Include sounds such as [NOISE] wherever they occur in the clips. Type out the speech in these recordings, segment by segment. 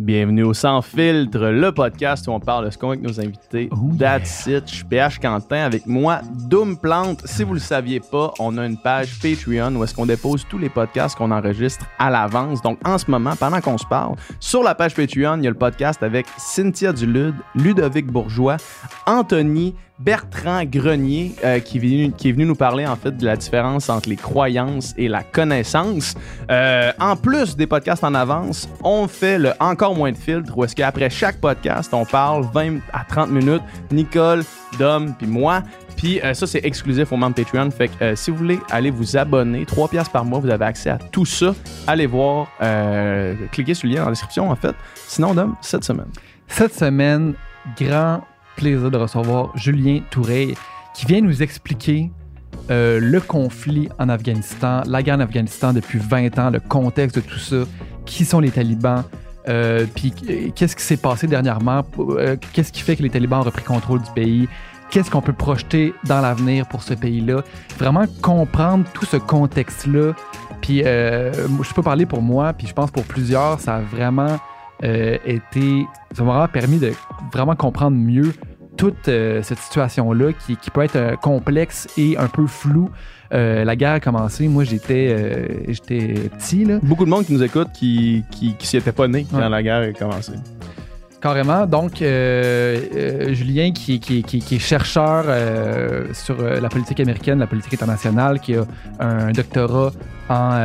Bienvenue au Sans Filtre, le podcast où on parle de ce qu'on avec nos invités. Oh That's it. Je suis PH Quentin avec moi, Doom Plante. Si vous le saviez pas, on a une page Patreon où est-ce qu'on dépose tous les podcasts qu'on enregistre à l'avance. Donc en ce moment, pendant qu'on se parle, sur la page Patreon, il y a le podcast avec Cynthia Dulude, Ludovic Bourgeois, Anthony Bertrand Grenier euh, qui, est venu, qui est venu nous parler en fait de la différence entre les croyances et la connaissance. Euh, en plus des podcasts en avance, on fait le encore moins de filtres où est-ce qu'après chaque podcast, on parle 20 à 30 minutes, Nicole, Dom puis moi. Puis euh, ça, c'est exclusif aux membres Patreon. Fait que euh, si vous voulez aller vous abonner, 3 piastres par mois, vous avez accès à tout ça. Allez voir, euh, cliquez sur le lien dans la description en fait. Sinon, Dom, cette semaine. Cette semaine, grand plaisir de recevoir Julien Toureille qui vient nous expliquer le conflit en Afghanistan, la guerre en Afghanistan depuis 20 ans, le contexte de tout ça, qui sont les talibans, euh, puis qu'est-ce qui s'est passé dernièrement, euh, qu'est-ce qui fait que les talibans ont repris contrôle du pays, qu'est-ce qu'on peut projeter dans l'avenir pour ce pays-là, vraiment comprendre tout ce contexte-là. Puis euh, je peux parler pour moi, puis je pense pour plusieurs, ça a vraiment été, ça m'a permis de vraiment comprendre mieux toute cette situation-là qui, qui peut être complexe et un peu floue. Euh, la guerre a commencé, moi j'étais euh, j'étais petit, là, Beaucoup de monde qui nous écoute qui, qui, qui s'y était pas né quand Ouais. la guerre a commencé. carrément. Donc, euh, Julien, qui, qui- qui- qui est chercheur sur la politique américaine, la politique internationale, qui a un doctorat en,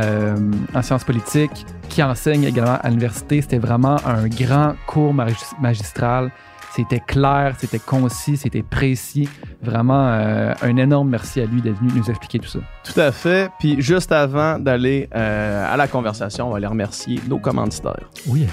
en sciences politiques, qui enseigne également à l'université. C'était vraiment un grand cours magis- magistral. C'était clair, c'était concis, c'était précis. Vraiment, euh, un énorme merci à lui d'être venu nous expliquer tout ça. Tout à fait. Puis juste avant d'aller euh, à la conversation, on va aller remercier nos commanditaires. Oui.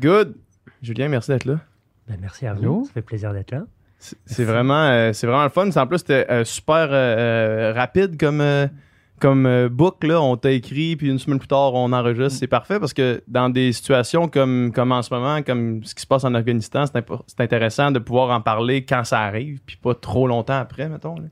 Good. Julien, merci d'être là. Ben, merci à vous. Ça fait plaisir d'être là. C'est vraiment, euh, c'est vraiment le fun. C'est- En plus, c'était euh, super euh, rapide comme, comme book. Là. On t'a écrit, puis une semaine plus tard, on enregistre. C'est parfait parce que dans des situations comme, comme en ce moment, comme ce qui se passe en Afghanistan, c'est intéressant de pouvoir en parler quand ça arrive, puis pas trop longtemps après, mettons. là.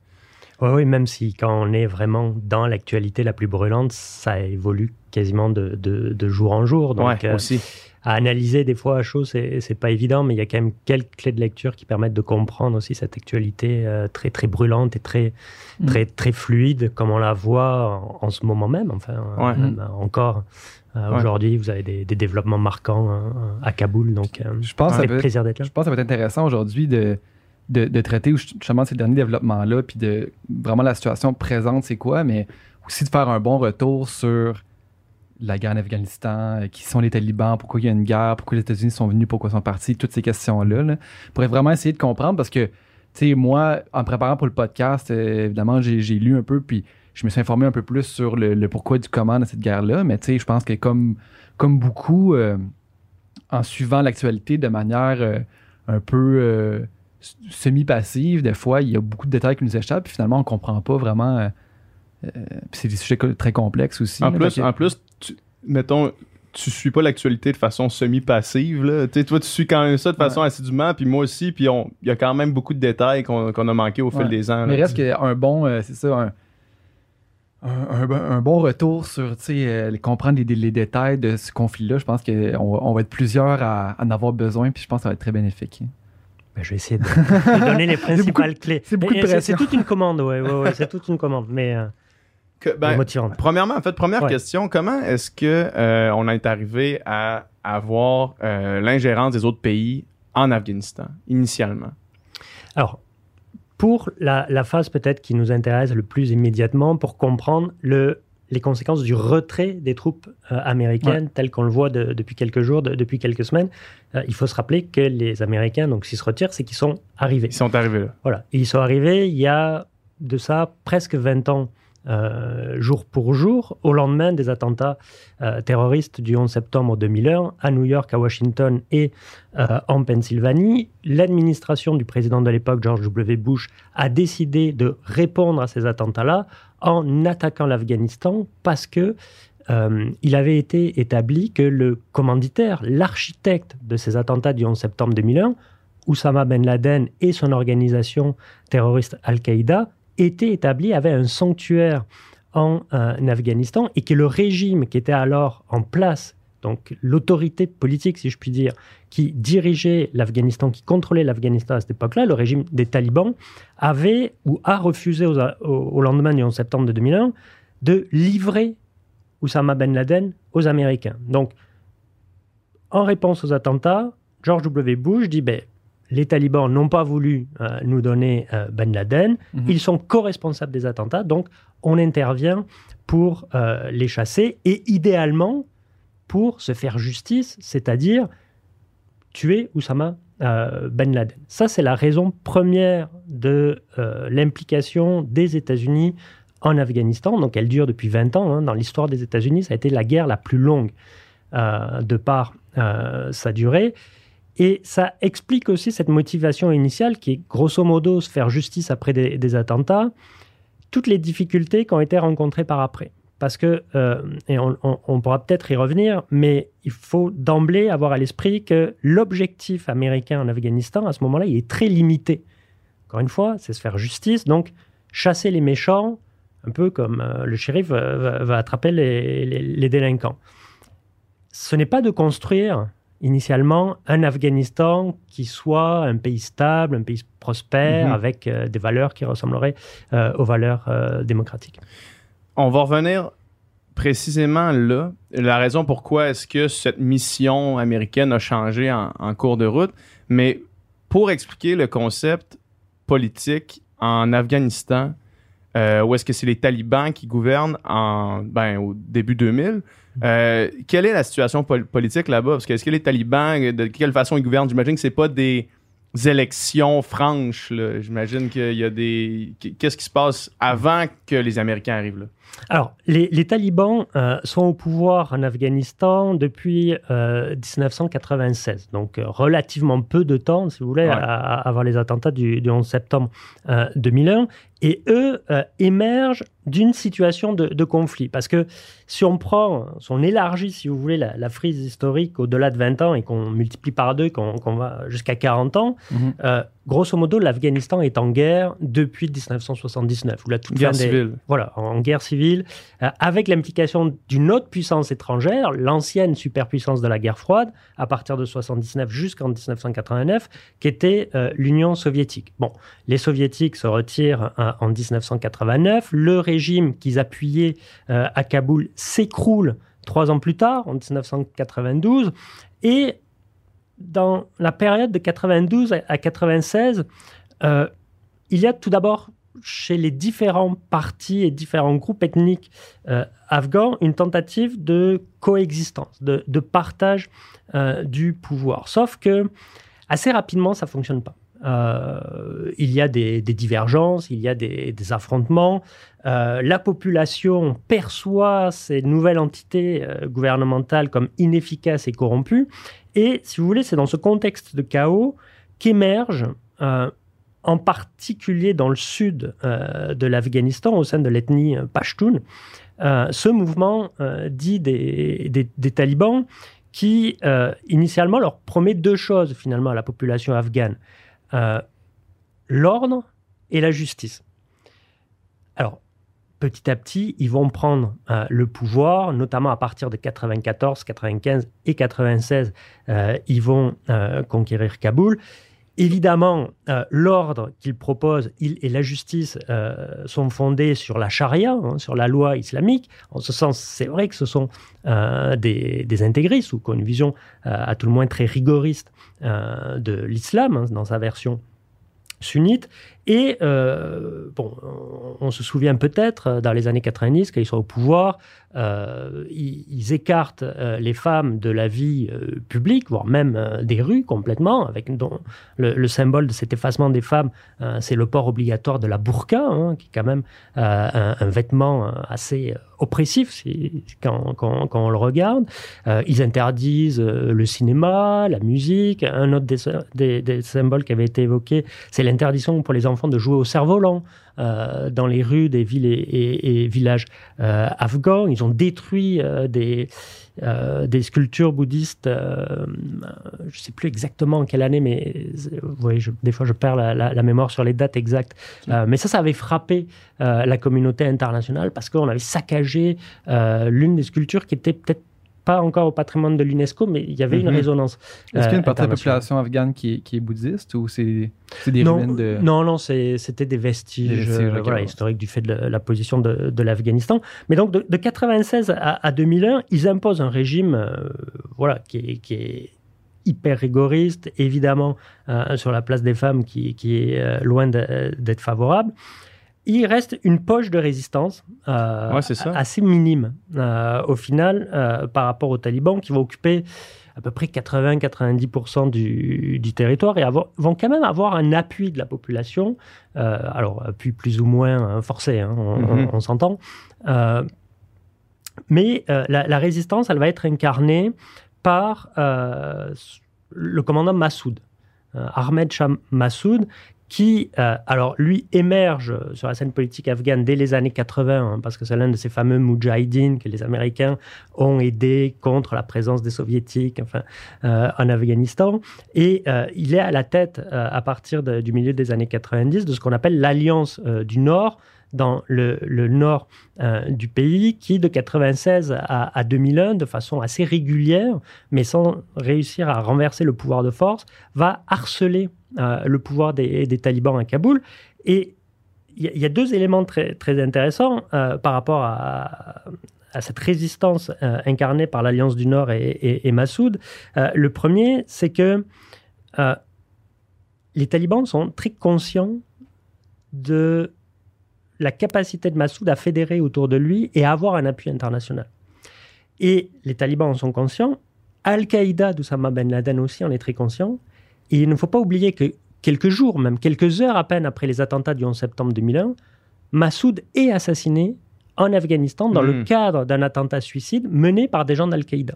Oui, oui, même si quand on est vraiment dans l'actualité la plus brûlante, ça évolue quasiment de, de- de jour en jour. Donc, ouais, aussi. À analyser des fois à chaud, c'est c'est pas évident, mais il y a quand même quelques clés de lecture qui permettent de comprendre aussi cette actualité euh, très, très brûlante et très, Mm. très, très fluide, comme on la voit en, en ce moment même. Enfin, euh, Ouais. même, euh, encore euh, Ouais. aujourd'hui, vous avez des, des développements marquants hein, à Kaboul. Donc, euh, Je pense ça fait peut- plaisir d'être là. Je pense que ça va être intéressant aujourd'hui de, de, de traiter justement ces derniers développements-là, puis de vraiment la situation présente, c'est quoi, mais aussi de faire un bon retour sur la guerre en Afghanistan, euh, qui sont les talibans, pourquoi il y a une guerre, pourquoi les États-Unis sont venus, pourquoi ils sont partis, toutes ces questions-là, là, pour vraiment essayer de comprendre, parce que, tu sais, moi, en préparant pour le podcast, euh, évidemment, j'ai lu un peu, puis je me suis informé un peu plus sur le, pourquoi du comment de cette guerre-là, mais tu sais, je pense que comme, comme beaucoup, euh, en suivant l'actualité de manière un peu semi-passive, des fois, il y a beaucoup de détails qui nous échappent, puis finalement, on comprend pas vraiment. Euh, puis c'est des sujets très complexes aussi. En là, plus, que- en plus tu- mettons, tu suis pas l'actualité de façon semi-passive. là. Tu sais, toi, tu suis quand même ça de façon assidûment, puis moi aussi, puis on- il y a quand même beaucoup de détails qu'on qu'on a manqué au fil Ouais. des ans. Mais là. reste qu'un bon, euh, c'est ça, un, un, un- un bon retour sur, tu sais, euh, comprendre les, les détails de ce conflit-là. Je pense qu'on va, on va être plusieurs à, à en avoir besoin, puis je pense que ça va être très bénéfique. Ben, je vais essayer de, de donner les [LAUGHS] beaucoup principales clés. c'est beaucoup de Et C'est pression. c'est toute une commande, ouais, ouais, ouais, c'est toute une commande, mais euh, Que- ben. Premièrement, en fait, première Ouais. question, comment est-ce que euh, on est arrivé à avoir euh, l'ingérence des autres pays en Afghanistan, initialement? Alors, pour la, la phase peut-être qui nous intéresse le plus immédiatement, pour comprendre le, les conséquences du retrait des troupes euh, américaines, tel qu'on le voit de- depuis quelques jours, de- depuis quelques semaines, euh, il faut se rappeler que les Américains, donc s'ils se retirent, c'est qu'ils sont arrivés. Ils sont arrivés là. Voilà. Et ils sont arrivés il y a de ça presque 20 ans jour pour jour, au lendemain des attentats terroristes du 11 septembre 2001 à New York, à Washington et en Pennsylvanie. L'administration du président de l'époque, George W. Bush, a décidé de répondre à ces attentats-là en attaquant l'Afghanistan parce que euh, il avait été établi que le commanditaire, l'architecte de ces attentats du 11 septembre 2001, Oussama Ben Laden et son organisation terroriste Al-Qaïda, étaient établis, avaient un sanctuaire en euh, Afghanistan et que le régime qui était alors en place, donc l'autorité politique, si je puis dire, qui dirigeait l'Afghanistan, qui contrôlait l'Afghanistan à cette époque-là, le régime des talibans, avait ou a refusé au, au lendemain du 11 septembre 2001 de livrer Oussama Ben Laden aux Américains. Donc, en réponse aux attentats, George W. Bush dit ben, les talibans n'ont pas voulu euh, nous donner euh, Ben Laden, mhm. ils sont co-responsables des attentats, donc on intervient pour euh, les chasser et idéalement pour se faire justice, c'est-à-dire tuer Oussama Ben Laden. Ça, c'est la raison première de l'implication des États-Unis en Afghanistan. Donc elle dure depuis 20 ans. Hein. Dans l'histoire des États-Unis, ça a été la guerre la plus longue de par sa durée. Et ça explique aussi cette motivation initiale qui est grosso modo se faire justice après des, attentats, toutes les difficultés qui ont été rencontrées par après. Parce que, euh, et on, pourra peut-être y revenir, mais il faut d'emblée avoir à l'esprit que l'objectif américain en Afghanistan, à ce moment-là, il est très limité. Encore une fois, c'est se faire justice, donc chasser les méchants, un peu comme euh, le shérif va, attraper les, délinquants. Ce n'est pas de construire initialement un Afghanistan qui soit un pays stable, un pays prospère, mhm. avec euh, des valeurs qui ressembleraient euh, aux valeurs démocratiques. On va revenir précisément là, la raison pourquoi est-ce que cette mission américaine a changé en, en cours de route, mais pour expliquer le concept politique en Afghanistan, euh, ou est-ce que c'est les talibans qui gouvernent en, ben, au début 2000? Euh, quelle est la situation politique là-bas? Parce que est-ce que les talibans, de quelle façon ils gouvernent? J'imagine que c'est pas des élections franches. J'imagine qu'il y a des. Qu'est-ce qui se passe avant que les Américains arrivent là? Alors, les, talibans euh, sont au pouvoir en Afghanistan depuis 1996, euh, donc euh, relativement peu de temps, si vous voulez, avant les attentats du, 11 septembre 2001. Et eux émergent d'une situation de, conflit. Parce que si on prend, si on élargit, si vous voulez, la, frise historique au-delà de 20 ans et qu'on multiplie par deux, qu'on va jusqu'à 40 ans, mhm. Grosso modo, l'Afghanistan est en guerre depuis 1979. Ou la toute guerre civile. Voilà, en guerre civile euh, avec l'implication d'une autre puissance étrangère, l'ancienne superpuissance de la guerre froide, à partir de 1979 jusqu'en 1989, qui était euh, l'Union soviétique. Bon, les soviétiques se retirent euh, en 1989, le régime qu'ils appuyaient à Kaboul s'écroule trois ans plus tard, en 1992, et dans la période de 92 à 96, il y a tout d'abord chez les différents partis et différents groupes ethniques euh, afghans une tentative de coexistence, de, partage euh, du pouvoir. Sauf que assez rapidement, ça fonctionne pas. Euh, il y a des, divergences, il y a des, affrontements. la population perçoit ces nouvelles entités gouvernementales comme inefficaces et corrompues. Et si vous voulez, c'est dans ce contexte de chaos qu'émerge en particulier dans le sud euh, de l'Afghanistan, au sein de l'ethnie euh, Pashtun, euh, ce mouvement dit des, talibans qui, initialement, leur promet deux choses, finalement, à la population afghane. L'ordre et la justice. Petit à petit, ils vont prendre le pouvoir, notamment à partir de 94, 95 et 96, ils vont conquérir Kaboul. Évidemment, euh, l'ordre qu'il propose il et la justice euh, sont fondés sur la charia, hein, sur la loi islamique. En ce sens, c'est vrai que ce sont euh, des, intégristes ou qui ont une vision à tout le moins très rigoriste de l'islam hein, dans sa version sunnite. Et bon, on, se souvient peut-être, dans les années 90, quand ils sont au pouvoir, ils, écartent les femmes de la vie publique, voire même des rues complètement, avec dont le, symbole de cet effacement des femmes, c'est le port obligatoire de la burqa, hein, qui est quand même un, vêtement assez oppressif quand, quand, quand, on le regarde. Euh, ils interdisent euh, le cinéma, la musique. Un autre des, des, symboles qui avait été évoqué, c'est l'interdiction pour les enfants de jouer au cerf-volant. Euh, dans les rues des villes et, villages afghans. Ils ont détruit des, des sculptures bouddhistes, je ne sais plus exactement en quelle année, mais vous des fois je perds la, la, mémoire sur les dates exactes. mais ça, ça avait frappé la communauté internationale parce qu'on avait saccagé l'une des sculptures qui était peut-être pas encore au patrimoine de l'UNESCO, mais il y avait une mhm. résonance. Est-ce qu'il y a une partie de la population afghane qui est, bouddhiste ou c'est des non, ruines de... Non, non, c'était des vestiges, euh, voilà, historiques du fait de la, position de, l'Afghanistan. Mais donc, de, 1996 à, 2001, ils imposent un régime euh, voilà, qui est, qui est hyper rigoriste, évidemment, euh, sur la place des femmes qui, qui est loin d'être favorable il reste une poche de résistance euh, assez minime euh, au final euh, par rapport aux talibans qui vont occuper à peu près 80-90% du, territoire et vont quand même avoir un appui de la population, alors appui plus ou moins hein, forcé, hein, mhm. on, s'entend. mais la, résistance, elle va être incarnée par le commandant Massoud. Ahmed Shah Massoud, qui, euh, alors lui, émerge sur la scène politique afghane dès les années 80, hein, parce que c'est l'un de ces fameux moudjahidines que les Américains ont aidé contre la présence des Soviétiques euh, en Afghanistan. Et euh, il est à la tête, à partir du milieu des années 90, de ce qu'on appelle l'Alliance du Nord, dans le, nord du pays qui, de 96 à, à, 2001, de façon assez régulière, mais sans réussir à renverser le pouvoir de force, va harceler euh, le pouvoir des, talibans à Kaboul. Et il y, a deux éléments très, intéressants euh, par rapport à, cette résistance euh, incarnée par l'Alliance du Nord et, Massoud. le premier, c'est que les talibans sont très conscients de la capacité de Massoud à fédérer autour de lui et à avoir un appui international. Et les talibans en sont conscients. Al-Qaïda d'Oussama Ben Laden aussi en est très conscient. Et il ne faut pas oublier que quelques jours, même quelques heures à peine après les attentats du 11 septembre 2001, Massoud est assassiné en Afghanistan dans le hmm. cadre d'un attentat suicide mené par des gens d'Al-Qaïda.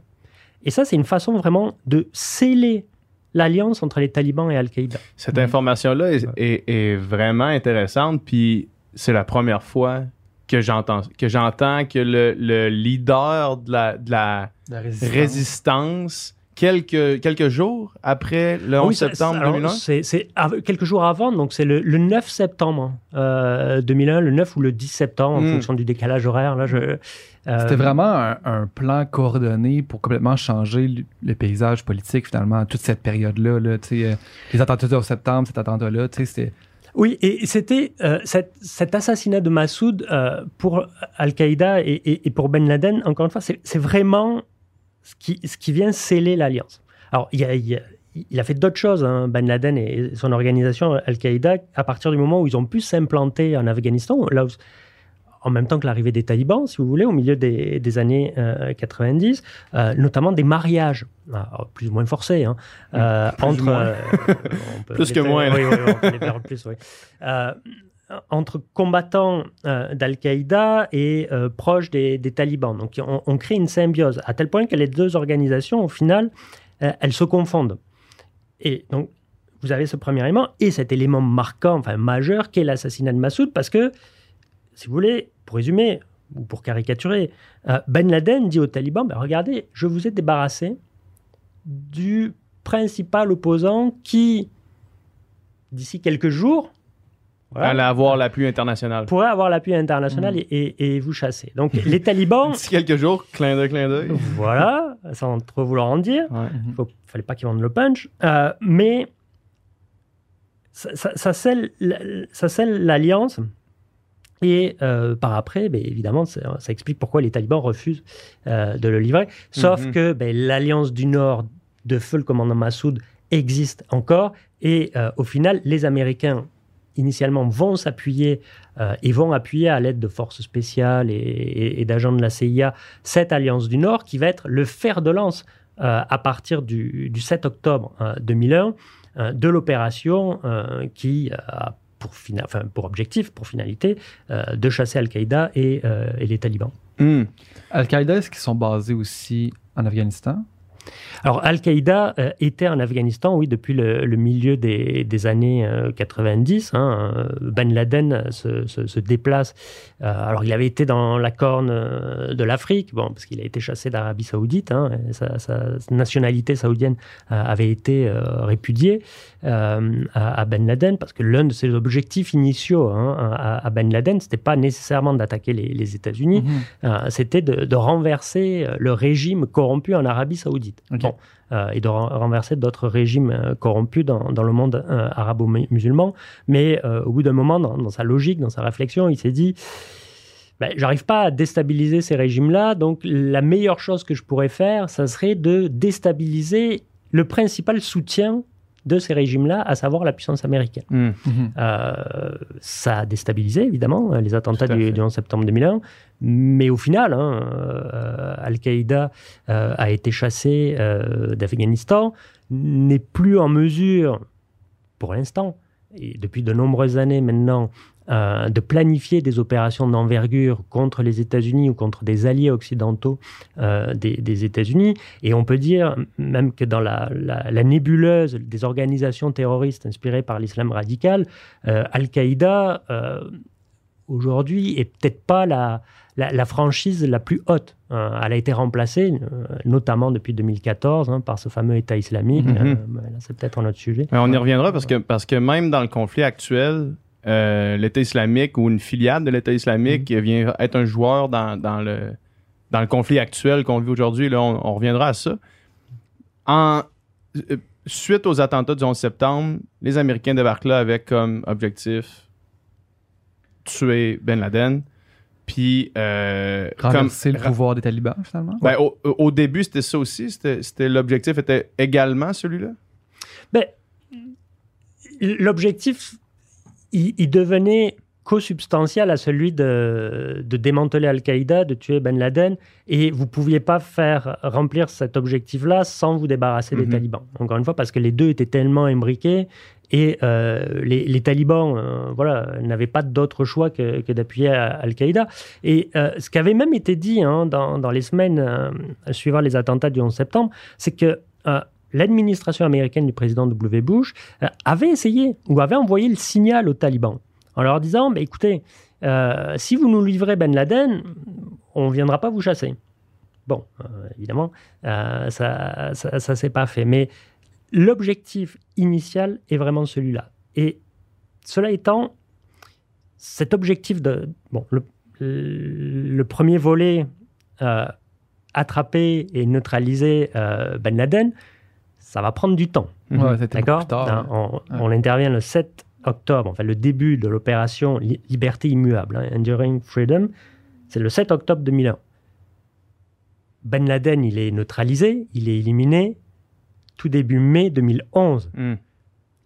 Et ça, c'est une façon vraiment de sceller l'alliance entre les talibans et Al-Qaïda. Cette information-là est, vraiment intéressante, puis c'est la première fois que j'entends que j'entends que le, leader de la, résistance quelques, quelques jours après le 11 septembre 2001 C'est quelques jours avant, donc c'est le, 9 septembre 2001, euh, le 9 ou le 10 septembre, en hmm. fonction du décalage horaire. Là, je, euh, C'était vraiment un, plan coordonné pour complètement changer le, paysage politique, finalement, toute cette période-là. Là, euh, les attentats du 11 septembre, cet attentat-là, c'était... Oui, et c'était cet, assassinat de Massoud pour Al-Qaïda et, pour Ben Laden, encore une fois, c'est vraiment ce qui, vient sceller l'alliance. Alors, il, a, fait d'autres choses, hein, Ben Laden et son organisation Al-Qaïda, à partir du moment où ils ont pu s'implanter en Afghanistan, là en même temps que l'arrivée des talibans, si vous voulez, au milieu des, des années 90, euh, euh, notamment des mariages, plus ou moins forcés, hein, euh, entre... [LAUGHS] plus que moins. Oui, oui, on peut les faire plus, oui entre combattants euh, d'Al-Qaïda et euh, proches des, talibans. Donc on, crée une symbiose, à tel point que les deux organisations, au final, euh, elles se confondent. Et donc, vous avez ce premier élément et cet élément marquant, enfin majeur, qui est l'assassinat de Massoud, parce que, si vous voulez, pour résumer, ou pour caricaturer, Ben Laden dit aux talibans, ben, regardez, je vous ai débarrassé du principal opposant qui, d'ici quelques jours, voilà. Allez avoir l'appui international. Pourrait avoir l'appui international mm. et, vous chasser. Donc [LAUGHS] les talibans. D'ici quelques jours, clin d'œil, clin d'œil. Voilà, sans trop vouloir en dire. Il ne fallait pas qu'ils vendent le punch. Euh, mais ça, ça, scelle l'alliance. Et euh, par après, ben, évidemment, ça, explique pourquoi les talibans refusent euh, de le livrer. Sauf mm-hmm. que ben, l'alliance du Nord de feu le commandant Massoud existe encore. Et au final, les Américains initialement vont s'appuyer et vont appuyer à l'aide de forces spéciales et, d'agents de la CIA cette alliance du Nord qui va être le fer de lance à partir du, 7 octobre 2001 de l'opération qui a pour, enfin, pour objectif, pour finalité, de chasser Al-Qaïda et, les talibans. Hmm. Al-Qaïda, est-ce qu'ils sont basés aussi en Afghanistan? Alors, Al-Qaïda euh, était en Afghanistan, oui, depuis le, milieu des, années 90. Euh, hein, euh, ben Laden se, déplace. alors, il avait été dans la corne de l'Afrique, bon, parce qu'il a été chassé d'Arabie Saoudite. Hein, sa, nationalité saoudienne avait été répudiée à, Ben Laden, parce que l'un de ses objectifs initiaux hein, à, Ben Laden, c'était pas nécessairement d'attaquer les, États-Unis, mm-hmm. c'était de renverser le régime corrompu en Arabie Saoudite. Euh, et de renverser d'autres régimes euh, corrompus dans, le monde euh, arabo-musulman. Mais au bout d'un moment, dans, sa logique, dans sa réflexion, il s'est dit ben, j'arrive pas à déstabiliser ces régimes-là, donc la meilleure chose que je pourrais faire, ça serait de déstabiliser le principal soutien de ces régimes-là, à savoir la puissance américaine. Mmh. Mmh. ça a déstabilisé, évidemment, les attentats du, du, 11 septembre 2001, mais au final, hein, euh, Al-Qaïda euh, a été chassé euh, d'Afghanistan, n'est plus en mesure, pour l'instant, et depuis de nombreuses années maintenant, de planifier des opérations d'envergure contre les États-Unis ou contre des alliés occidentaux des, États-Unis. Et on peut dire même que dans la, nébuleuse des organisations terroristes inspirées par l'islam radical, Al-Qaïda, aujourd'hui, est peut-être pas la, la, franchise la plus haute. Euh, elle a été remplacée, euh, notamment depuis 2014, hein, par ce fameux État islamique. Mhm. Euh, c'est peut-être un autre sujet. on y reviendra parce que, parce que même dans le conflit actuel, l'État islamique ou une filiale de l'État islamique mhm. vient être un joueur dans, le, dans le conflit actuel qu'on vit aujourd'hui. Là, on, reviendra à ça. En, suite aux attentats du 11 septembre, les Américains débarquent là avec comme objectif tuer Ben Laden. Puis. Euh, Renverser le pouvoir des talibans, finalement? Ben, au, début, c'était ça aussi. C'était, l'objectif était également celui-là? Ben, l'objectif, il, devenait co-substantiel à celui de, de démanteler Al-Qaïda, de tuer Ben Laden, et vous ne pouviez pas faire remplir cet objectif-là sans vous débarrasser des mhm. talibans. Encore une fois, parce que les deux étaient tellement imbriqués et euh, les, talibans euh, voilà, n'avaient pas d'autre choix que, d'appuyer Al-Qaïda. Et euh, ce qui avait même été dit hein, dans, les semaines suivant les attentats du 11 septembre, c'est que l'administration américaine du président W. Bush avait essayé ou avait envoyé le signal aux talibans en leur disant bah, écoutez, si vous nous livrez Ben Laden, on ne viendra pas vous chasser. Bon, évidemment, ça ne s'est pas fait. Mais l'objectif initial est vraiment celui-là. Et cela étant, cet objectif de... Bon, le, premier volet, euh, attraper et neutraliser euh, Ben Laden, ça va prendre du temps. D'accord hein, on, intervient le 7 octobre, enfin le début de l'opération Liberté immuable, hein, Enduring Freedom, c'est le 7 octobre 2001. Ben Laden, il est neutralisé, il est éliminé, tout début mai 2011. Hmm.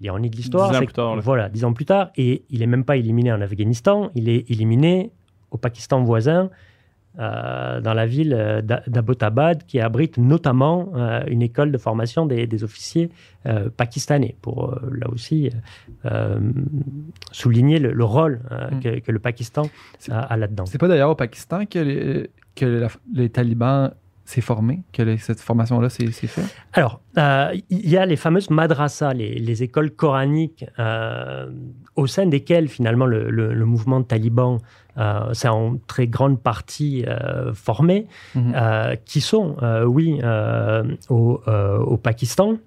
L'ironie de l'histoire, c'est que, voilà, dix ans plus tard, et il n'est même pas éliminé en Afghanistan, il est éliminé au Pakistan voisin, euh, dans la ville euh, d'Abbottabad, qui abrite notamment euh, une école de formation des, officiers pakistanais, pour là aussi souligner le, rôle hmm. que, le Pakistan a, là-dedans. C'est pas d'ailleurs au Pakistan que les, que les talibans s'est formé, que cette formation-là s'est fait Alors, euh, il y a les fameuses madrasas, les, écoles coraniques, euh, au sein desquelles finalement le, mouvement taliban euh, s'est en très grande partie formé, mhm. qui sont, oui, au, Pakistan.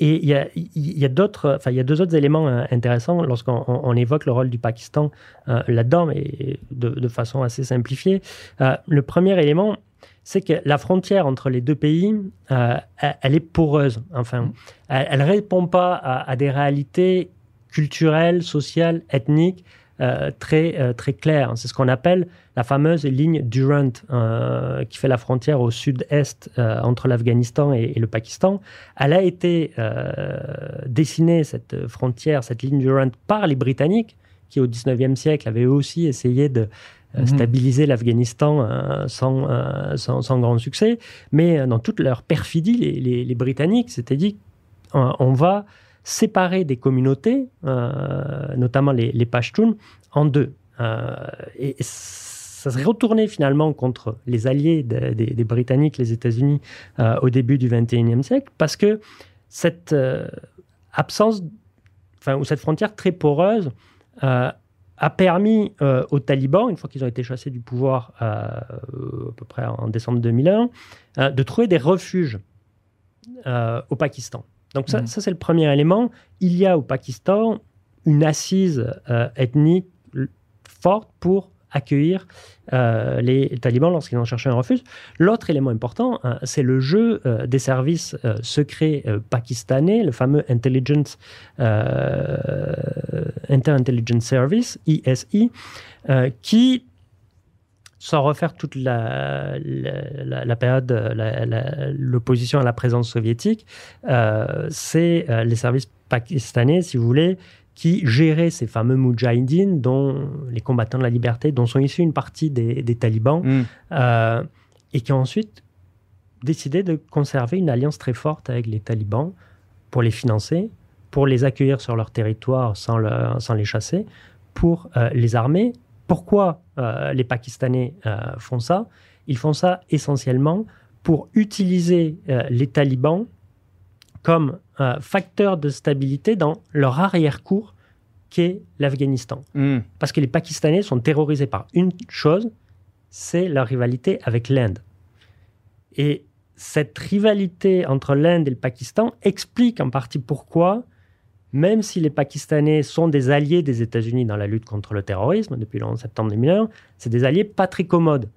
Et il y a, y a d'autres, enfin, il y a deux autres éléments intéressants lorsqu'on évoque le rôle du Pakistan là-dedans, mais de, de, façon assez simplifiée. le premier élément, c'est que la frontière entre les deux pays, euh, elle est poreuse. Enfin, mm. elle ne répond pas à, des réalités culturelles, sociales, ethniques très, très claire. C'est ce qu'on appelle la fameuse ligne Durant qui fait la frontière au sud-est entre l'Afghanistan et, le Pakistan. Elle a été dessinée, cette frontière, cette ligne Durant, par les Britanniques qui au 19e siècle avaient aussi essayé de euh, mhm. stabiliser l'Afghanistan euh, euh, sans, sans, grand succès. Mais dans toute leur perfidie, les, Britanniques s'étaient dit on va séparer des communautés, notamment les, les Pashtuns, en deux. et ça serait retourné finalement contre les alliés des Britanniques, les États-Unis, au début du XXIe siècle, parce que cette absence, enfin, ou cette frontière très poreuse, a permis euh, aux talibans, une fois qu'ils ont été chassés du pouvoir euh, à peu près en décembre 2001, euh, de trouver des refuges au Pakistan. Donc ça, mmh. ça c'est le premier élément. Il y a au Pakistan une assise ethnique forte pour accueillir euh, les talibans lorsqu'ils en cherchaient un refuge. L'autre élément important, euh, c'est le jeu euh, des services secrets pakistanais, le fameux Intelligence, Inter-Intelligence Service, ISI, qui sans refaire toute la, période, l'opposition à la présence soviétique, c'est les services pakistanais, si vous voulez, qui gérait ces fameux Mujahideen, dont les combattants de la liberté, dont sont issus une partie des, talibans, mm. euh, et qui ont ensuite décidé de conserver une alliance très forte avec les talibans pour les financer, pour les accueillir sur leur territoire sans, sans les chasser, pour euh, les armer. Pourquoi euh, les Pakistanais font ça? Ils font ça essentiellement pour utiliser les talibans comme facteur de stabilité dans leur arrière-cour qu'est l'Afghanistan. Hmm. Parce que les Pakistanais sont terrorisés par une chose, c'est leur rivalité avec l'Inde. Et cette rivalité entre l'Inde et le Pakistan explique en partie pourquoi, même si les Pakistanais sont des alliés des États-Unis dans la lutte contre le terrorisme depuis le 11 septembre 2001, c'est des alliés pas très commodes.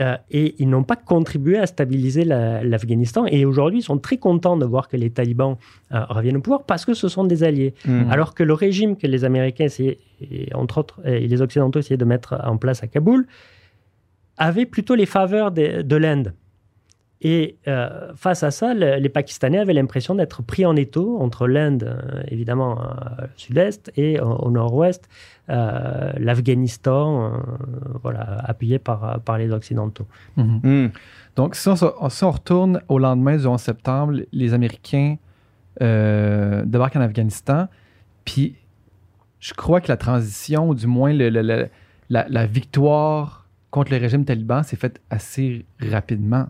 Euh, et ils n'ont pas contribué à stabiliser l'Afghanistan. et aujourd'hui, ils sont très contents de voir que les talibans euh, reviennent au pouvoir parce que ce sont des alliés. Mmh. Alors que le régime que les Américains essayaient, et entre autres, et les Occidentaux essayaient de mettre en place à Kaboul, avait plutôt les faveurs de l'Inde. Et euh, face à ça, les Pakistanais avaient l'impression d'être pris en étau entre l'Inde, euh, évidemment, euh, sud-est, et au nord-ouest, l'Afghanistan, voilà, appuyé par, par les Occidentaux. Mhm. Hmm. Donc, si on, retourne au lendemain du 11 septembre, les Américains débarquent en Afghanistan, puis je crois que la transition, ou du moins la, la victoire contre le régime taliban, s'est faite assez rapidement.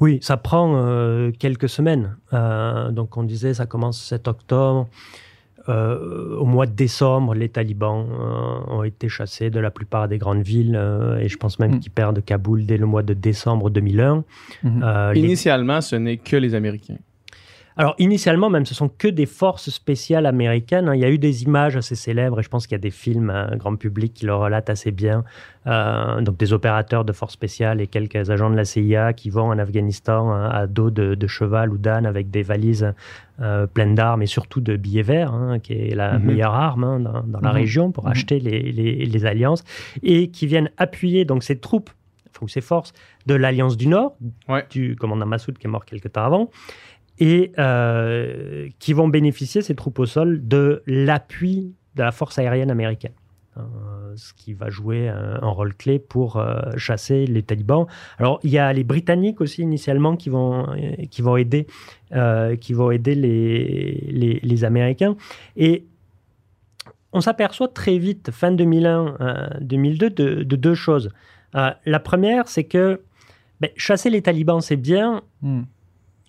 Oui, ça prend euh, quelques semaines. Euh, donc on disait ça commence 7 octobre. Euh, au mois de décembre, les talibans ont été chassés de la plupart des grandes villes et je pense même mm. qu'ils perdent Kaboul dès le mois de décembre 2001. Mm-hmm. Initialement, ce n'est que les Américains. Alors, initialement, même, ce sont que des forces spéciales américaines. Hein. Il y a eu des images assez célèbres et je pense qu'il y a des films un grand public qui le relatent assez bien. Euh, donc, des opérateurs de forces spéciales et quelques agents de la CIA qui vont en Afghanistan hein, à dos de, cheval ou d'âne avec des valises euh, pleines d'armes et surtout de billets verts, hein, qui est la mhm. meilleure arme dans, la mhm. région pour mhm. acheter les, alliances et qui viennent appuyer donc ces troupes ou ces forces de l'Alliance du Nord, du commandant Massoud qui est mort quelques temps avant, et euh, qui vont bénéficier, ces troupes au sol, de l'appui de la force aérienne américaine. Euh, ce qui va jouer un, rôle clé pour euh, chasser les talibans. Alors, il y a les Britanniques aussi initialement qui vont, qui vont aider, qui vont aider les, les, Américains. Et on s'aperçoit très vite, fin 2001-2002, de, deux choses. la première, c'est que ben, chasser les talibans, c'est bien. Hmm.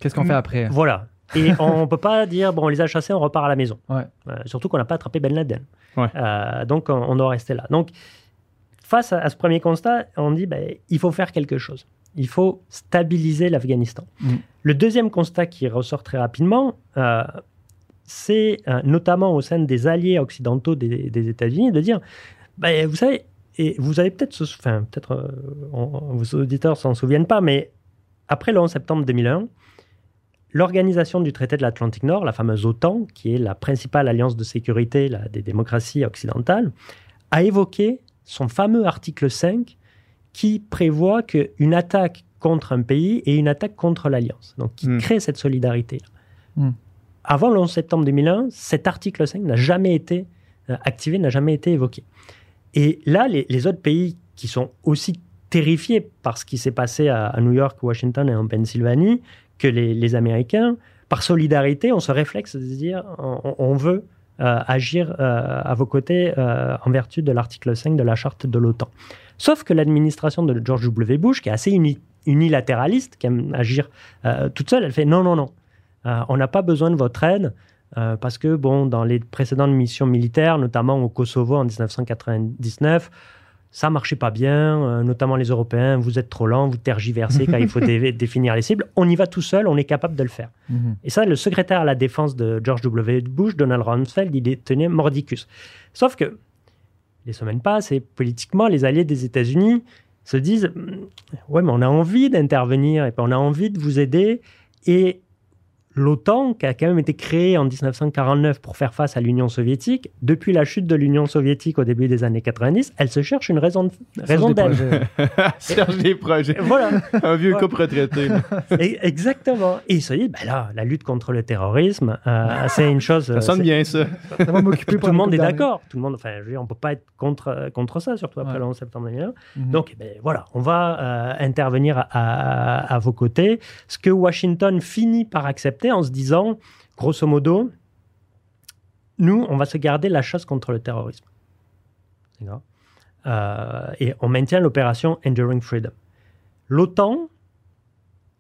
Qu'est-ce qu'on fait après Voilà. Et [LAUGHS] on ne peut pas dire, bon, on les a chassés, on repart à la maison. Euh, surtout qu'on n'a pas attrapé Ben Laden. Euh, donc, on, doit rester là. Donc, face à, ce premier constat, on dit, ben, il faut faire quelque chose. Il faut stabiliser l'Afghanistan. Mm. Le deuxième constat qui ressort très rapidement, euh, c'est notamment au sein des alliés occidentaux des, États-Unis de dire, ben, vous savez, et vous avez peut-être, enfin, peut-être vos auditeurs s'en souviennent pas, mais après le 11 septembre 2001, L'organisation du traité de l'Atlantique Nord, la fameuse OTAN, qui est la principale alliance de sécurité des démocraties occidentales, a évoqué son fameux article 5 qui prévoit qu'une attaque contre un pays est une attaque contre l'alliance. Donc, qui Hmm. crée cette solidarité. Hmm. Avant le 11 septembre 2001, cet article 5 n'a jamais été euh, activé, n'a jamais été évoqué. Et là, les, les autres pays qui sont aussi terrifiés par ce qui s'est passé à, à New York, Washington et en Pennsylvanie que les, Américains, par solidarité, on se réflexe de dire on, veut euh, agir euh, à vos côtés euh, en vertu de l'article 5 de la charte de l'OTAN. Sauf que l'administration de George W. Bush, qui est assez uni- unilatéraliste, qui aime agir toute seule, elle fait non, non, non, on n'a pas besoin de votre aide. parce que, bon, dans les précédentes missions militaires, notamment au Kosovo en 1999, ça marchait pas bien, euh, notamment les Européens, vous êtes trop lents, vous tergiversez quand il faut [LAUGHS] dé- définir les cibles. On y va tout seul, on est capable de le faire. Mhm. Et ça, le secrétaire à la défense de George W. Bush, Donald Rumsfeld, il est tenait mordicus. Sauf que les semaines passent et politiquement, les alliés des États-Unis se disent Ouais, mais on a envie d'intervenir et on a envie de vous aider. Et l'OTAN, qui a quand même été créée en 1949 pour faire face à l'Union soviétique, depuis la chute de l'Union soviétique au début des années 90, elle se cherche une raison de- raison d'être. Serge [LAUGHS] [LAUGHS] des projets. Voilà. Un vieux Ouais. couple retraité. [LAUGHS] Et- Exactement. Et ils se disent, ben là, la lutte contre le terrorisme, euh, c'est une chose. Ça sonne bien, ça. Ça va m'occuper Tout pendant le monde est d'accord. Tout le monde, enfin, je veux dire, on peut pas être contre euh, contre ça, surtout après Ouais. le 11 septembre 2001. Mhm. Donc, eh ben, voilà, on va euh, intervenir à, à- à vos côtés. Ce que Washington finit par accepter en se disant, grosso modo, nous, on va se garder la chasse contre le terrorisme. Euh, et on maintient l'opération Enduring Freedom. L'OTAN,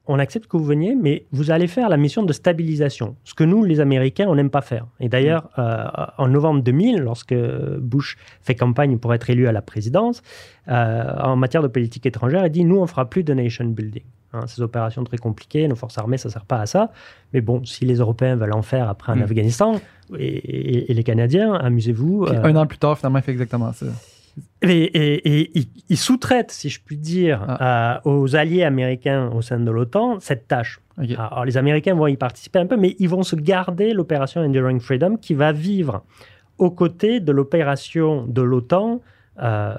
on accepte que vous veniez, mais vous allez faire la mission de stabilisation, ce que nous, les Américains, on n'aime pas faire. Et d'ailleurs, euh, en novembre 2000, lorsque Bush fait campagne pour être élu à la présidence, euh, en matière de politique étrangère, il dit nous, on fera plus de nation building. Hein, ces opérations très compliquées, nos forces armées, ça ne sert pas à ça. Mais bon, si les Européens veulent en faire après en Mm. Afghanistan, et, et- et les Canadiens, amusez-vous. Euh, Un an plus tard, finalement, il fait exactement ça. Et, et- et ils, ils sous-traitent, si je puis dire, Ah. euh, aux alliés américains au sein de l'OTAN cette tâche. Alors, les Américains vont y participer un peu, mais ils vont se garder l'opération Enduring Freedom qui va vivre aux côtés de l'opération de l'OTAN euh,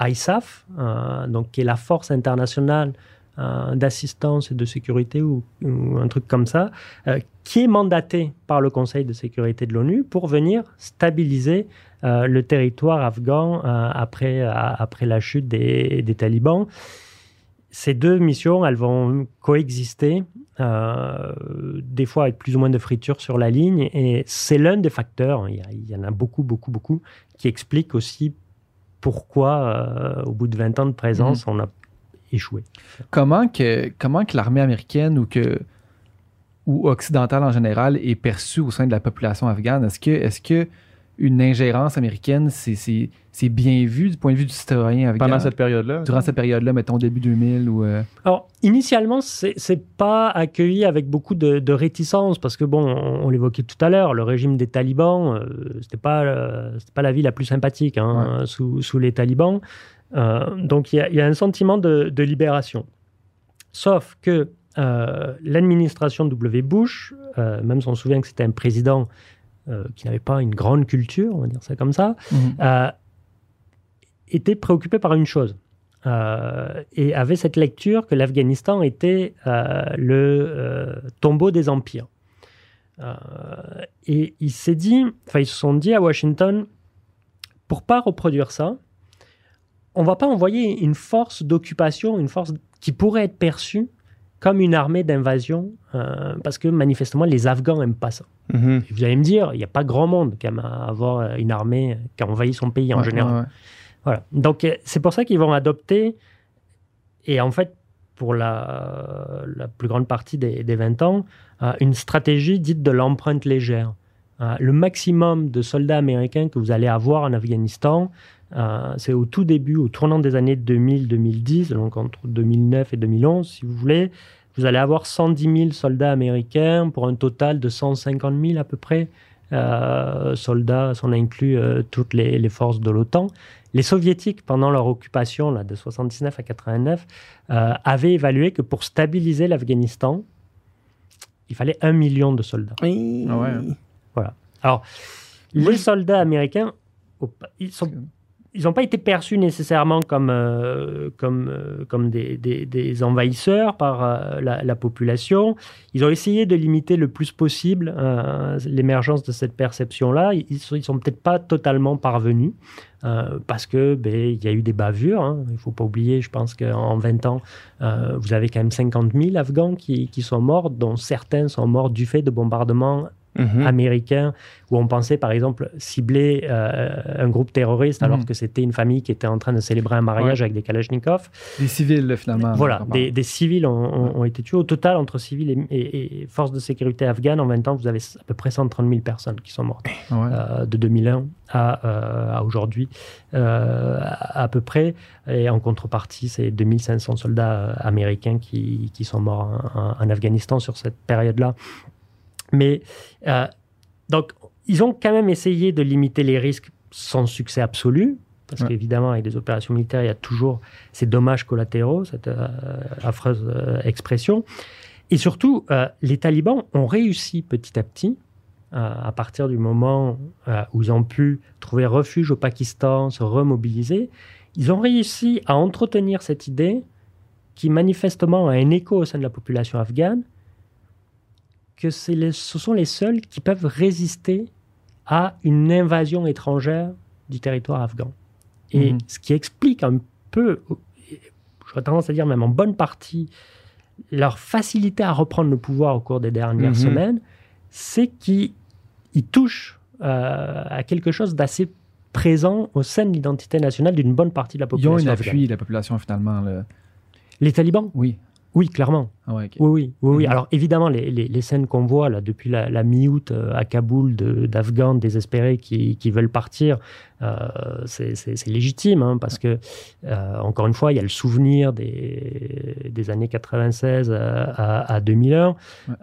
ISAF, euh, donc qui est la force internationale euh, d'assistance et de sécurité ou, ou un truc comme ça, euh, qui est mandatée par le Conseil de sécurité de l'ONU pour venir stabiliser le territoire afghan euh, après, à- après la chute des, des talibans. Ces deux missions, elles vont coexister, euh, des fois avec plus ou moins de friture sur la ligne, et c'est l'un des facteurs, il y, a- il y en a beaucoup, beaucoup, beaucoup, qui explique aussi pourquoi, euh, au bout de 20 ans de présence, on a échoué. Comment que, comment que l'armée américaine ou que ou occidentale en général est perçue au sein de la population afghane? Est-ce que, est-ce que une ingérence américaine, c'est, bien vu du point de vue du citoyen afghan? Pendant cette période-là. Durant cette période-là, mettons début 2000 ou... euh, Alors, initialement, c'est pas accueilli avec beaucoup de, de réticence parce que, bon, on, on l'évoquait tout à l'heure, le régime des talibans, euh, c'était pas, euh, pas la vie la plus sympathique hein, sous, sous les talibans. Euh, donc, il y, a- il y a un sentiment de, de libération. Sauf que euh, l'administration W. Bush, euh, même si on se souvient que c'était un président qui n'avait pas une grande culture, on va dire ça comme ça, euh, était préoccupé par une chose. euh, et avait cette lecture que l'Afghanistan était euh, le euh, tombeau des empires. Euh, et il s'est dit, enfin ils se sont dit à Washington, pour pas reproduire ça, on va pas envoyer une force d'occupation, une force qui pourrait être perçue comme une armée d'invasion, euh, parce que manifestement les Afghans n'aiment pas ça. Mhm. Vous allez me dire, il n'y a pas grand monde qui aime avoir une armée qui a envahi son pays en ouais, général. ouais, ouais. Voilà. Donc, euh, c'est pour ça qu'ils vont adopter, et en fait, pour la, la plus grande partie des, des 20 ans, euh, une stratégie dite de l'empreinte légère. Euh, le maximum de soldats américains que vous allez avoir en Afghanistan, euh, c'est au tout début, au tournant des années 2000-2010, donc entre 2009 et 2011, si vous voulez, vous allez avoir 110 000 soldats américains pour un total de 150 000 à peu près euh, soldats, si on inclut euh, toutes les, les forces de l'OTAN. Les soviétiques, pendant leur occupation là, de 79 à 89, euh, avaient évalué que pour stabiliser l'Afghanistan, il fallait un million de soldats. Ah ouais. Alors, les soldats américains, ils sont ils n'ont pas été perçus nécessairement comme, euh, comme, euh, comme des, des- envahisseurs par euh, la, la population. Ils ont essayé de limiter le plus possible l'émergence de cette perception-là. Ils ne sont, peut-être pas totalement parvenus parce que ben, y a eu des bavures. hein. Il ne faut pas oublier, je pense qu'en 20 ans, vous avez quand même 50 000 Afghans qui, qui sont morts, dont certains sont morts du fait de bombardements Mhm. américain où on pensait par exemple cibler euh, un groupe terroriste alors Mhm. que c'était une famille qui était en train de célébrer un mariage avec des kalachnikovs. Des civils, finalement. voilà, des, des civils ont, ont- ont été tués. Au total, entre civils et, et- et forces de sécurité afghanes, en 20 ans, vous avez à peu près 130 000 personnes qui sont mortes Ouais. euh, de 2001 à, euh, à aujourd'hui, à, à peu près. Et en contrepartie, c'est 2500 soldats américains qui, qui sont morts en Afghanistan sur cette période-là. Mais euh, donc, ils ont quand même essayé de limiter les risques sans succès absolu. Parce Ouais. qu'évidemment, avec des opérations militaires, il y a toujours ces dommages collatéraux, cette euh, affreuse euh, expression. Et surtout, les talibans ont réussi petit à petit, à partir du moment où ils ont pu trouver refuge au Pakistan, se remobiliser, ils ont réussi à entretenir cette idée qui manifestement a un écho au sein de la population afghane, que les- ce sont les seuls qui peuvent résister à une invasion étrangère du territoire afghan. Et Mhm. ce qui explique un peu, j'aurais tendance à dire même en bonne partie, leur facilité à reprendre le pouvoir au cours des dernières Mhm. semaines, c'est qu'ils ils touchent euh, à quelque chose d'assez présent au sein de l'identité nationale d'une bonne partie de la Ils population. ont un afghane. appui, la population, finalement. Les talibans Oui. Oui, clairement. Ah ouais. Oui, oui, oui. oui. Mhm. Alors évidemment, les, les- les scènes qu'on voit là, depuis la, la mi-août euh, à Kaboul d'Afghans désespérés qui, qui veulent partir, euh, c'est légitime hein, parce que, euh, encore une fois, il y a le souvenir des, des années 96 à, à- à 2001. Ouais.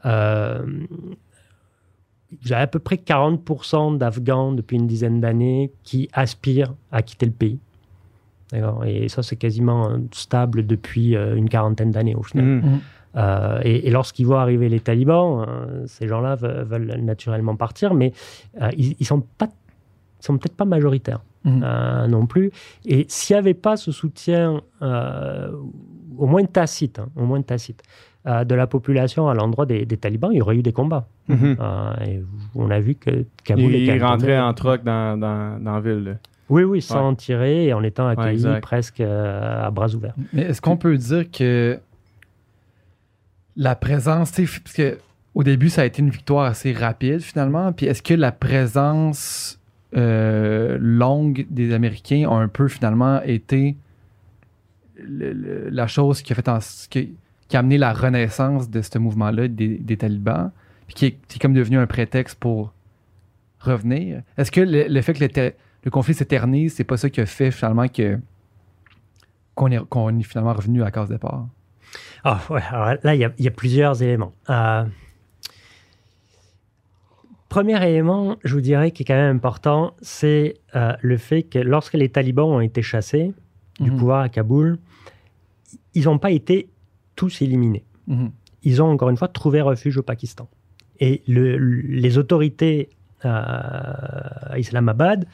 Vous avez à peu près 40% d'Afghans depuis une dizaine d'années qui aspirent à quitter le pays. D'accord Et ça, c'est quasiment euh, stable depuis euh, une quarantaine d'années au final. Mhm. Euh, et et lorsqu'ils voient arriver les talibans, euh, ces gens-là ve- veulent, naturellement partir, mais euh, ils, ils sont pas, ils sont peut-être pas majoritaires euh, non plus. Et s'il n'y avait pas ce soutien, euh, au moins tacite, hein, au moins tacite, euh, de la population à l'endroit des, des talibans, il y aurait eu des combats. Euh, et on a vu que Kaboul Il, était il rentrait tombé- en troc dans, dans, dans la ville. Oui, oui, sans tirer et en étant accueilli presque euh, à bras ouverts. Mais est-ce qu'on peut dire que la présence, tu sais, parce que au début, ça a été une victoire assez rapide finalement, puis est-ce que la présence euh, longue des Américains a un peu finalement été le- le- la chose qui a fait en, qui, qui a amené la renaissance de ce mouvement-là des, des talibans, puis qui est, qui est comme devenu un prétexte pour revenir? Est-ce que le, le fait que le, ter- le conflit s'éternise, c'est pas ça qui a fait finalement que qu'on est, qu'on est finalement revenu à la case départ? Ah, ouais, alors là, il y, a- il y a plusieurs éléments. Euh, premier élément, je vous dirais, qui est quand même important, c'est euh, le fait que lorsque les talibans ont été chassés du Mhm. pouvoir à Kaboul, ils n'ont pas été tous éliminés. Mhm. Ils ont encore une fois trouvé refuge au Pakistan. Et le- les autorités euh, à Islamabad, euh,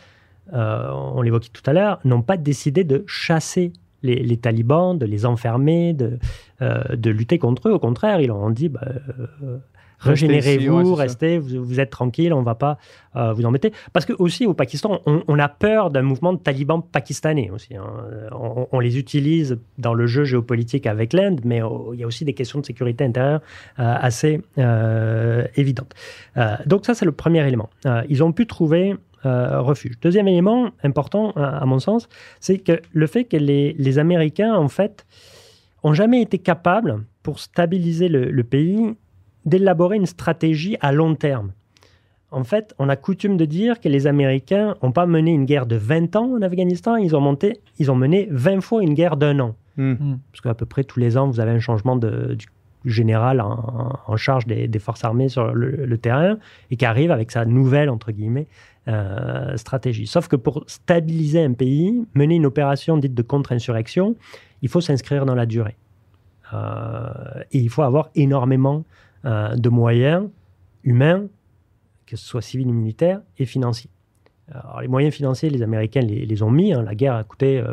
on l'évoquait tout à l'heure, n'ont pas décidé de chasser les, les talibans, de les enfermer, de, euh, de lutter contre eux. Au contraire, ils leur ont dit bah, euh, régénérez-vous, restez, vous, vous êtes tranquille, on ne va pas euh, vous embêter. Parce que aussi au Pakistan, on, on a peur d'un mouvement de talibans pakistanais aussi. hein. On, on les utilise dans le jeu géopolitique avec l'Inde, mais oh, il y a aussi des questions de sécurité intérieure euh, assez euh, évidentes. Euh, donc ça, c'est le premier élément. Euh, ils ont pu trouver euh, refuge. Deuxième élément important, à, à mon sens, c'est que le fait que les, les Américains, en fait, ont jamais été capables, pour stabiliser le, le pays, d'élaborer une stratégie à long terme. En fait, on a coutume de dire que les Américains n'ont pas mené une guerre de 20 ans en Afghanistan, ils ont, monté, ils ont mené 20 fois une guerre d'un an. Mhm. Parce qu'à peu près tous les ans, vous avez un changement de, du général en, en charge des, des forces armées sur le, le terrain et qui arrive avec sa nouvelle, entre guillemets, euh, stratégie. Sauf que pour stabiliser un pays, mener une opération dite de contre-insurrection, il faut s'inscrire dans la durée. Euh, et il faut avoir énormément euh, de moyens humains, que ce soit civils ou militaires, et financiers. Les moyens financiers, les Américains les, ont mis. hein. La guerre a coûté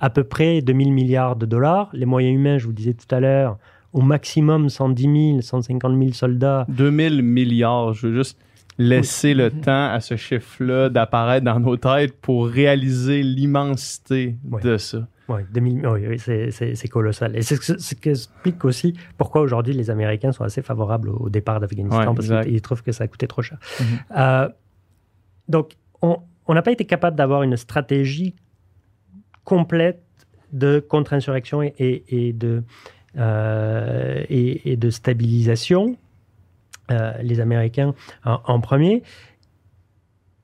à peu près 2000 milliards de dollars. Les moyens humains, je vous disais tout à l'heure, au maximum 110 000, 150 000 soldats. 2000 milliards. Je veux juste laisser le temps à ce chiffre-là d'apparaître dans nos têtes pour réaliser l'immensité de ça. Oui, 2000 oui, oui, c'est- colossal. Et c'est ce qui explique aussi pourquoi aujourd'hui les Américains sont assez favorables au départ d'Afghanistan, parce qu'ils trouvent que ça a coûté trop cher. Mhm. Euh, donc, on on n'a pas été capable d'avoir une stratégie complète de contre-insurrection et, et- et de, euh, et, et de stabilisation. Euh, les Américains en, en premier.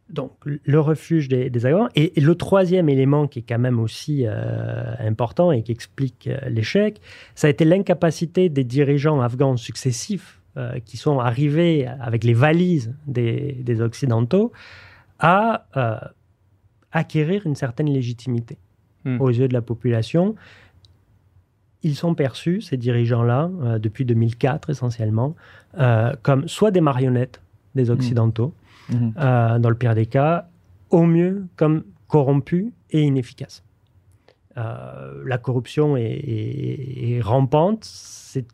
Donc, le refuge des, des Afghans. Et, et le troisième élément qui est quand même aussi euh, important et qui explique euh, l'échec, ça a été l'incapacité des dirigeants afghans successifs euh, qui sont arrivés avec les valises des, des Occidentaux à euh, acquérir une certaine légitimité Hmm. aux yeux de la population. Ils sont perçus, ces dirigeants-là, euh, depuis 2004 essentiellement, euh, comme soit des marionnettes des Occidentaux, Mhm. euh, dans le pire des cas, au mieux comme corrompus et inefficaces. La corruption est, est- est rampante, c'est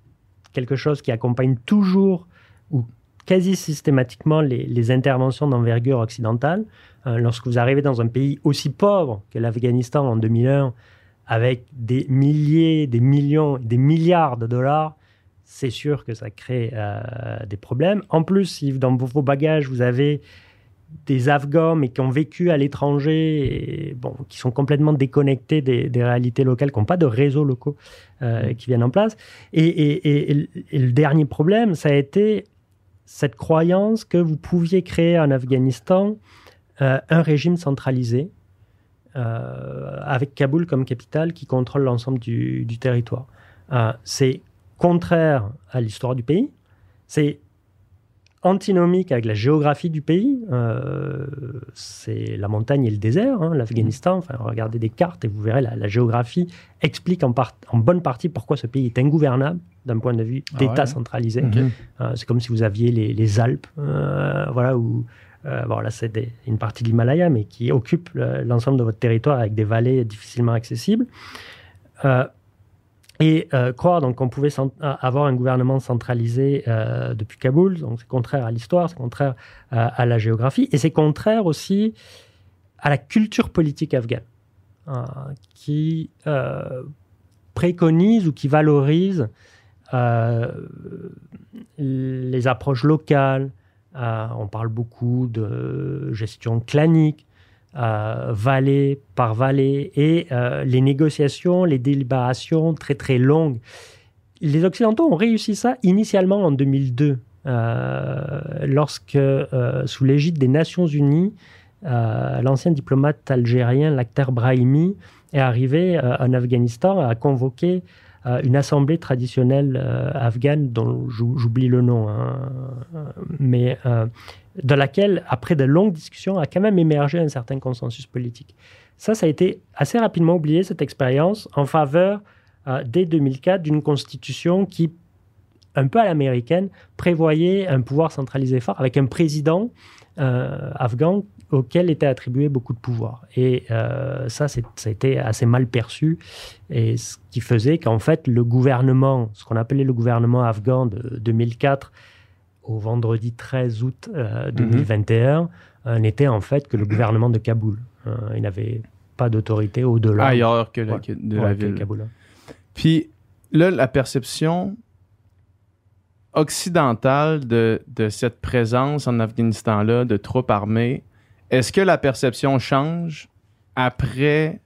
quelque chose qui accompagne toujours ou quasi systématiquement les, les interventions d'envergure occidentale. Lorsque vous arrivez dans un pays aussi pauvre que l'Afghanistan en 2001, avec des milliers, des millions, des milliards de dollars, c'est sûr que ça crée euh, des problèmes. En plus, si dans vos bagages, vous avez des Afghans, mais qui ont vécu à l'étranger, et, bon, qui sont complètement déconnectés des, des réalités locales, qui n'ont pas de réseaux locaux euh, qui viennent en place. Et le dernier problème, ça a été cette croyance que vous pouviez créer en Afghanistan euh, un régime centralisé, euh, avec Kaboul comme capitale qui contrôle l'ensemble du, du territoire. Euh, c'est contraire à l'histoire du pays, c'est antinomique avec la géographie du pays. Euh, c'est la montagne et le désert, hein, l'Afghanistan. Enfin, regardez des cartes et vous verrez la, la géographie explique en, part- en bonne partie pourquoi ce pays est ingouvernable d'un point de vue Ah d'État ouais. centralisé. Euh, c'est comme si vous aviez les, les Alpes, euh, voilà, où euh, bon, là c'est une partie de l'Himalaya, mais qui occupe le- l'ensemble de votre territoire avec des vallées difficilement accessibles. Euh, et euh, croire donc qu'on pouvait a- avoir un gouvernement centralisé euh, depuis Kaboul, donc c'est contraire à l'histoire, c'est contraire à, la géographie, et c'est contraire aussi à la culture politique afghane, euh, qui euh, préconise ou qui valorise euh, les approches locales. Euh, on parle beaucoup de gestion clanique, euh, vallée par vallée, et euh, les négociations, les délibérations très très longues. Les Occidentaux ont réussi ça initialement en 2002, euh, lorsque, sous l'égide des Nations Unies, l'ancien diplomate algérien Lakhdar Brahimi est arrivé en Afghanistan à convoquer euh, une assemblée traditionnelle euh, afghane dont j'ou- j'oublie le nom, hein, euh, mais euh, dans laquelle, après de longues discussions, a quand même émergé un certain consensus politique. Ça, ça a été assez rapidement oublié, cette expérience, en faveur, dès 2004, d'une constitution qui, un peu à l'américaine, prévoyait un pouvoir centralisé fort avec un président afghan auquel était attribué beaucoup de pouvoir. Et euh, ça, ça a été assez mal perçu, et ce qui faisait qu'en fait, le gouvernement, ce qu'on appelait le gouvernement afghan de 2004 au vendredi 13 août euh, 2021, euh, n'était en fait que le gouvernement de Kaboul. Euh, il n'avait pas d'autorité au-delà Ailleurs que, la- Ouais. que de ouais, la ville. Kaboul. Puis là, la perception occidentale de, de cette présence en Afghanistan-là de troupes armées, est-ce que la perception change après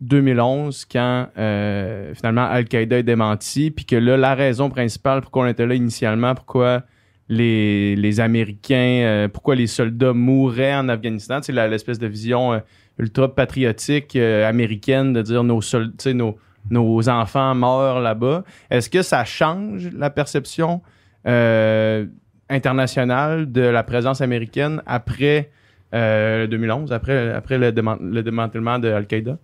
2011 quand euh, finalement Al-Qaïda est démenti, puis que là, la raison principale pourquoi on était là initialement, pourquoi les, les Américains, euh, pourquoi les soldats mouraient en Afghanistan, c'est l'espèce de vision euh, ultra patriotique euh, américaine de dire nos nos, nos enfants meurent là-bas. Est-ce que ça change la perception internationale de la présence américaine après euh, 2011, après, après le, déman- le démantèlement de Al-Qaïda?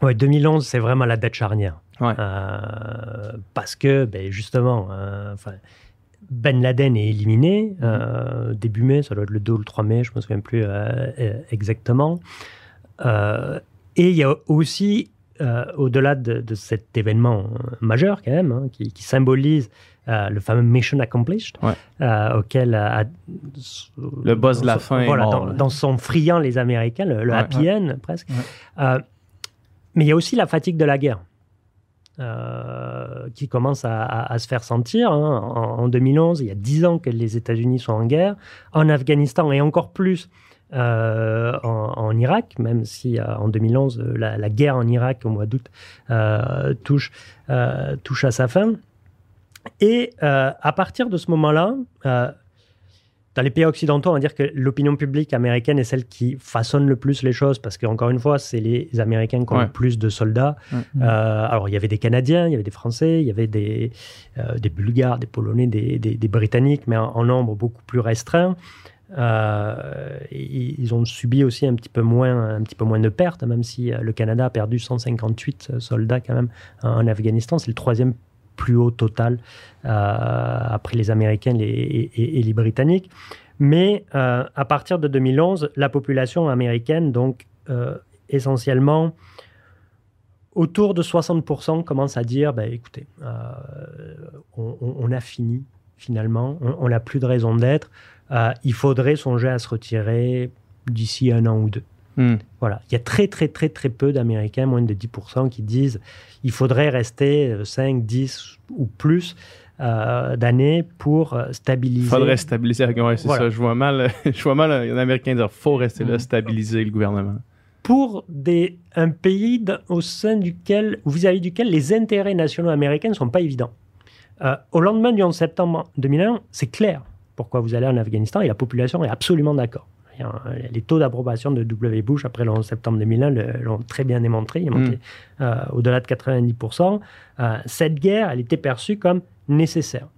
Ouais, 2011, c'est vraiment la date charnière. Ouais. Euh, parce que, ben, justement, euh, Ben Laden est éliminé euh, début mai, ça doit être le 2 ou le 3 mai, je ne me souviens plus exactement. et il y a aussi, au-delà de, cet événement majeur quand même, hein, qui, symbolise le fameux Mission Accomplished, auquel le boss de la fin voilà, dans, son friand les Américains, le, happy end presque. mais il y a aussi la fatigue de la guerre. Euh, qui commence à, se faire sentir. Hein. En, 2011, il y a dix ans que les États-Unis sont en guerre. En Afghanistan et encore plus euh, en, Irak, même si euh, en 2011, la, guerre en Irak au mois d'août touche, touche à sa fin. Et à partir de ce moment-là, dans les pays occidentaux, on va dire que l'opinion publique américaine est celle qui façonne le plus les choses parce qu'encore une fois, c'est les Américains qui ont le plus de soldats. Euh, alors, il y avait des Canadiens, il y avait des Français, il y avait des, euh, des Bulgares, des Polonais, des, des, Britanniques, mais en, nombre beaucoup plus restreint. Euh, ils ont subi aussi un petit peu moins, un petit peu moins de pertes, même si le Canada a perdu 158 soldats quand même en Afghanistan. C'est le troisième plus haut total euh, après les Américains et, les Britanniques. Mais euh, à partir de 2011, la population américaine, donc euh, essentiellement autour de 60%, commence à dire bah, écoutez, on, a fini finalement, on n'a plus de raison d'être, il faudrait songer à se retirer d'ici un an ou deux. Hmm. Voilà. Il y a très, très, très, très peu d'Américains, moins de 10%, qui disent il faudrait rester 5, euh, 10 ou plus euh, d'années pour euh, stabiliser. Il faudrait stabiliser. Ouais, c'est ça. Je vois mal, [LAUGHS] je vois mal un Américain dire faut rester là, hmm. stabiliser le gouvernement. Pour des, un pays au sein duquel, vis-à-vis duquel les intérêts nationaux américains ne sont pas évidents. au lendemain du 11 septembre 2001, c'est clair pourquoi vous allez en Afghanistan et la population est absolument d'accord. Les taux d'approbation de W. Bush après le 11 septembre 2001 l'ont très bien démontré. Il est monté mm. euh, au-delà de 90%. Euh, cette guerre, elle était perçue comme nécessaire.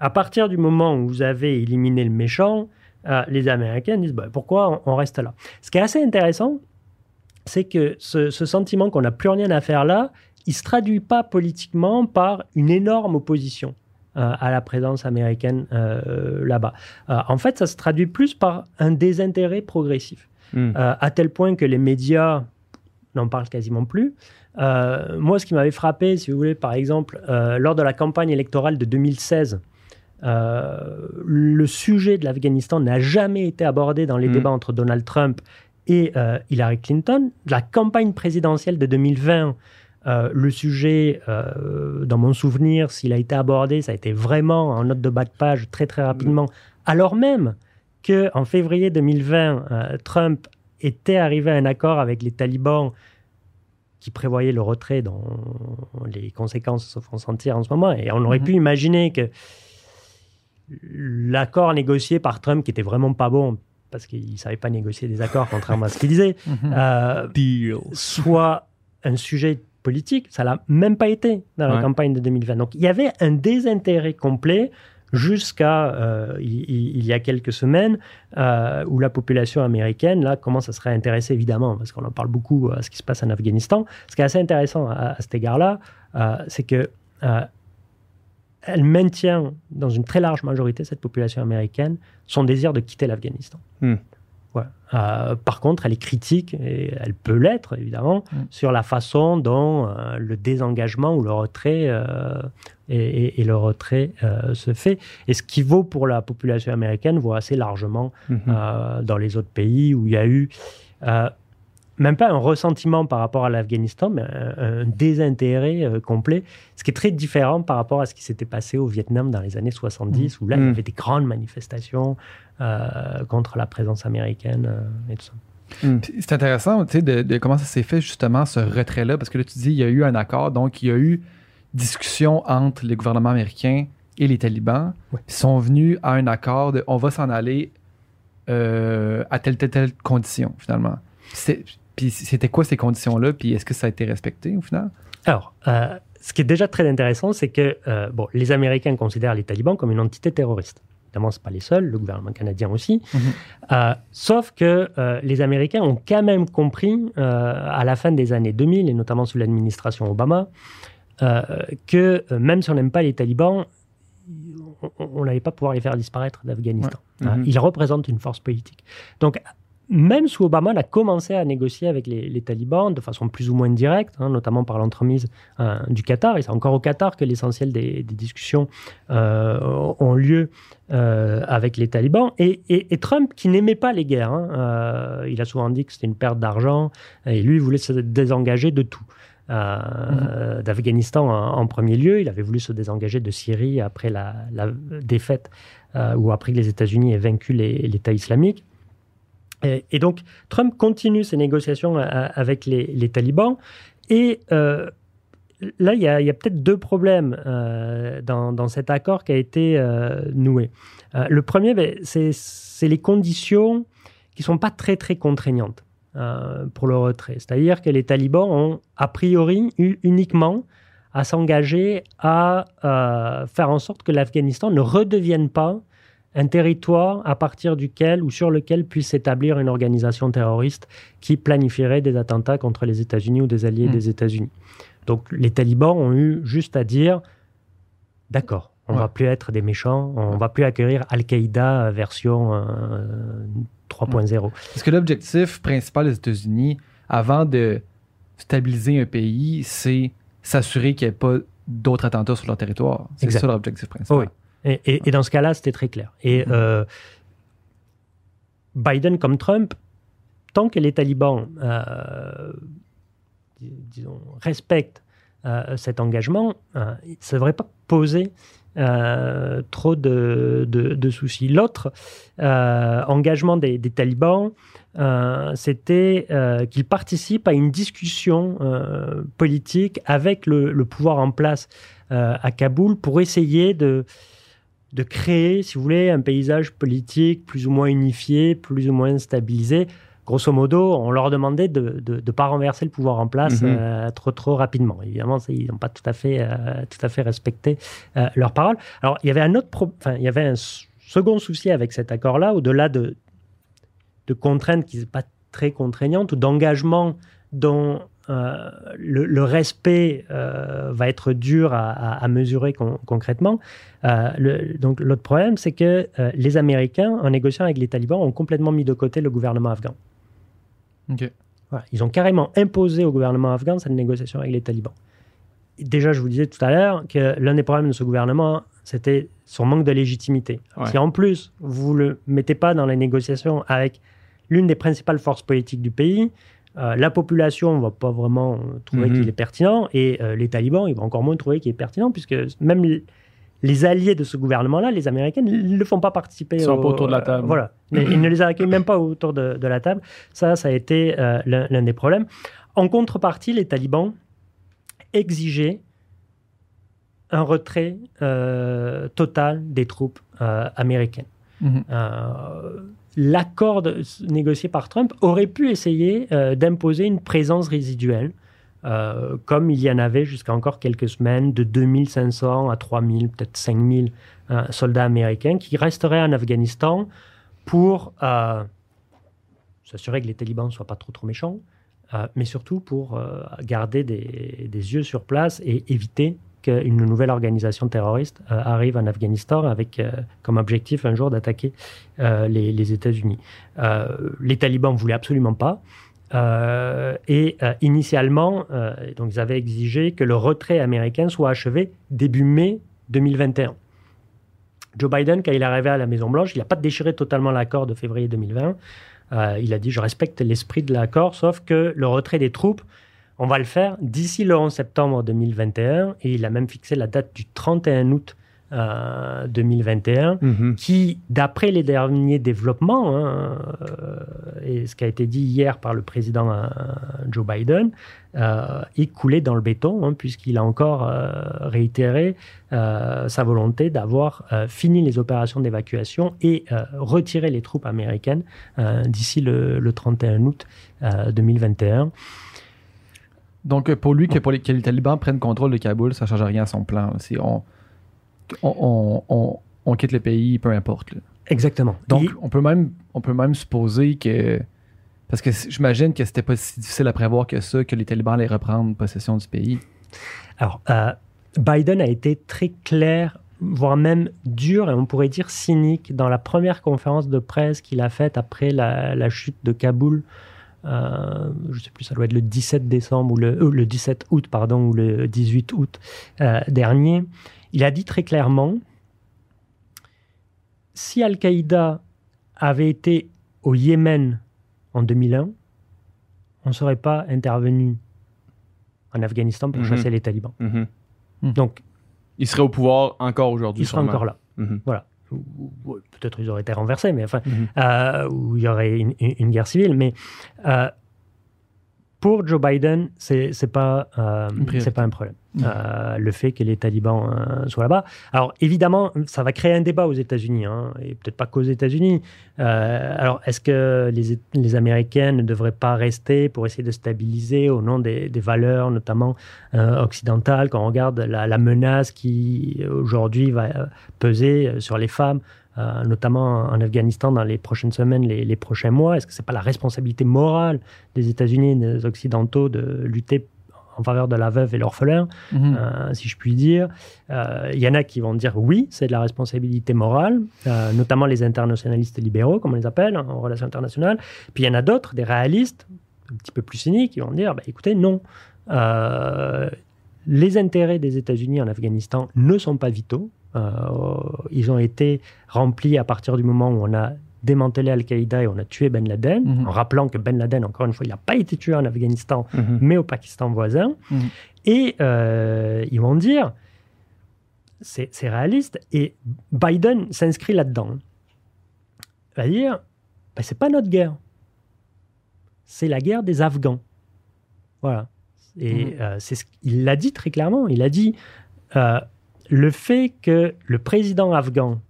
À partir du moment où vous avez éliminé le méchant, euh, les Américains disent bah, pourquoi on, reste là? Ce qui est assez intéressant, c'est que ce, ce sentiment qu'on n'a plus rien à faire là, il ne se traduit pas politiquement par une énorme opposition. Euh, à la présence américaine euh, là-bas. Euh, en fait, ça se traduit plus par un désintérêt progressif, hmm. à tel point que les médias n'en parlent quasiment plus. moi, ce qui m'avait frappé, si vous voulez, par exemple, lors de la campagne électorale de 2016, le sujet de l'Afghanistan n'a jamais été abordé dans les hmm. débats entre Donald Trump et Hillary Clinton. La campagne présidentielle de 2020 euh, le sujet, euh, dans mon souvenir, s'il a été abordé, ça a été vraiment en note de bas de page très très rapidement, alors même qu'en février 2020, euh, Trump était arrivé à un accord avec les talibans qui prévoyait le retrait dont les conséquences se font sentir en ce moment. Et on aurait mhm. pu imaginer que l'accord négocié par Trump, qui était vraiment pas bon, parce qu'il ne savait pas négocier des accords, contrairement à ce qu'il disait, [LAUGHS] mhm. soit un sujet politique. Ça l'a même pas été dans la campagne de 2020. Donc il y avait un désintérêt complet jusqu'à euh, il, y a quelques semaines euh, où la population américaine là commence à se réintéresser évidemment parce qu'on en parle beaucoup à ce qui se passe en Afghanistan. Ce qui est assez intéressant à, cet égard-là, euh, c'est que elle maintient dans une très large majorité cette population américaine son désir de quitter l'Afghanistan. Hmm. Euh, par contre, elle est critique, et elle peut l'être évidemment, mm. sur la façon dont euh, le désengagement ou le retrait, euh, et, le retrait se fait. Et ce qui vaut pour la population américaine vaut assez largement mm-hmm. dans les autres pays où il y a eu même pas un ressentiment par rapport à l'Afghanistan, mais un, désintérêt euh, complet, ce qui est très différent par rapport à ce qui s'était passé au Vietnam dans les années 70, mm. où là, il y mm. avait des grandes manifestations euh, contre la présence américaine euh, et tout ça. Mm. C'est intéressant de, de, comment ça s'est fait justement ce retrait-là, parce que là tu dis il y a eu un accord, donc il y a eu discussion entre les gouvernements américains et les talibans. Ils sont venus à un accord de on va s'en aller à telle, telle, telle condition finalement. Puis c'était quoi ces conditions-là? Puis est-ce que ça a été respecté au final? Alors, euh, ce qui est déjà très intéressant, c'est que euh, bon, les Américains considèrent les talibans comme une entité terroriste. Évidemment, ce pas les seuls, le gouvernement canadien aussi. Mhm. Euh, sauf que les Américains ont quand même compris, à la fin des années 2000, et notamment sous l'administration Obama, que même si on n'aime pas les talibans, on n'allait pas pouvoir les faire disparaître d'Afghanistan. Ouais. Mhm. Ils représentent une force politique. Donc, même sous Obama, on a commencé à négocier avec les, les talibans de façon plus ou moins directe, hein, notamment par l'entremise euh, du Qatar. Et c'est encore au Qatar que l'essentiel des, des discussions euh, ont lieu euh, avec les talibans. Et, et- et Trump, qui n'aimait pas les guerres, hein, il a souvent dit que c'était une perte d'argent, et lui, il voulait se désengager de tout. Euh, D'Afghanistan en, en premier lieu, il avait voulu se désengager de Syrie après la, la défaite euh, ou après que les États-Unis aient vaincu l'État islamique. Et, et donc, Trump continue ses négociations euh, avec les, talibans. Et euh, là, il y a, peut-être deux problèmes euh, dans, cet accord qui a été euh, noué. Euh, le premier, ben, c'est les conditions qui ne sont pas très, très contraignantes euh, pour le retrait. C'est-à-dire que les talibans ont, a priori, eu uniquement à s'engager à euh, faire en sorte que l'Afghanistan ne redevienne pas un territoire à partir duquel ou sur lequel puisse s'établir une organisation terroriste qui planifierait des attentats contre les États-Unis ou des alliés Mm. des États-Unis. Donc les talibans ont eu juste à dire d'accord, on Ouais. va plus être des méchants, on va plus accueillir Al-Qaïda version euh, 3.0. Parce que l'objectif principal des États-Unis, avant de stabiliser un pays, c'est s'assurer qu'il n'y ait pas d'autres attentats sur leur territoire. C'est ça l'objectif principal. Oui. Et, et- et dans ce cas-là, c'était très clair. Et Mhm. euh, Biden comme Trump, tant que les talibans, euh, dis- disons, respectent euh, cet engagement, ça ne devrait pas poser trop de, de- de soucis. L'autre engagement des, des talibans, c'était qu'ils participent à une discussion politique avec le, le pouvoir en place à Kaboul pour essayer de, de créer, si vous voulez, un paysage politique plus ou moins unifié, plus ou moins stabilisé. Grosso modo, on leur demandait de ne pas renverser le pouvoir en place Mhm. euh, trop trop rapidement. Évidemment, ça, ils n'ont pas tout à fait euh, tout à fait respecté euh, leurs paroles. Alors, il y avait un autre, enfin, il y avait un second souci avec cet accord-là, au-delà de de contraintes qui ne sont pas très contraignantes ou d'engagements dont euh, le, le respect euh, va être dur à, à- à mesurer con- concrètement. Euh, le- donc l'autre problème, c'est que les Américains, en négociant avec les talibans, ont complètement mis de côté le gouvernement afghan. Voilà. Ils ont carrément imposé au gouvernement afghan cette négociation avec les talibans. Déjà, je vous disais tout à l'heure que l'un des problèmes de ce gouvernement, c'était son manque de légitimité. Ouais. Si en plus, vous ne le mettez pas dans les négociations avec l'une des principales forces politiques du pays, euh, la population ne va pas vraiment euh, trouver Mhm. qu'il est pertinent et euh, les talibans, ils vont encore moins trouver qu'il est pertinent puisque même les alliés de ce gouvernement-là, les Américains, ne le font pas participer. Ils sont au- pas autour de la table. euh, voilà. Ils ne les accueillent même pas autour de, de la table. Ça, ça a été l'un des problèmes. En contrepartie, les talibans exigeaient un retrait total des troupes américaines. Mhm. L'accord négocié par Trump aurait pu essayer euh, d'imposer une présence résiduelle, euh, comme il y en avait jusqu'à encore quelques semaines, de 2500 à 3000, peut-être 5000 euh, soldats américains qui resteraient en Afghanistan pour s'assurer que les talibans ne soient pas trop, trop méchants, mais surtout pour garder des, des yeux sur place et éviter qu'une nouvelle organisation terroriste euh, arrive en Afghanistan avec euh, comme objectif un jour d'attaquer euh, les, États-Unis. Les talibans ne voulaient absolument pas. Et initialement, donc ils avaient exigé que le retrait américain soit achevé début mai 2021. Joe Biden, quand il est arrivé à la Maison-Blanche, il n'a pas déchiré totalement l'accord de février 2020. Euh, il a dit Je respecte l'esprit de l'accord, sauf que le retrait des troupes, on va le faire d'ici le 11 septembre 2021. Et il a même fixé la date du 31 août euh, 2021 Mhm. qui, d'après les derniers développements, hein, euh, et ce qui a été dit hier par le président euh, Joe Biden, euh, est coulé dans le béton, hein, puisqu'il a encore euh, réitéré euh, sa volonté d'avoir euh, fini les opérations d'évacuation et euh, retiré les troupes américaines euh, d'ici le, le 31 août euh, 2021. Donc, pour lui, que, pour les, que les talibans prennent contrôle de Kaboul, ça ne change rien à son plan. C'est on, on, on, quitte le pays, peu importe. là. Exactement. Donc, Et- on, peut même, on peut même supposer que. Parce que j'imagine que c'était pas si difficile à prévoir que ça, que les talibans allaient reprendre possession du pays. Alors, euh, Biden a été très clair voire même dur, et on pourrait dire cynique, dans la première conférence de presse qu'il a faite après la, chute de Kaboul. Euh, je ne sais plus, ça doit être le 17 décembre ou le, euh, le 17 août, pardon, ou le 18 août euh, dernier. Il a dit très clairement si Al-Qaïda avait été au Yémen en 2001, on ne serait pas intervenu en Afghanistan pour mhm. chasser les talibans. Mhm. Donc, il serait au pouvoir encore aujourd'hui. Il serait encore là. Mhm. Voilà. Peut-être ils auraient été renversés, mais enfin, euh, ou il y aurait une, guerre civile. Mais euh, pour Joe Biden, c'est n'est pas, euh, c'est pas un problème. Mm. Euh, le fait que les talibans euh, soient là-bas. Alors évidemment, ça va créer un débat aux États-Unis, hein, et peut-être pas qu'aux États-Unis. alors est-ce que les, les, Américains ne devraient pas rester pour essayer de stabiliser au nom des, des valeurs, notamment occidentales, quand on regarde la, la menace qui aujourd'hui va peser sur les femmes euh, notamment en Afghanistan dans les prochaines semaines, les, prochains mois Est-ce que ce n'est pas la responsabilité morale des États-Unis et des Occidentaux de lutter en faveur de la veuve et l'orphelin, mhm. euh, si je puis dire? Euh, il y en a qui vont dire oui, c'est de la responsabilité morale, notamment les internationalistes libéraux, comme on les appelle, en relations internationales. Puis il y en a d'autres, des réalistes, un petit peu plus cyniques, qui vont dire bah, écoutez, non. les intérêts des États-Unis en Afghanistan ne sont pas vitaux. Euh, ils ont été remplis à partir du moment où on a démantelé Al-Qaïda et on a tué Ben Laden, mhm. en rappelant que Ben Laden, encore une fois, il n'a pas été tué en Afghanistan, mhm. mais au Pakistan voisin. Mhm. Et euh, ils vont dire, c'est réaliste, et Biden s'inscrit là-dedans. Il va dire, ben, c'est pas notre guerre, c'est la guerre des Afghans. Voilà. Et euh, c'est ce il l'a dit très clairement. Il a dit, le fait que le président afghan